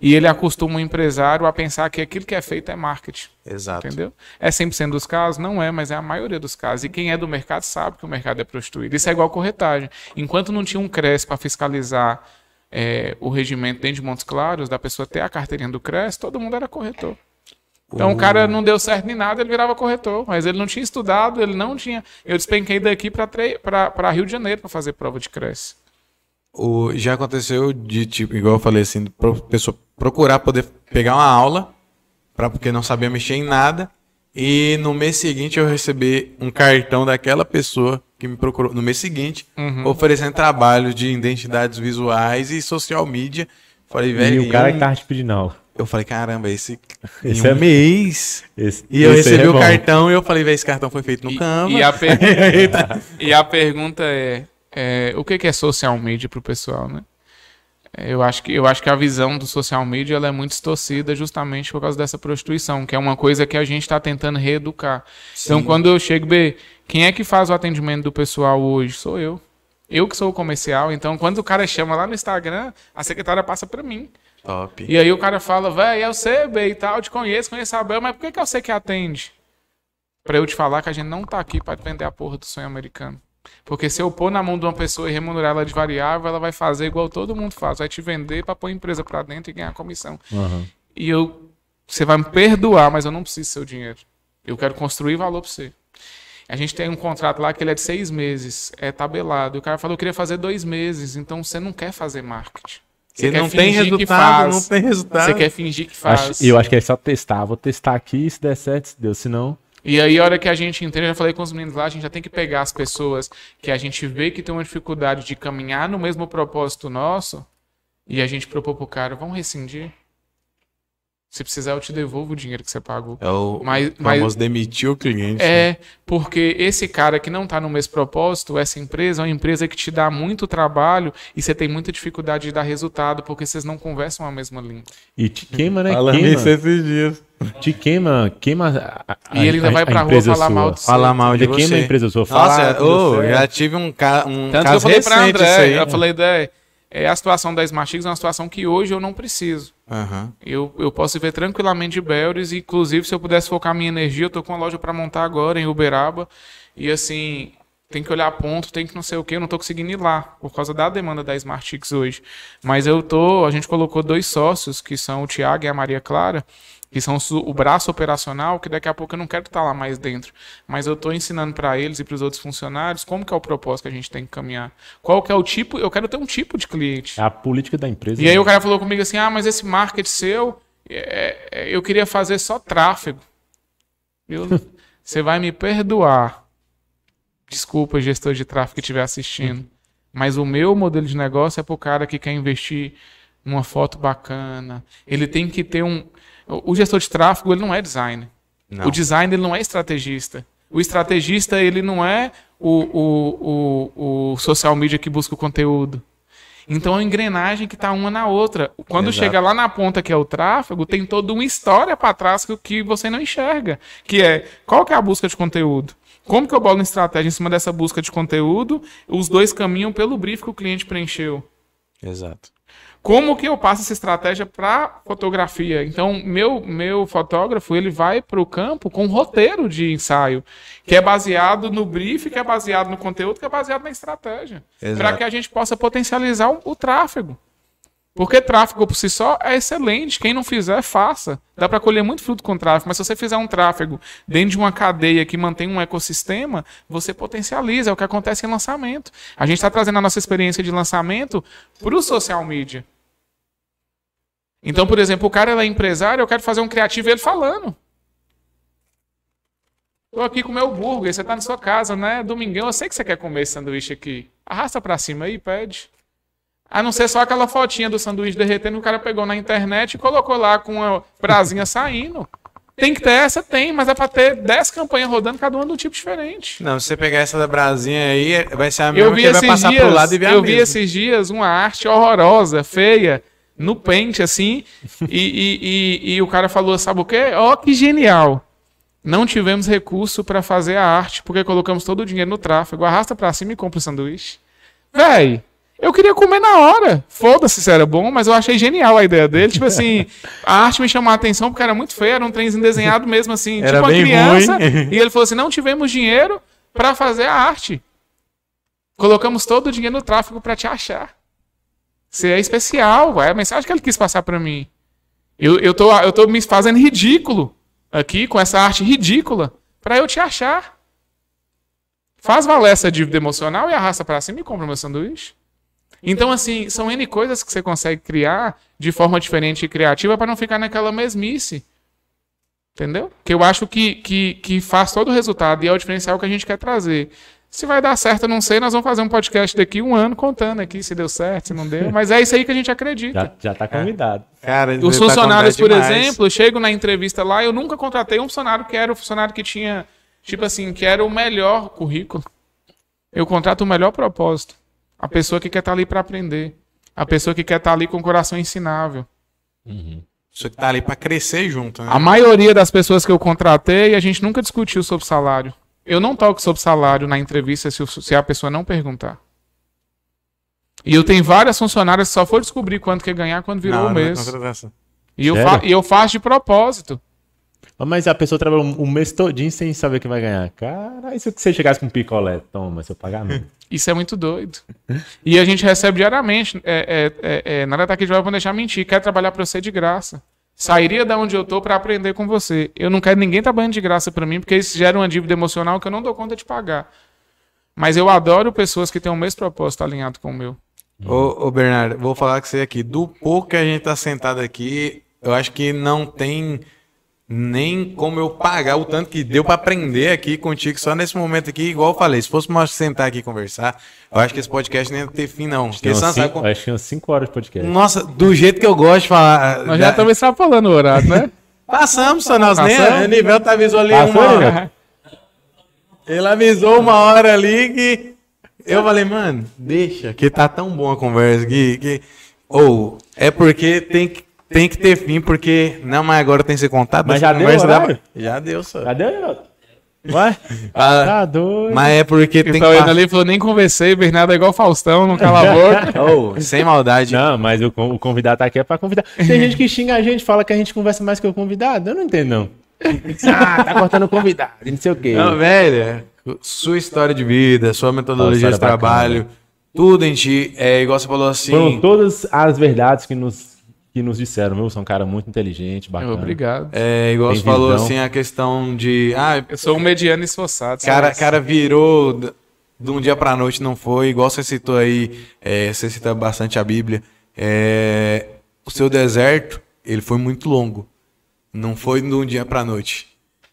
C: e ele acostuma o empresário a pensar que aquilo que é feito é marketing.
A: Exato.
C: Entendeu? É 100% dos casos? Não é, mas é a maioria dos casos. E quem é do mercado sabe que o mercado é prostituído. Isso é igual corretagem. Enquanto não tinha um CRES para fiscalizar é, o regimento dentro de Montes Claros, da pessoa ter a carteirinha do CRES, todo mundo era corretor. Então o cara não deu certo nem nada, ele virava corretor. Mas ele não tinha estudado, ele não tinha. Eu despenquei daqui para Rio de Janeiro para fazer prova de CRES.
A: O, já aconteceu de tipo, igual eu falei assim, pro, pessoa procurar poder pegar uma aula, pra, porque não sabia mexer em nada, e no mês seguinte eu receber um cartão daquela pessoa que me procurou no mês seguinte,
C: Uhum.
A: oferecendo trabalho de identidades visuais e social media. Falei, velho,
B: E o cara
A: em
B: que
A: um-
B: tava te pedindo aula.
A: eu falei, caramba, esse,
B: Esse
A: um
B: é-
A: mês.
B: Esse-
A: E eu recebi
B: é
A: o
B: bom.
A: cartão e eu falei, velho, esse cartão foi feito no
C: E,
A: Canva.
C: e a, per- e a pergunta é, é, o que que é social media para o pessoal, né? É, Eu acho, que, eu acho que a visão do social media é muito distorcida justamente por causa dessa prostituição, que é uma coisa que a gente está tentando reeducar. Então, quando eu chego, B, quem é que faz o atendimento do pessoal hoje? Sou eu. Eu que sou o comercial. Então, quando o cara chama lá no Instagram, a secretária passa para mim.
A: Top.
C: E aí o cara fala, velho, eu sei, B e tal, te conheço, conheço a Abel, mas por que, que eu sei que atende? Pra eu te falar que a gente não tá aqui pra vender a porra do sonho americano. Porque se eu pôr na mão de uma pessoa e remunerar ela de variável, ela vai fazer igual todo mundo faz. Vai te vender pra pôr a empresa pra dentro e ganhar comissão.
B: Aham.
C: E eu. Você vai me perdoar, mas eu não preciso do seu dinheiro. Eu quero construir valor pra você. A gente tem um contrato lá que ele é de seis meses, é tabelado. E o cara falou que queria fazer dois meses, então você não quer fazer marketing.
A: Se
C: quer
A: não tem resultado, não tem resultado.
C: Você quer fingir que faz.
B: Acho- eu acho que é só testar. Vou testar aqui, se der certo, se deu. Se não,
C: E aí, a hora que a gente entende, eu já falei com os meninos lá, a gente já tem que pegar as pessoas que a gente vê que tem uma dificuldade de caminhar no mesmo propósito nosso e a gente propor pro cara, vamos rescindir? Se precisar, eu te devolvo o dinheiro que você pagou.
A: É o
C: Mas- mas-
A: famoso demitir o cliente. né?
C: É, porque esse cara que não tá no mesmo propósito, essa empresa é uma empresa que te dá muito trabalho e você tem muita dificuldade de dar resultado porque vocês não conversam a mesma língua.
B: e te queima, né?
A: Falando
B: queima,
A: isso esses dias.
B: Te queima, queima. a- a-
C: E ele ainda
B: a-
C: vai pra rua
B: empresa
C: falar
B: sua.
C: mal de você.
A: Falar mal de
B: Você queima
A: você.
B: a empresa sua. Fala,
A: Nossa,
B: certo.
A: já tive um, ca um
C: Tanto que eu
A: caso
C: falei pra André,
A: aí.
C: eu falei, André, é, a situação da Smartix é uma situação que hoje eu não preciso.
A: Aham.
C: Eu, eu posso viver tranquilamente de Belres, e inclusive se eu pudesse focar minha energia, eu tô com uma loja para montar agora em Uberaba. E assim, tem que olhar ponto, tem que não sei o que, eu não tô conseguindo ir lá, por causa da demanda da Smartix hoje. Mas eu tô, a gente colocou dois sócios, que são o Thiago e a Maria Clara, que são o braço operacional, que daqui a pouco eu não quero estar lá mais dentro. Mas eu tô ensinando para eles e para os outros funcionários como que é o propósito que a gente tem que caminhar. Qual que é o tipo, eu quero ter um tipo de cliente.
B: É a política da empresa.
C: E aí o cara falou comigo assim: ah, mas esse market seu, é, é, eu queria fazer só tráfego. Eu- Você vai me perdoar. Desculpa, gestor de tráfego que estiver assistindo. Mas o meu modelo de negócio é para o cara que quer investir numa foto bacana. Ele tem que ter um. O o gestor de tráfego ele não é designer.
A: Não.
C: O designer ele não é estrategista. O estrategista ele não é o, o, o, o social media que busca o conteúdo. Então é uma engrenagem que está uma na outra. Quando
A: Exato.
C: chega lá na ponta que é o tráfego, tem toda uma história para trás que, que você não enxerga. Que é qual que é a busca de conteúdo? Como que eu bolo uma estratégia em cima dessa busca de conteúdo? Os dois caminham pelo brief que o cliente preencheu.
A: Exato.
C: Como que eu passo essa estratégia para fotografia? Então, meu meu fotógrafo ele vai para o campo com um roteiro de ensaio, que é baseado no brief, que é baseado no conteúdo, que é baseado na estratégia, para que a gente possa potencializar o, o tráfego. Porque tráfego por si só é excelente. Quem não fizer, faça. Dá para colher muito fruto com tráfego. Mas se você fizer um tráfego dentro de uma cadeia que mantém um ecossistema, você potencializa. É o que acontece em lançamento. A gente está trazendo a nossa experiência de lançamento para o social media. Então, por exemplo, o cara é empresário, eu quero fazer um criativo ele falando. Tô aqui com o meu burger, você tá na sua casa, né? Domingão, eu sei que você quer comer esse sanduíche aqui. Arrasta pra cima aí, pede. A não ser só aquela fotinha do sanduíche derretendo, o cara pegou na internet e colocou lá com a brasinha saindo. Tem que ter essa? Tem, mas é pra ter 10 campanhas rodando, cada uma de um tipo diferente.
A: Não, se você pegar essa da Brasinha aí, vai ser a mesma
C: Eu vi,
A: que vai passar
C: dias,
A: pro lado e ver a
C: eu vi esses dias uma arte horrorosa, feia, no pente, assim, e, e, e, e o cara falou, sabe o quê? Ó, que genial. Não tivemos recurso para fazer a arte, porque colocamos todo o dinheiro no tráfego. Arrasta pra cima e compra o sanduíche. Véi, eu queria comer na hora. Foda-se se era bom, mas eu achei genial a ideia dele. Tipo assim, a arte me chamou a atenção porque era muito feio, era um trenzinho desenhado mesmo assim,
A: Era
C: tipo uma criança.
A: ruim.
C: E ele falou assim: não tivemos dinheiro para fazer a arte. Colocamos todo o dinheiro no tráfego para te achar. Você é especial, é a mensagem que ele quis passar para mim. Eu, eu, tô, eu tô me fazendo ridículo aqui com essa arte ridícula para eu te achar. Faz valer essa dívida emocional e arrasta para cima e compra meu sanduíche. Então, assim, são N coisas que você consegue criar de forma diferente e criativa para não ficar naquela mesmice. Entendeu? Que eu acho que, que, que faz todo o resultado e é o diferencial que a gente quer trazer. Se vai dar certo, eu não sei. Nós vamos fazer um podcast daqui um ano contando aqui se deu certo, se não deu. Mas é isso aí que a gente acredita.
B: Já, já tá convidado.
A: Cara,
C: Os
A: tá
C: funcionários, por
A: contando demais.
C: exemplo, eu chego na entrevista lá, eu nunca contratei um funcionário que era o funcionário que tinha, tipo assim, que era o melhor currículo. Eu contrato o melhor propósito. A pessoa que quer estar ali para aprender. A pessoa que quer estar ali com o coração ensinável.
A: Isso que tá ali pra crescer junto, né?
C: A maioria das pessoas que eu contratei, a gente nunca discutiu sobre salário. Eu não toco sobre salário na entrevista se, a pessoa não perguntar. E eu tenho várias funcionárias que só foram descobrir quanto que ia ganhar quando virou
A: Não,
C: o
A: não-
C: mês.
A: contratação.
C: E eu, fa- e eu faço de propósito.
B: Mas a pessoa trabalha um, mês todinho sem saber que vai ganhar. Cara, e se você chegasse com um picolé? Toma, seu pagamento.
C: Isso é muito doido. E a gente recebe diariamente. É, é, é, é, nada tá aqui de vai deixar mentir. Quer trabalhar pra você de graça. Sairia da onde eu tô pra aprender com você. Eu não quero ninguém trabalhando de graça pra mim, porque isso gera uma dívida emocional que eu não dou conta de pagar. Mas eu adoro pessoas que têm o mesmo propósito alinhado com o meu.
A: Ô, ô, Bernardo, vou falar com você aqui. Do pouco que a gente tá sentado aqui, eu acho que não tem nem como eu pagar o tanto que deu pra aprender aqui contigo só nesse momento aqui, igual eu falei. Se fosse nós sentar aqui e conversar, eu acho que esse podcast nem ia ter fim, não.
B: Acho que umas 5 horas de podcast.
A: Nossa, do jeito que eu gosto de falar.
C: Nós já estamos extrapolando o horário, né?
A: Passamos, só nós nem. O nível tá avisou ali
B: Passou,
A: uma hora. Ele avisou uma hora ali que. Eu falei, mano, deixa, que tá tão bom a conversa aqui. Que... Ou, é porque tem que, tem que ter fim, porque. Não, mas agora tem que ser contado.
B: Mas já deu
A: conversa dá
B: horário?
A: pra- Já deu, só.
B: Cadê? Ué?
A: Ah,
B: Tá doido.
A: mas é porque tem que.
C: Então ele falou, nem conversei, Bernardo é igual Faustão, não cala a boca.
A: Ô, sem maldade.
B: Não, mas o, o convidado tá aqui é pra convidar. Tem gente que xinga a gente, fala que a gente conversa mais que o convidado. Eu não entendo, não. Ah, tá cortando o convidado, não sei o quê.
A: Não, velho, sua história de vida, sua metodologia de
B: era bacana,
A: trabalho, tudo em ti, é igual você falou assim.
B: Foram todas as verdades que nos, que nos disseram, viu? Você é um cara muito inteligente, bacana.
C: Obrigado.
A: É, igual
B: Tem
A: você falou assim, a questão de. Ah,
C: Eu sou um mediano esforçado.
A: cara, cara virou de um dia pra noite, não foi. Igual você citou aí, é, você cita bastante a Bíblia. É, o seu deserto, ele foi muito longo. Não foi de um dia pra noite.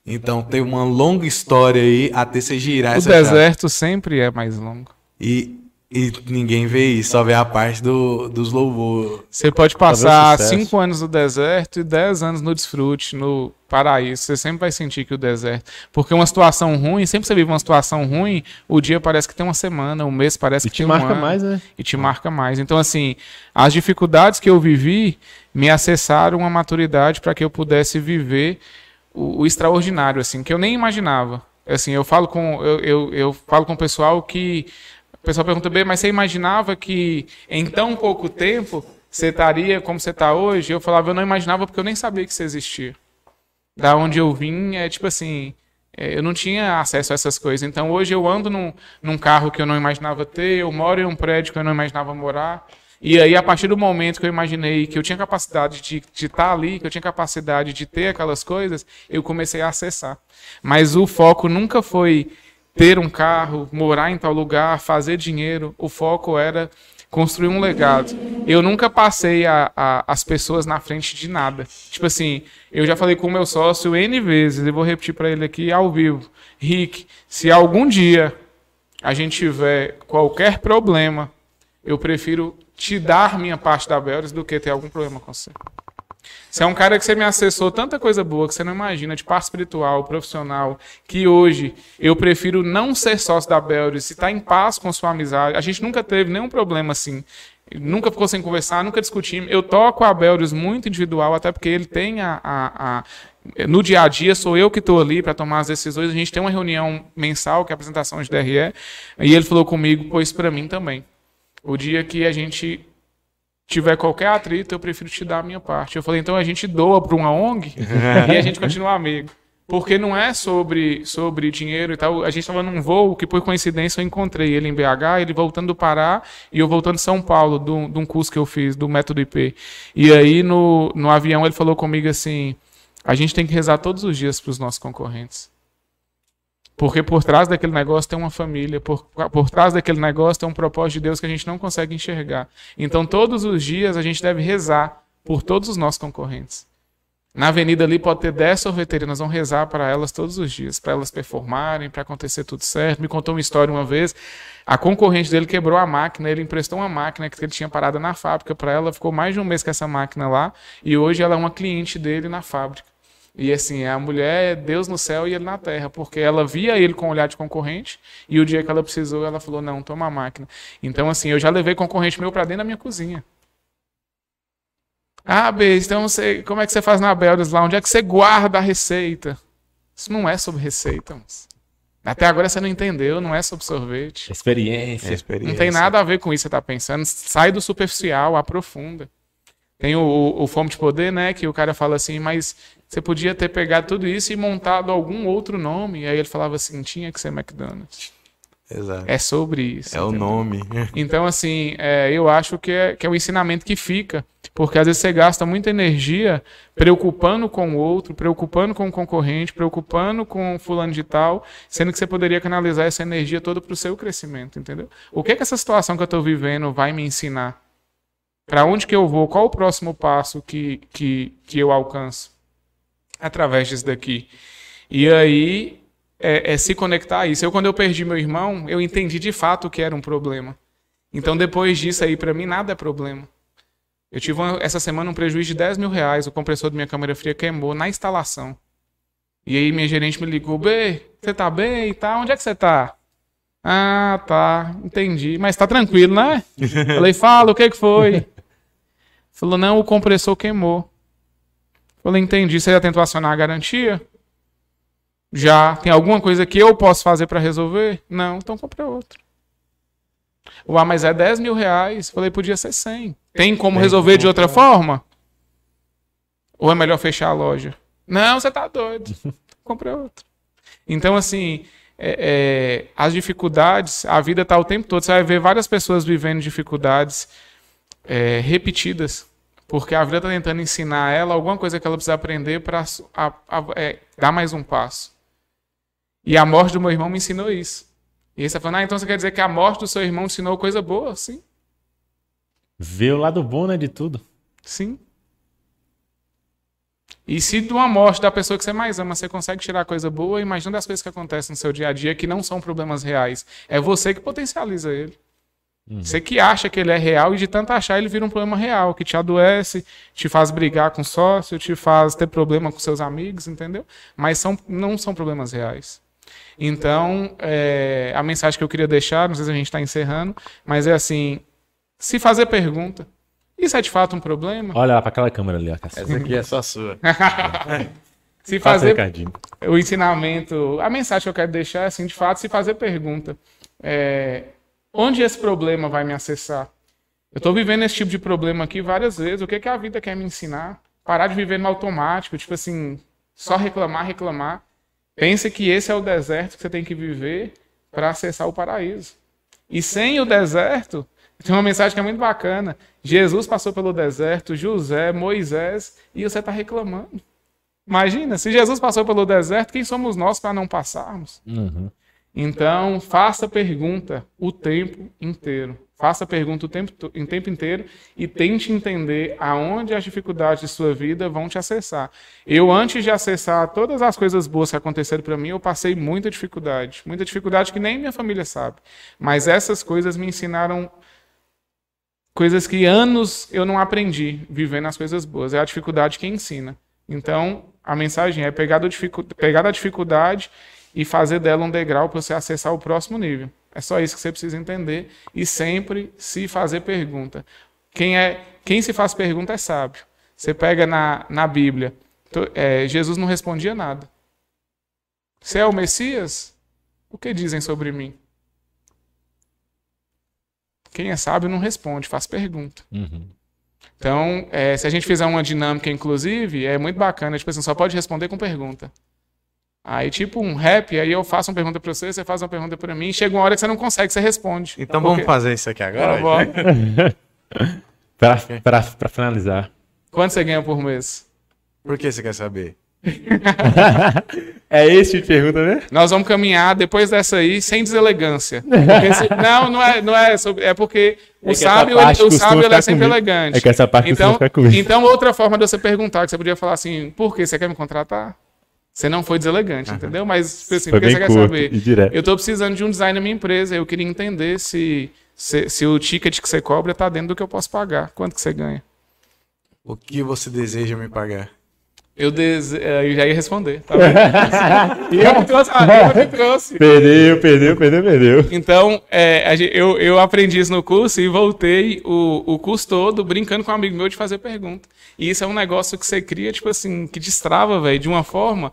A: Então tem uma longa história aí até você girar
C: O
A: essa chave.
C: deserto sempre é mais longo.
A: E, e ninguém vê isso, só vê a parte do, dos louvores.
C: Você pode passar
B: sucesso.
C: cinco anos no deserto e dez anos no desfrute, no paraíso. Você sempre vai sentir que o deserto. Porque uma situação ruim, sempre que você vive uma situação ruim, o dia parece que tem uma semana, o mês parece
B: E
C: que
B: te
C: tem
B: marca
C: um ano,
B: mais, né?
C: E te marca mais. Então, assim, as dificuldades que eu vivi me acessaram uma maturidade para que eu pudesse viver o, o extraordinário, assim, que eu nem imaginava. Assim, eu falo com eu, eu, eu falo com o pessoal que o pessoal pergunta bem, mas você imaginava que em tão pouco tempo você estaria como você está hoje? Eu falava, eu não imaginava porque eu nem sabia que você existia. Da onde eu vim, é tipo assim, é, eu não tinha acesso a essas coisas. Então hoje eu ando num, num carro que eu não imaginava ter, eu moro em um prédio que eu não imaginava morar. E aí, a partir do momento que eu imaginei que eu tinha capacidade de de estar ali, que eu tinha capacidade de ter aquelas coisas, eu comecei a acessar. Mas o foco nunca foi ter um carro, morar em tal lugar, fazer dinheiro. O foco era construir um legado. Eu nunca passei a, a- as pessoas na frente de nada. Tipo assim, eu já falei com o meu sócio N vezes, e vou repetir para ele aqui ao vivo. Rick, se algum dia a gente tiver qualquer problema, eu prefiro te dar minha parte da Belris do que ter algum problema com você. Você é um cara que você me acessou tanta coisa boa que você não imagina, de parte espiritual, profissional, que hoje eu prefiro não ser sócio da Belris e estar em paz com sua amizade. A gente nunca teve nenhum problema assim. Nunca ficou sem conversar, nunca discutimos. Eu toco a Belris muito individual, até porque ele tem a. a- a- no dia a dia, sou eu que estou ali para tomar as decisões. A gente tem uma reunião mensal, que é a apresentação de DRE, e ele falou comigo, pois para mim também. O dia que a gente tiver qualquer atrito, eu prefiro te dar a minha parte. Eu falei, então a gente doa para uma ONG e a gente continua amigo. Porque não é sobre, sobre dinheiro e tal. A gente estava num voo que, por coincidência, eu encontrei ele em BH, ele voltando do Pará e eu voltando de São Paulo, de um curso que eu fiz, do Método IP. E aí, no, no avião, ele falou comigo assim: a gente tem que rezar todos os dias para os nossos concorrentes. Porque por trás daquele negócio tem uma família, por, por trás daquele negócio tem um propósito de Deus que a gente não consegue enxergar. Então, todos os dias a gente deve rezar por todos os nossos concorrentes. Na avenida ali pode ter 10 sorveteiras, nós vamos rezar para elas todos os dias, para elas performarem, para acontecer tudo certo. Me contou uma história uma vez, a concorrente dele quebrou a máquina, ele emprestou uma máquina que ele tinha parada na fábrica para ela, ficou mais de um mês com essa máquina lá, e hoje ela é uma cliente dele na fábrica. E assim, a mulher é Deus no céu e ele na terra, porque ela via ele com um olhar de concorrente, e o dia que ela precisou, ela falou: "Não, toma a máquina". Então assim, eu já levei concorrente meu para dentro da minha cozinha. Ah, Beijo, então você, como é que você faz na Beldas lá? Onde é que você guarda a receita? Isso não é sobre receita. moço. Até agora você não entendeu, não é sobre sorvete.
B: Experiência.
A: Experiência.
C: Não tem nada a ver com isso que você tá pensando. Sai do superficial, aprofunda. Tem o, o, o Fome de Poder, né? Que o cara fala assim, mas você podia ter pegado tudo isso e montado algum outro nome. E aí ele falava assim, tinha que ser McDonald's.
A: Exato.
C: É sobre isso.
A: É o
C: entendeu?
A: nome.
C: Então, assim, é, eu acho que é, que é o ensinamento que fica. Porque às vezes você gasta muita energia preocupando com o outro, preocupando com o concorrente, preocupando com o fulano de tal, sendo que você poderia canalizar essa energia toda para o seu crescimento, entendeu? O que, que essa situação que eu estou vivendo vai me ensinar? Para onde que eu vou? Qual o próximo passo que, que, que eu alcanço? Através disso daqui. E aí, é, é se conectar a isso. Eu, quando eu perdi meu irmão, eu entendi de fato que era um problema. Então, depois disso aí, para mim, nada é problema. Eu tive uma- essa semana um prejuízo de 10 mil reais. O compressor da minha câmera fria queimou na instalação. E aí, minha gerente me ligou: B, você tá bem e tal? Onde é que você tá? Ah, tá, entendi. Mas tá tranquilo, né? Falei: fala, o que que foi? Falou: não, o compressor queimou. Falei: entendi. Você já tentou acionar a garantia? Já. Tem alguma coisa que eu posso fazer para resolver? Não, então compre outro. Ué, mas é 10 mil reais. Falei, podia ser 100. Tem como resolver de outra forma? Ou é melhor fechar a loja? Não, você tá doido. Comprei outro. Então, assim, é- é, as dificuldades, a vida tá o tempo todo. Você vai ver várias pessoas vivendo dificuldades é, repetidas. Porque a vida tá tentando ensinar ela alguma coisa que ela precisa aprender para dar mais um passo. E a morte do meu irmão me ensinou isso. E aí você tá falando, ah, então você quer dizer que a morte do seu irmão ensinou coisa boa? Sim,
B: Vê o lado bom, né, de tudo.
C: sim. E se de uma morte da pessoa que você mais ama, você consegue tirar coisa boa, imagina das coisas que acontecem no seu dia a dia que não são problemas reais. É você que potencializa ele. Você que acha que ele é real e de tanto achar ele vira um problema real, que te adoece, te faz brigar com sócio, te faz ter problema com seus amigos, entendeu? Mas são, não são problemas reais. Então, é, a mensagem que eu queria deixar, não sei se a gente está encerrando, mas é assim: se fazer pergunta, isso é de fato um problema?
B: Olha lá pra aquela câmera ali, ó. Cassio.
A: Essa aqui é só sua.
C: Se fazer o ensinamento, a mensagem que eu quero deixar é assim, de fato, se fazer pergunta. É, onde esse problema vai me acessar? Eu estou vivendo esse tipo de problema aqui várias vezes. O que, que a vida quer me ensinar? Parar de viver no automático, tipo assim, só reclamar, reclamar. Pensa que esse é o deserto que você tem que viver para acessar o paraíso. E sem o deserto, tem uma mensagem que é muito bacana. Jesus passou pelo deserto, José, Moisés, e você está reclamando. Imagina, se Jesus passou pelo deserto, quem somos nós para não passarmos?
B: Uhum.
C: Então, faça pergunta o tempo inteiro. Faça pergunta o tempo, tempo inteiro e tente entender aonde as dificuldades de sua vida vão te acessar. Eu, antes de acessar todas as coisas boas que aconteceram para mim, eu passei muita dificuldade. Muita dificuldade que nem minha família sabe. Mas essas coisas me ensinaram coisas que anos eu não aprendi vivendo as coisas boas. É a dificuldade que ensina. Então, a mensagem é pegar, dificu- pegar da dificuldade e fazer dela um degrau para você acessar o próximo nível. É só isso que você precisa entender e sempre se fazer pergunta. Quem é quem se faz pergunta é sábio. Você pega na, na Bíblia, é, Jesus não respondia nada. Você é o Messias? O que dizem sobre mim? Quem é sábio não responde, faz pergunta.
B: Uhum.
C: Então, é, se a gente fizer uma dinâmica, inclusive, é muito bacana. Tipo assim, só pode responder com pergunta. Aí, tipo um rap, aí eu faço uma pergunta pra você, você faz uma pergunta pra mim, chega uma hora que você não consegue, você responde.
A: Então
C: Porque-
A: vamos fazer isso aqui agora?
B: Pra, pra finalizar.
C: Quanto você ganha por mês?
A: Por que você quer saber?
B: É esse tipo de pergunta, né?
C: Nós vamos caminhar depois dessa aí sem deselegância. Se- não, não é, não é sobre, é porque o
B: É essa
C: sábio, ele, o sábio ele é sempre
B: comigo.
C: elegante.
B: É que essa parte
C: então,
B: ficar comigo.
C: então, outra forma de você perguntar, que você podia falar assim, por que você quer me contratar? Você não foi deselegante, entendeu? Mas, assim,
B: Foi
C: por que
B: bem
C: você quer saber?
B: e direto.
C: Eu tô precisando de um design na minha empresa, eu queria entender se, se, se o ticket que você cobra tá dentro do que eu posso pagar. Quanto que você ganha?
A: O que você deseja me pagar?
C: Eu, dese... eh, eu já ia responder, tá vendo? E eu que trouxe, ah, eu que trouxe.
B: Perdeu, perdeu, perdeu, perdeu.
C: Então, é, eu, eu aprendi isso no curso e voltei o, o curso todo brincando com um amigo meu de fazer pergunta. E isso é um negócio que você cria, tipo assim, que destrava, velho, de uma forma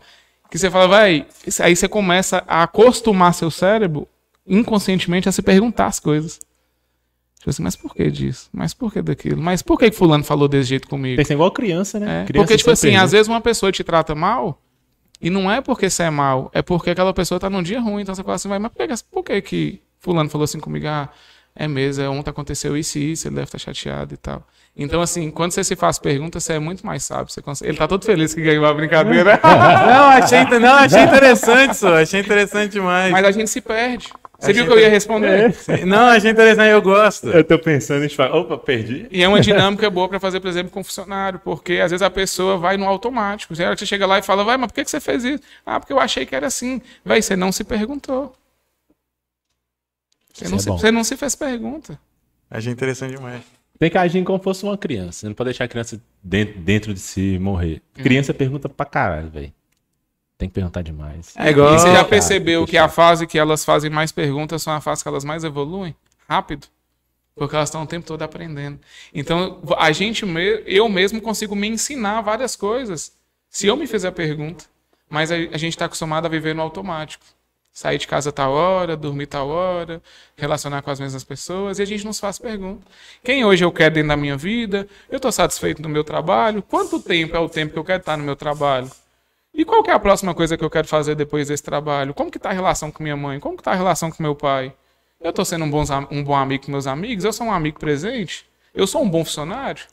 C: Que você fala, vai, aí você começa a acostumar seu cérebro inconscientemente a se perguntar as coisas. Tipo assim, mas por que disso? Mas por que daquilo? Mas por que, fulano falou desse jeito comigo?
B: Pensa igual criança, né?
C: É,
B: Criança
C: porque, tipo assim,
B: pensa.
C: às vezes uma pessoa te trata mal, e não é porque você é mal, é porque aquela pessoa tá num dia ruim. Então você fala assim, vai, mas por que, por que, que fulano falou assim comigo? Ah, é mesmo, é, ontem aconteceu isso e isso, ele deve estar chateado e tal. Então, assim, quando você se faz perguntas, você é muito mais sábio. Você consegue... Ele tá todo feliz que ganhou a brincadeira.
A: Não, achei, não, achei interessante isso. Achei interessante demais.
C: mas a gente se perde. Você
A: Achei
C: viu que eu ia responder?
A: Não, achei interessante, eu gosto.
B: Eu tô pensando em falar, opa, perdi.
C: E é uma dinâmica boa para fazer, por exemplo, com funcionário, porque às vezes a pessoa vai no automático. Você você chega lá e fala, vai, mas por que que você fez isso? Ah, porque eu achei que era assim. Vai, você não se perguntou. Você não,
B: é
C: se, você não se fez pergunta.
A: Achei interessante demais.
B: Tem que agir como fosse uma criança. Você não pode deixar a criança dentro, dentro de si morrer. Criança pergunta pra caralho, velho. Tem que perguntar demais.
A: É igual.
C: e você já
B: cara,
C: percebeu
B: que
C: que a fase que elas fazem mais perguntas são a fase que elas mais evoluem? Rápido. Porque elas estão o tempo todo aprendendo. Então, a gente, me- eu mesmo consigo me ensinar várias coisas se eu me fizer a pergunta. Mas a, a gente está acostumado a viver no automático. Sair de casa tal hora, dormir tal hora, relacionar com as mesmas pessoas, e a gente não se faz pergunta. Quem hoje eu quero dentro da minha vida? Eu estou satisfeito no meu trabalho? Quanto tempo é o tempo que eu quero estar no meu trabalho? E qual é a próxima coisa que eu quero fazer depois desse trabalho? Como que tá a relação com minha mãe? Como que tá a relação com meu pai? Eu tô sendo um um bom amigo com meus amigos? Eu sou um amigo presente? Eu sou um bom funcionário?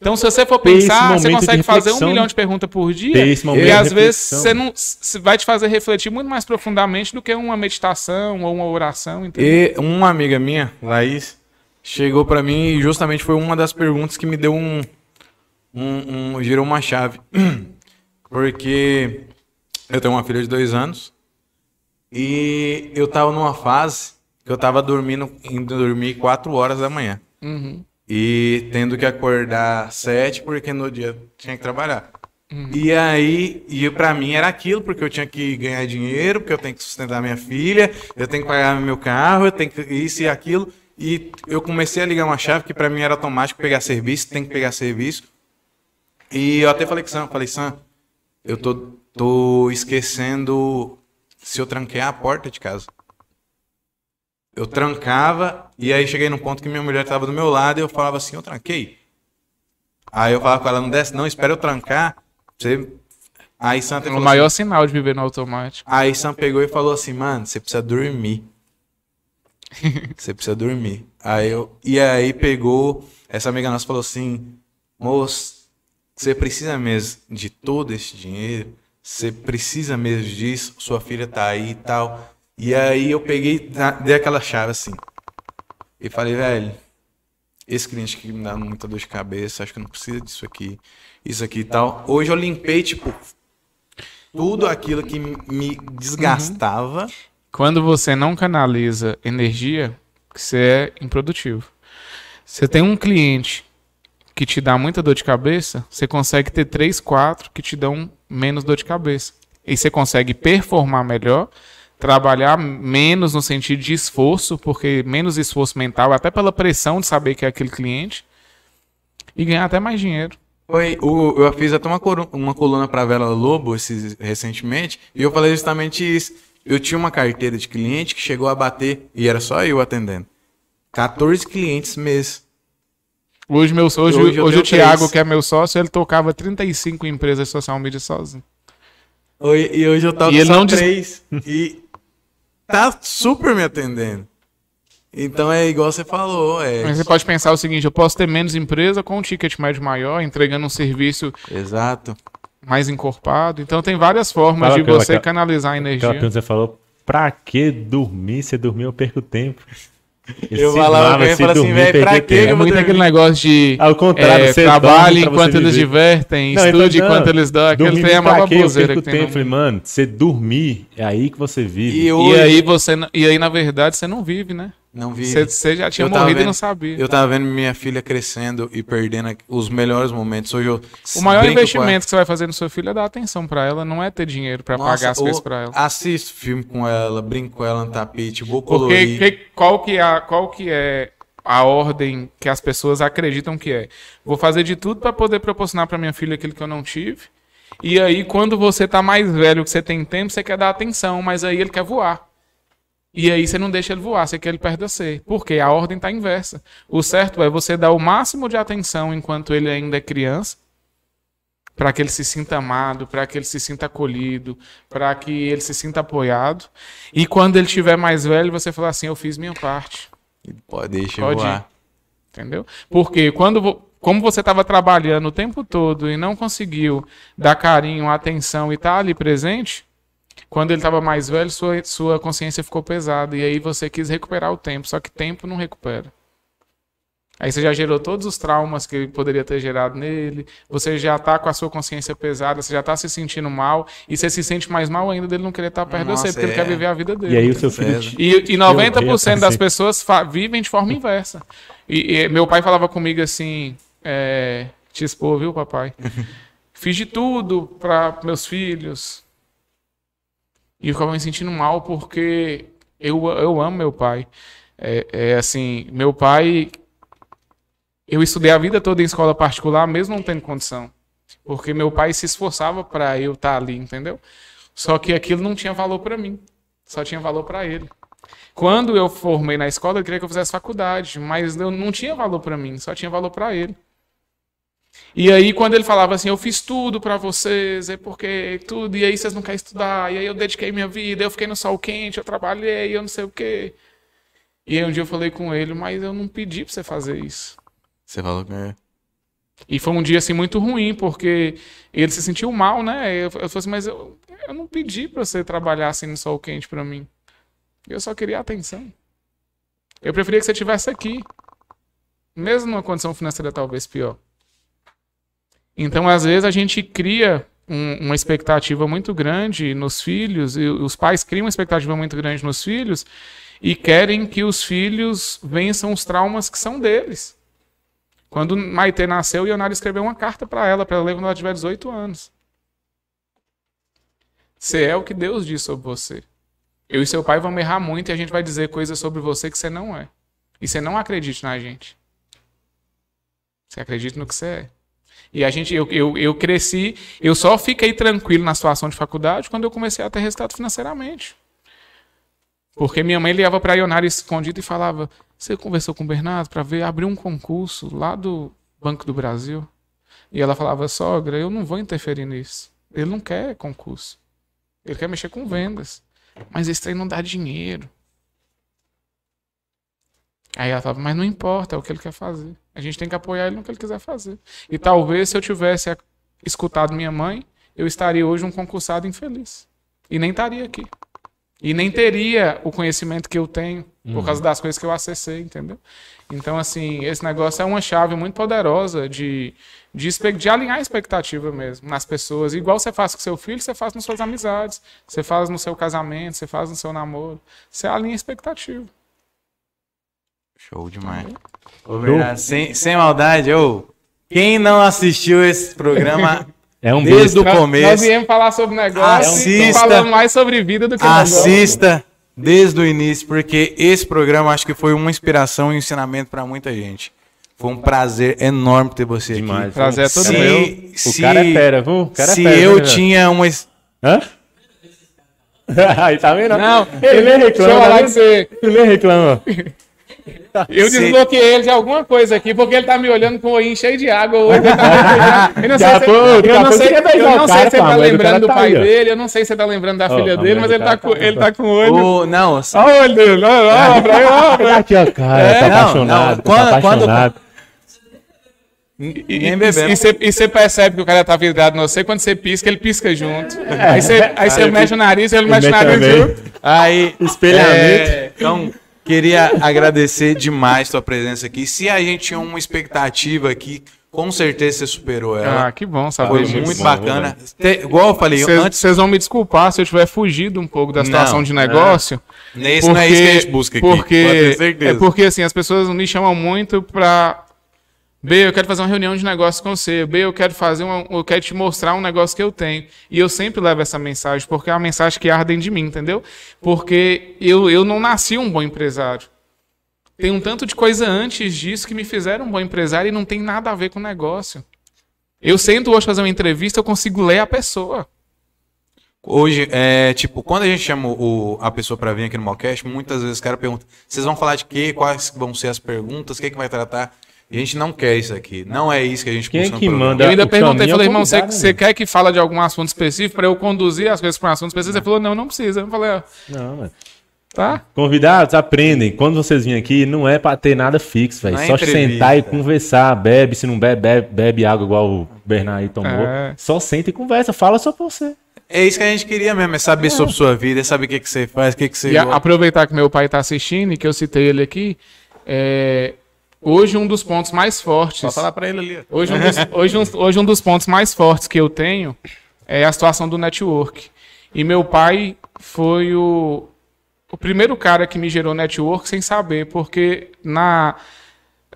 C: Então, se você for pensar, você consegue fazer um milhão de perguntas por dia.
B: Ter esse momento
C: E às vezes você não vai te fazer refletir muito mais profundamente do que uma meditação ou uma oração. Entendeu?
A: E uma amiga minha, Laís, chegou pra mim e justamente foi uma das perguntas que me deu um. um, um girou uma chave. Porque eu tenho uma filha de dois anos e eu tava numa fase que eu tava dormindo, indo dormir quatro horas da manhã.
C: Uhum.
A: E tendo que acordar sete, porque no dia tinha que trabalhar. E aí, e pra mim era aquilo, porque eu tinha que ganhar dinheiro, porque eu tenho que sustentar minha filha, eu tenho que pagar meu carro, eu tenho que isso e aquilo. E eu comecei a ligar uma chave que pra mim era automático pegar serviço, tem que pegar serviço. E eu até falei com Sam, falei, Sam, eu tô, tô esquecendo se eu tranquei a porta de casa. Eu trancava e aí cheguei num ponto que minha mulher estava do meu lado e eu falava assim, eu tranquei. Aí eu falava com ela, não desce não, espera eu trancar. Você... Aí Sam
C: o maior
A: assim,
C: sinal de viver no automático.
A: Aí Sam pegou e falou assim, mano, você precisa dormir. Você precisa dormir. Aí eu, e aí pegou, essa amiga nossa falou assim, moço, você precisa mesmo de todo esse dinheiro? Você precisa mesmo disso? Sua filha tá aí e tal. E aí eu peguei, dei aquela chave assim. E falei, velho, esse cliente que me dá muita dor de cabeça, acho que não precisa disso aqui, isso aqui e tal. Hoje eu limpei, tipo, tudo aquilo que me desgastava.
C: Quando você não canaliza energia, você é improdutivo. Você tem um cliente que te dá muita dor de cabeça, você consegue ter três, quatro que te dão menos dor de cabeça. E você consegue performar melhor, trabalhar menos no sentido de esforço, porque menos esforço mental, até pela pressão de saber que é aquele cliente, e ganhar até mais dinheiro.
A: Foi, o, eu fiz até uma, uma coluna para Vela Lobo esses, recentemente, e eu falei justamente isso. Eu tinha uma carteira de cliente que chegou a bater, e era só eu atendendo. 14 clientes mês.
C: Hoje, meu, hoje,
A: Hoje
C: hoje o Thiago, que é meu sócio, ele tocava 35 empresas social media sozinho.
A: E hoje eu toco
C: E
A: só
C: não diz-
A: três. E tá super me atendendo. Então é igual você falou. É...
C: Mas você pode pensar o seguinte: eu posso ter menos empresa com um ticket médio maior, entregando um serviço
A: Exato.
C: mais encorpado. Então tem várias formas
B: Fala
C: de
B: aquela-
C: você
B: aquela-
C: canalizar a
B: Aquela
C: energia.
B: pergunta que você falou, pra que dormir? Se dormir eu perco tempo.
A: Eu falava que eu
B: se
A: falar assim, velho, pra que
C: É muito
A: dormir?
C: aquele negócio de
B: Ao contrário,
C: é,
B: você
C: trabalhe enquanto
B: você
C: eles
B: viver.
C: divertem,
B: Não, ele
C: estude
B: falou,
C: enquanto
B: não,
C: eles dão. Aquele
B: dormir
C: tem a maior
B: perco
C: que tem.
B: tempo. Falei, mano, você dormir, é aí que você vive.
A: E,
C: E
A: hoje,
C: aí você e aí na verdade você não vive, né?
A: Não vi.
C: Você, já tinha
A: Eu
C: morrido e
A: vendo-
C: não sabia.
A: Eu tava vendo minha filha crescendo e perdendo os melhores momentos. Hoje eu
C: O maior investimento que você vai fazer no seu filho é dar atenção pra ela, não é ter dinheiro
A: Nossa,
C: pagar as coisas pra ela.
A: Assisto filme com ela, brinco com ela no tapete, vou
C: Porque
A: colorir.
C: que- qual, que é, a- qual que é a ordem que as pessoas acreditam que é? Vou fazer de tudo para poder proporcionar para minha filha aquilo que eu não tive. E aí, quando você tá mais velho, que você tem tempo, você quer dar atenção, mas aí ele quer voar. E aí você não deixa ele voar, você quer ele perto de você. Porque a ordem está inversa. O certo é você dar o máximo de atenção enquanto ele ainda é criança, para que ele se sinta amado, para que ele se sinta acolhido, para que ele se sinta apoiado. E quando ele estiver mais velho, você fala assim: Eu fiz minha parte.
A: Pode deixar
C: Pode
A: voar.
C: Entendeu? Porque quando, como você estava trabalhando o tempo todo e não conseguiu dar carinho, atenção e estar ali presente, quando ele estava mais velho, sua, sua consciência ficou pesada. E aí você quis recuperar o tempo. Só que tempo não recupera. Aí você já gerou todos os traumas que ele poderia ter gerado nele. Você já tá com a sua consciência pesada, você já tá se sentindo mal. E você se sente mais mal ainda dele não querer estar perto de
A: Nossa,
C: você, porque ele
A: é.
C: quer viver a vida dele.
B: E aí o seu filho.
C: E, e 90% das
B: assim.
C: pessoas vivem de forma inversa. E, e meu pai falava comigo assim: é, te expor, viu, papai? Fiz de tudo para meus filhos. E eu ficava me sentindo mal porque eu, eu amo meu pai. É, é assim, meu pai. Eu estudei a vida toda em escola particular, mesmo não tendo condição. Porque meu pai se esforçava para eu estar ali, entendeu? Só que aquilo não tinha valor para mim. Só tinha valor para ele. Quando eu formei na escola, ele queria que eu fizesse faculdade, mas eu não tinha valor para mim, só tinha valor para ele. E aí, quando ele falava assim, eu fiz tudo para vocês, é porque tudo, e aí vocês não querem estudar, e aí eu dediquei minha vida, eu fiquei no sol quente, eu trabalhei, eu não sei o quê. E aí um dia eu falei com ele, mas eu não pedi para você fazer isso.
A: Você falou que é.
C: E foi um dia assim muito ruim, porque ele se sentiu mal, né? Eu, eu falei assim, mas eu, eu não pedi para você trabalhar assim no sol quente para mim. Eu só queria atenção. Eu preferia que você estivesse aqui. Mesmo numa condição financeira talvez pior. Então, às vezes, a gente cria um- uma expectativa muito grande nos filhos, e os pais criam uma expectativa muito grande nos filhos e querem que os filhos vençam os traumas que são deles. Quando Maite nasceu, Ionara escreveu uma carta para ela, para ela ler quando ela tiver 18 anos. Você é o que Deus diz sobre você. Eu e seu pai vamos errar muito e a gente vai dizer coisas sobre você que você não é. E você não acredite na gente. Você acredita no que você é. E a gente, eu, eu, eu cresci, eu só fiquei tranquilo na situação de faculdade quando eu comecei a ter resultado financeiramente. Porque minha mãe ligava para Ionara escondida e falava: Você conversou com o Bernardo para ver abrir um concurso lá do Banco do Brasil? E ela falava: Sogra, eu não vou interferir nisso. Ele não quer concurso. Ele quer mexer com vendas. Mas esse trem não dá dinheiro. Aí ela falava: Mas não importa, é o que ele quer fazer. A gente tem que apoiar ele no que ele quiser fazer. E talvez se eu tivesse escutado minha mãe, eu estaria hoje um concursado infeliz. E nem estaria aqui. E nem teria o conhecimento que eu tenho por causa das coisas que eu acessei, entendeu? Então, assim, esse negócio é uma chave muito poderosa de, de, de alinhar a expectativa mesmo nas pessoas. Igual você faz com seu filho, você faz nas suas amizades, você faz no seu casamento, você faz no seu namoro. Você alinha a expectativa.
A: Show demais. Ô, Bernardo, sem, sem maldade, ô. Quem não assistiu esse programa
B: É um
A: desde o
C: Nós- Nós
A: começo,
C: viemos falar sobre negócio e
A: Assista.
C: falamos mais sobre vida do que negócio.
A: assista desde o início, porque esse programa acho que foi uma inspiração e um ensinamento para muita gente. Foi um prazer enorme ter você
B: Demais.
A: aqui.
C: Prazer é todo
A: Se-
C: meu.
B: O
A: se-
B: cara é fera, viu? O cara
A: se
B: é fera,
A: eu
B: né,
A: tinha uma.
B: Hã? Aí tá vendo?
C: Não,
B: ele nem
C: Deixa eu
B: reclama.
C: falar
B: né?
C: que você.
B: Ele nem reclama.
C: Eu
A: Se-
C: desbloqueei ele de alguma coisa aqui, porque ele tá me olhando com o olhinho cheio de água hoje. Ele tá me olhando. Eu não sei se, eu não sei,
B: você
C: eu não sei se ele tá
B: do
C: lembrando do
B: tá
C: pai dele, eu não sei se ele tá lembrando da filha dele, mas ele tá, com,
B: tá-
C: ele tá com o olho.
A: o- não,
C: Olha o olho dele, olha olha pra ele, olha.
B: Aqui, ó, cara,
C: É,
B: tá
A: não,
B: apaixonado.
A: não, quando-
B: tá apaixonado.
C: E, você, você percebe que o cara tá vidrado no você, quando você pisca, ele pisca junto. Aí você, aí você
B: Aí
C: mexe o nariz, ele
B: ele
C: mexe o nariz junto.
A: Aí,
B: Espelhamento.
A: é, então, queria agradecer demais tua presença aqui. Se a gente tinha uma expectativa aqui, com certeza você superou ela.
C: Ah, que bom saber
A: Foi muito
B: bom,
A: bacana. Te- igual eu falei,
C: Vocês
A: antes,
C: vocês vão me desculpar se eu tiver fugido um pouco da situação
A: Não,
C: de negócio.
A: nesse não é isso que a gente busca aqui.
C: Porque,
A: pode ter certeza.
C: é porque assim, as pessoas me chamam muito pra. B, eu quero fazer uma reunião de negócio com você. B, eu quero fazer eu quero te mostrar um negócio que eu tenho. E eu sempre levo essa mensagem, porque é uma mensagem que arde de mim, entendeu? Porque eu, eu não nasci um bom empresário. Tem um tanto de coisa antes disso que me fizeram um bom empresário e não tem nada a ver com negócio. Eu sento hoje fazer uma entrevista, eu consigo ler a pessoa.
A: Hoje, é, tipo, quando a gente chama o, a pessoa para vir aqui no Malcast, muitas vezes o cara pergunta: vocês vão falar de quê? Quais vão ser as perguntas? O que, que vai tratar? E a gente não quer isso aqui. Não é isso que a gente
B: Quem é que
A: programa.
B: manda?
C: Eu ainda
B: o
C: perguntei,
B: é
C: falei, irmão, você, você
B: né?
C: quer que fale de algum assunto específico para eu conduzir as coisas para um assunto específico? Você falou, não, não precisa. Eu falei, ó,
B: Não, mano.
C: tá?
B: Convidados, aprendem. Quando vocês virem aqui, não é pra ter nada fixo, velho.
A: Não é
B: Só
A: entrevista.
B: sentar e conversar. Bebe, se não bebe, bebe, bebe água igual o Bernardo aí tomou.
C: É.
B: Só senta e conversa. Fala só pra você.
A: É isso que a gente queria mesmo, é saber sobre sua vida, é saber o que, que você faz, o que, que você
C: E a- aproveitar que meu pai está assistindo e que eu citei ele aqui, é, hoje um dos pontos mais fortes.
A: Pode falar pra ele ali.
C: Hoje um, dos, hoje, um, hoje um dos pontos mais fortes que eu tenho é a situação do network. E meu pai foi o, o primeiro cara que me gerou network sem saber, porque na,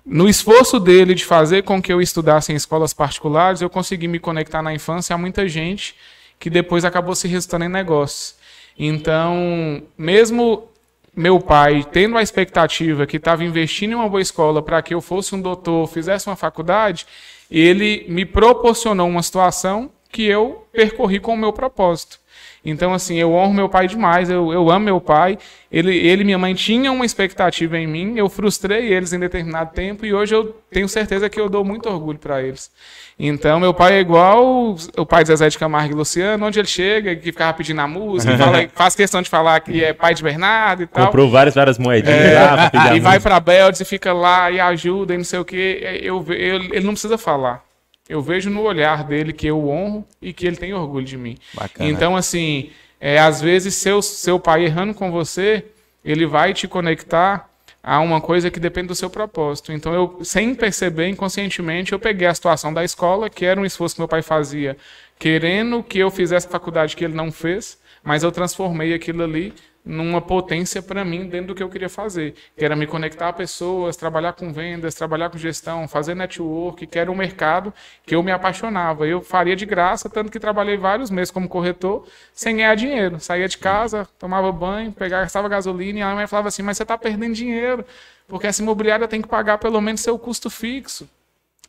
C: no esforço dele de fazer com que eu estudasse em escolas particulares, eu consegui me conectar na infância a muita gente que depois acabou se resultando em negócios. Então, mesmo meu pai tendo a expectativa que estava investindo em uma boa escola para que eu fosse um doutor, fizesse uma faculdade, ele me proporcionou uma situação que eu percorri com o meu propósito. Então, assim, eu honro meu pai demais, eu, eu amo meu pai. Ele, ele e minha mãe tinham uma expectativa em mim, eu frustrei eles em determinado tempo e hoje eu tenho certeza que eu dou muito orgulho para eles. Então, meu pai é igual o pai de Zezé de Camargo e Luciano, onde ele chega, que ficava pedindo a música, fala- faz questão de falar que é pai de Bernardo e tal.
B: Comprou várias, várias moedinhas lá pra pedir
C: É. E vai pra Beldes e fica lá e ajuda e não sei o que. Eu, ve- eu- ele não precisa falar. Eu vejo no olhar dele que eu honro e que ele tem orgulho de mim.
A: Bacana.
C: Então, assim, é, às vezes seu, seu pai errando com você, ele vai te conectar a uma coisa que depende do seu propósito. Então, eu, sem perceber, inconscientemente, eu peguei a situação da escola, que era um esforço que meu pai fazia, querendo que eu fizesse faculdade que ele não fez, mas eu transformei aquilo ali numa potência para mim dentro do que eu queria fazer, que era me conectar a pessoas, trabalhar com vendas, trabalhar com gestão, fazer network, que era um mercado que eu me apaixonava. Eu faria de graça, tanto que trabalhei vários meses como corretor, sem ganhar dinheiro. Saía de casa, tomava banho, pegava, gastava gasolina e a mãe falava assim: "Mas você está perdendo dinheiro, porque essa imobiliária tem que pagar pelo menos seu custo fixo.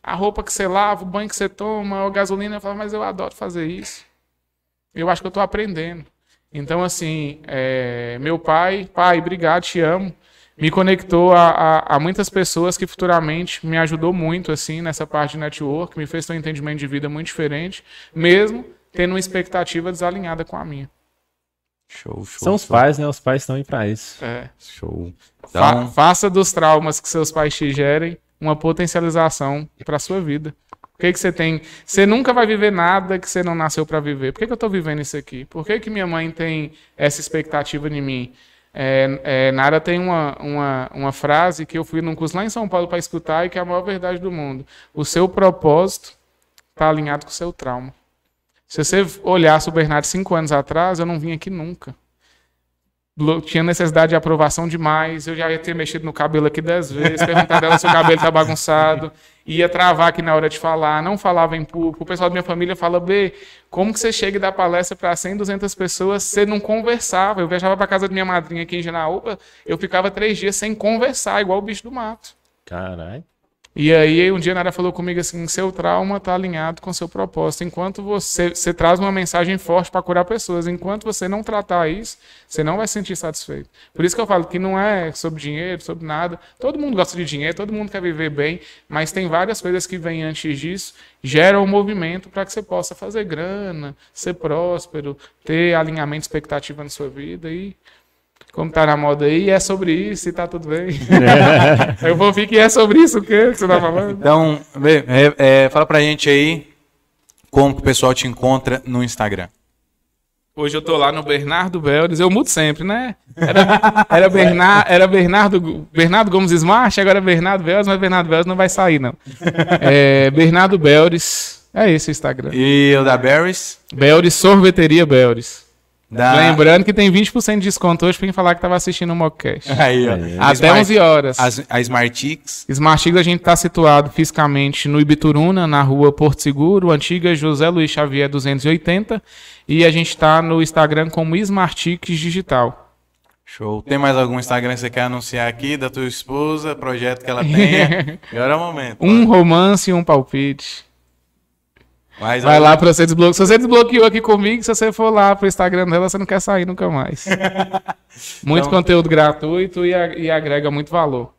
C: A roupa que você lava, o banho que você toma, a gasolina". Eu falava: "Mas eu adoro fazer isso. Eu acho que eu estou aprendendo". Então, assim, é, meu pai, pai, obrigado, te amo, me conectou a, a- a muitas pessoas que futuramente me ajudou muito, assim, nessa parte de network, me fez ter um entendimento de vida muito diferente, mesmo tendo uma expectativa desalinhada com a minha.
A: Show, show.
B: São os
A: show.
B: pais, né? Os pais estão aí pra isso.
C: É.
A: Show.
C: Fa-
A: Então,
C: faça dos traumas que seus pais te gerem uma potencialização para sua vida. O que, que você tem? Você nunca vai viver nada que você não nasceu para viver. Por que, que eu estou vivendo isso aqui? Por que, que minha mãe tem essa expectativa em mim? É, é, Nara tem uma, uma, uma frase que eu fui num curso lá em São Paulo para escutar e que é a maior verdade do mundo. O seu propósito está alinhado com o seu trauma. Se você olhasse o Bernardo cinco anos atrás, eu não vim aqui nunca. Tinha necessidade de aprovação demais, eu já ia ter mexido no cabelo aqui dez vezes, perguntado dela se o cabelo tá bagunçado, ia travar aqui na hora de falar, não falava em público. O pessoal da minha família fala, B, como que você chega e dá palestra para 100, 200 pessoas, você não conversava? Eu viajava para casa da minha madrinha aqui em Janaúba, eu ficava três dias sem conversar, igual o bicho do mato.
B: Caralho.
C: E aí, um dia a Nara falou comigo assim: seu trauma está alinhado com seu propósito. Enquanto você, você traz uma mensagem forte para curar pessoas, enquanto você não tratar isso, você não vai se sentir satisfeito. Por isso que eu falo que não é sobre dinheiro, sobre nada. Todo mundo gosta de dinheiro, todo mundo quer viver bem, mas tem várias coisas que vêm antes disso, geram um movimento para que você possa fazer grana, ser próspero, ter alinhamento, expectativa na sua vida e. Como tá na moda aí, é sobre isso e tá tudo bem. Eu vou ver que é sobre isso o que você tá falando.
A: então é, é, fala pra gente aí como que o pessoal te encontra no Instagram.
C: Hoje eu tô lá no Bernardo Beldes, eu mudo sempre, né? Era, era, Bernar, era Bernardo, Bernardo Gomes Smart, agora é Bernardo Beldes, mas Bernardo Beldes não vai sair, não. É, Bernardo Beldes, é esse o Instagram.
A: E o da Berries?
C: Beldes, Sorveteria Beldes.
A: Da...
C: Lembrando que tem 20% de desconto hoje pra quem falar que tava assistindo o Mockcast.
A: Aí, ó.
B: Aí.
C: Até
A: Smart-
C: 11 horas.
A: as- a Smartix.
C: Smart Chicos a gente está situado fisicamente no Ibituruna, na rua Porto Seguro, antiga José Luiz Xavier 280. E a gente está no Instagram como Smart Chicos Digital.
A: Show. Tem mais algum Instagram que você quer anunciar aqui da tua esposa, projeto que ela tenha? Agora é o momento.
C: Um romance e um palpite.
A: Mas
C: Vai
A: olha-
C: lá pra você desbloquear. Se você desbloqueou aqui comigo, se você for lá pro Instagram dela, você não quer sair nunca mais. Muito
A: Então-
C: conteúdo gratuito e, a- e agrega muito valor.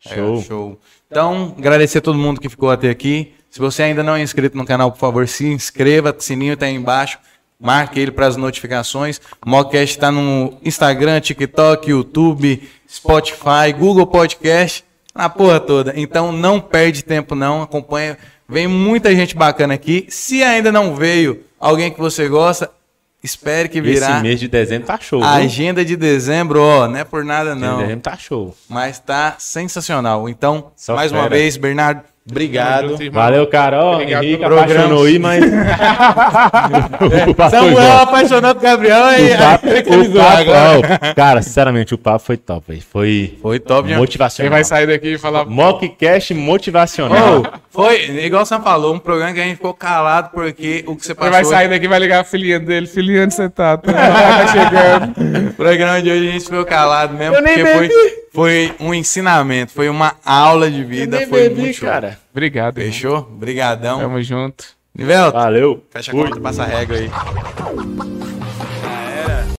B: Show.
A: É, show. Então, agradecer a todo mundo que ficou até aqui. Se você ainda não é inscrito no canal, por favor, se inscreva. O sininho tá aí embaixo. Marque ele para as notificações. O Mocast está no Instagram, TikTok, YouTube, Spotify, Google Podcast, a porra toda. Então não perde tempo não, acompanha. Vem muita gente bacana aqui. Se ainda não veio alguém que você gosta, espere que
B: Esse
A: virá.
B: mês de dezembro tá show.
A: A
B: viu?
A: agenda de dezembro, ó, não é por nada não.
B: de dezembro tá show.
A: Mas tá sensacional. Então,
B: Só
A: mais uma vez, Bernardo, obrigado.
C: Junto.
B: Valeu, Carol.
C: Obrigado
B: Henrique apaixonou aí, mas. o foi
A: Samuel apaixonou por Gabriel e
B: O papo,
A: aí,
B: o papo, ó, cara, sinceramente, o papo foi top, velho. Foi
A: Foi top, né?
C: Quem
B: motivacional.
C: vai sair daqui e falar.
B: Mockcast motivacional.
A: Ô, foi, igual você falou, um programa que a gente ficou calado porque o que você passou.
C: vai sair daqui e vai ligar a filhinha dele. Filhinha, onde você tá? Tá chegando.
A: O programa de hoje a gente ficou calado mesmo,
B: Eu nem
A: porque foi. Foi um ensinamento, foi uma aula de vida, foi muito show.
B: cara.
C: Obrigado.
A: Fechou? Obrigadão.
C: Tamo junto.
A: Nivelto,
B: Valeu.
A: fecha a conta, passa a regra aí.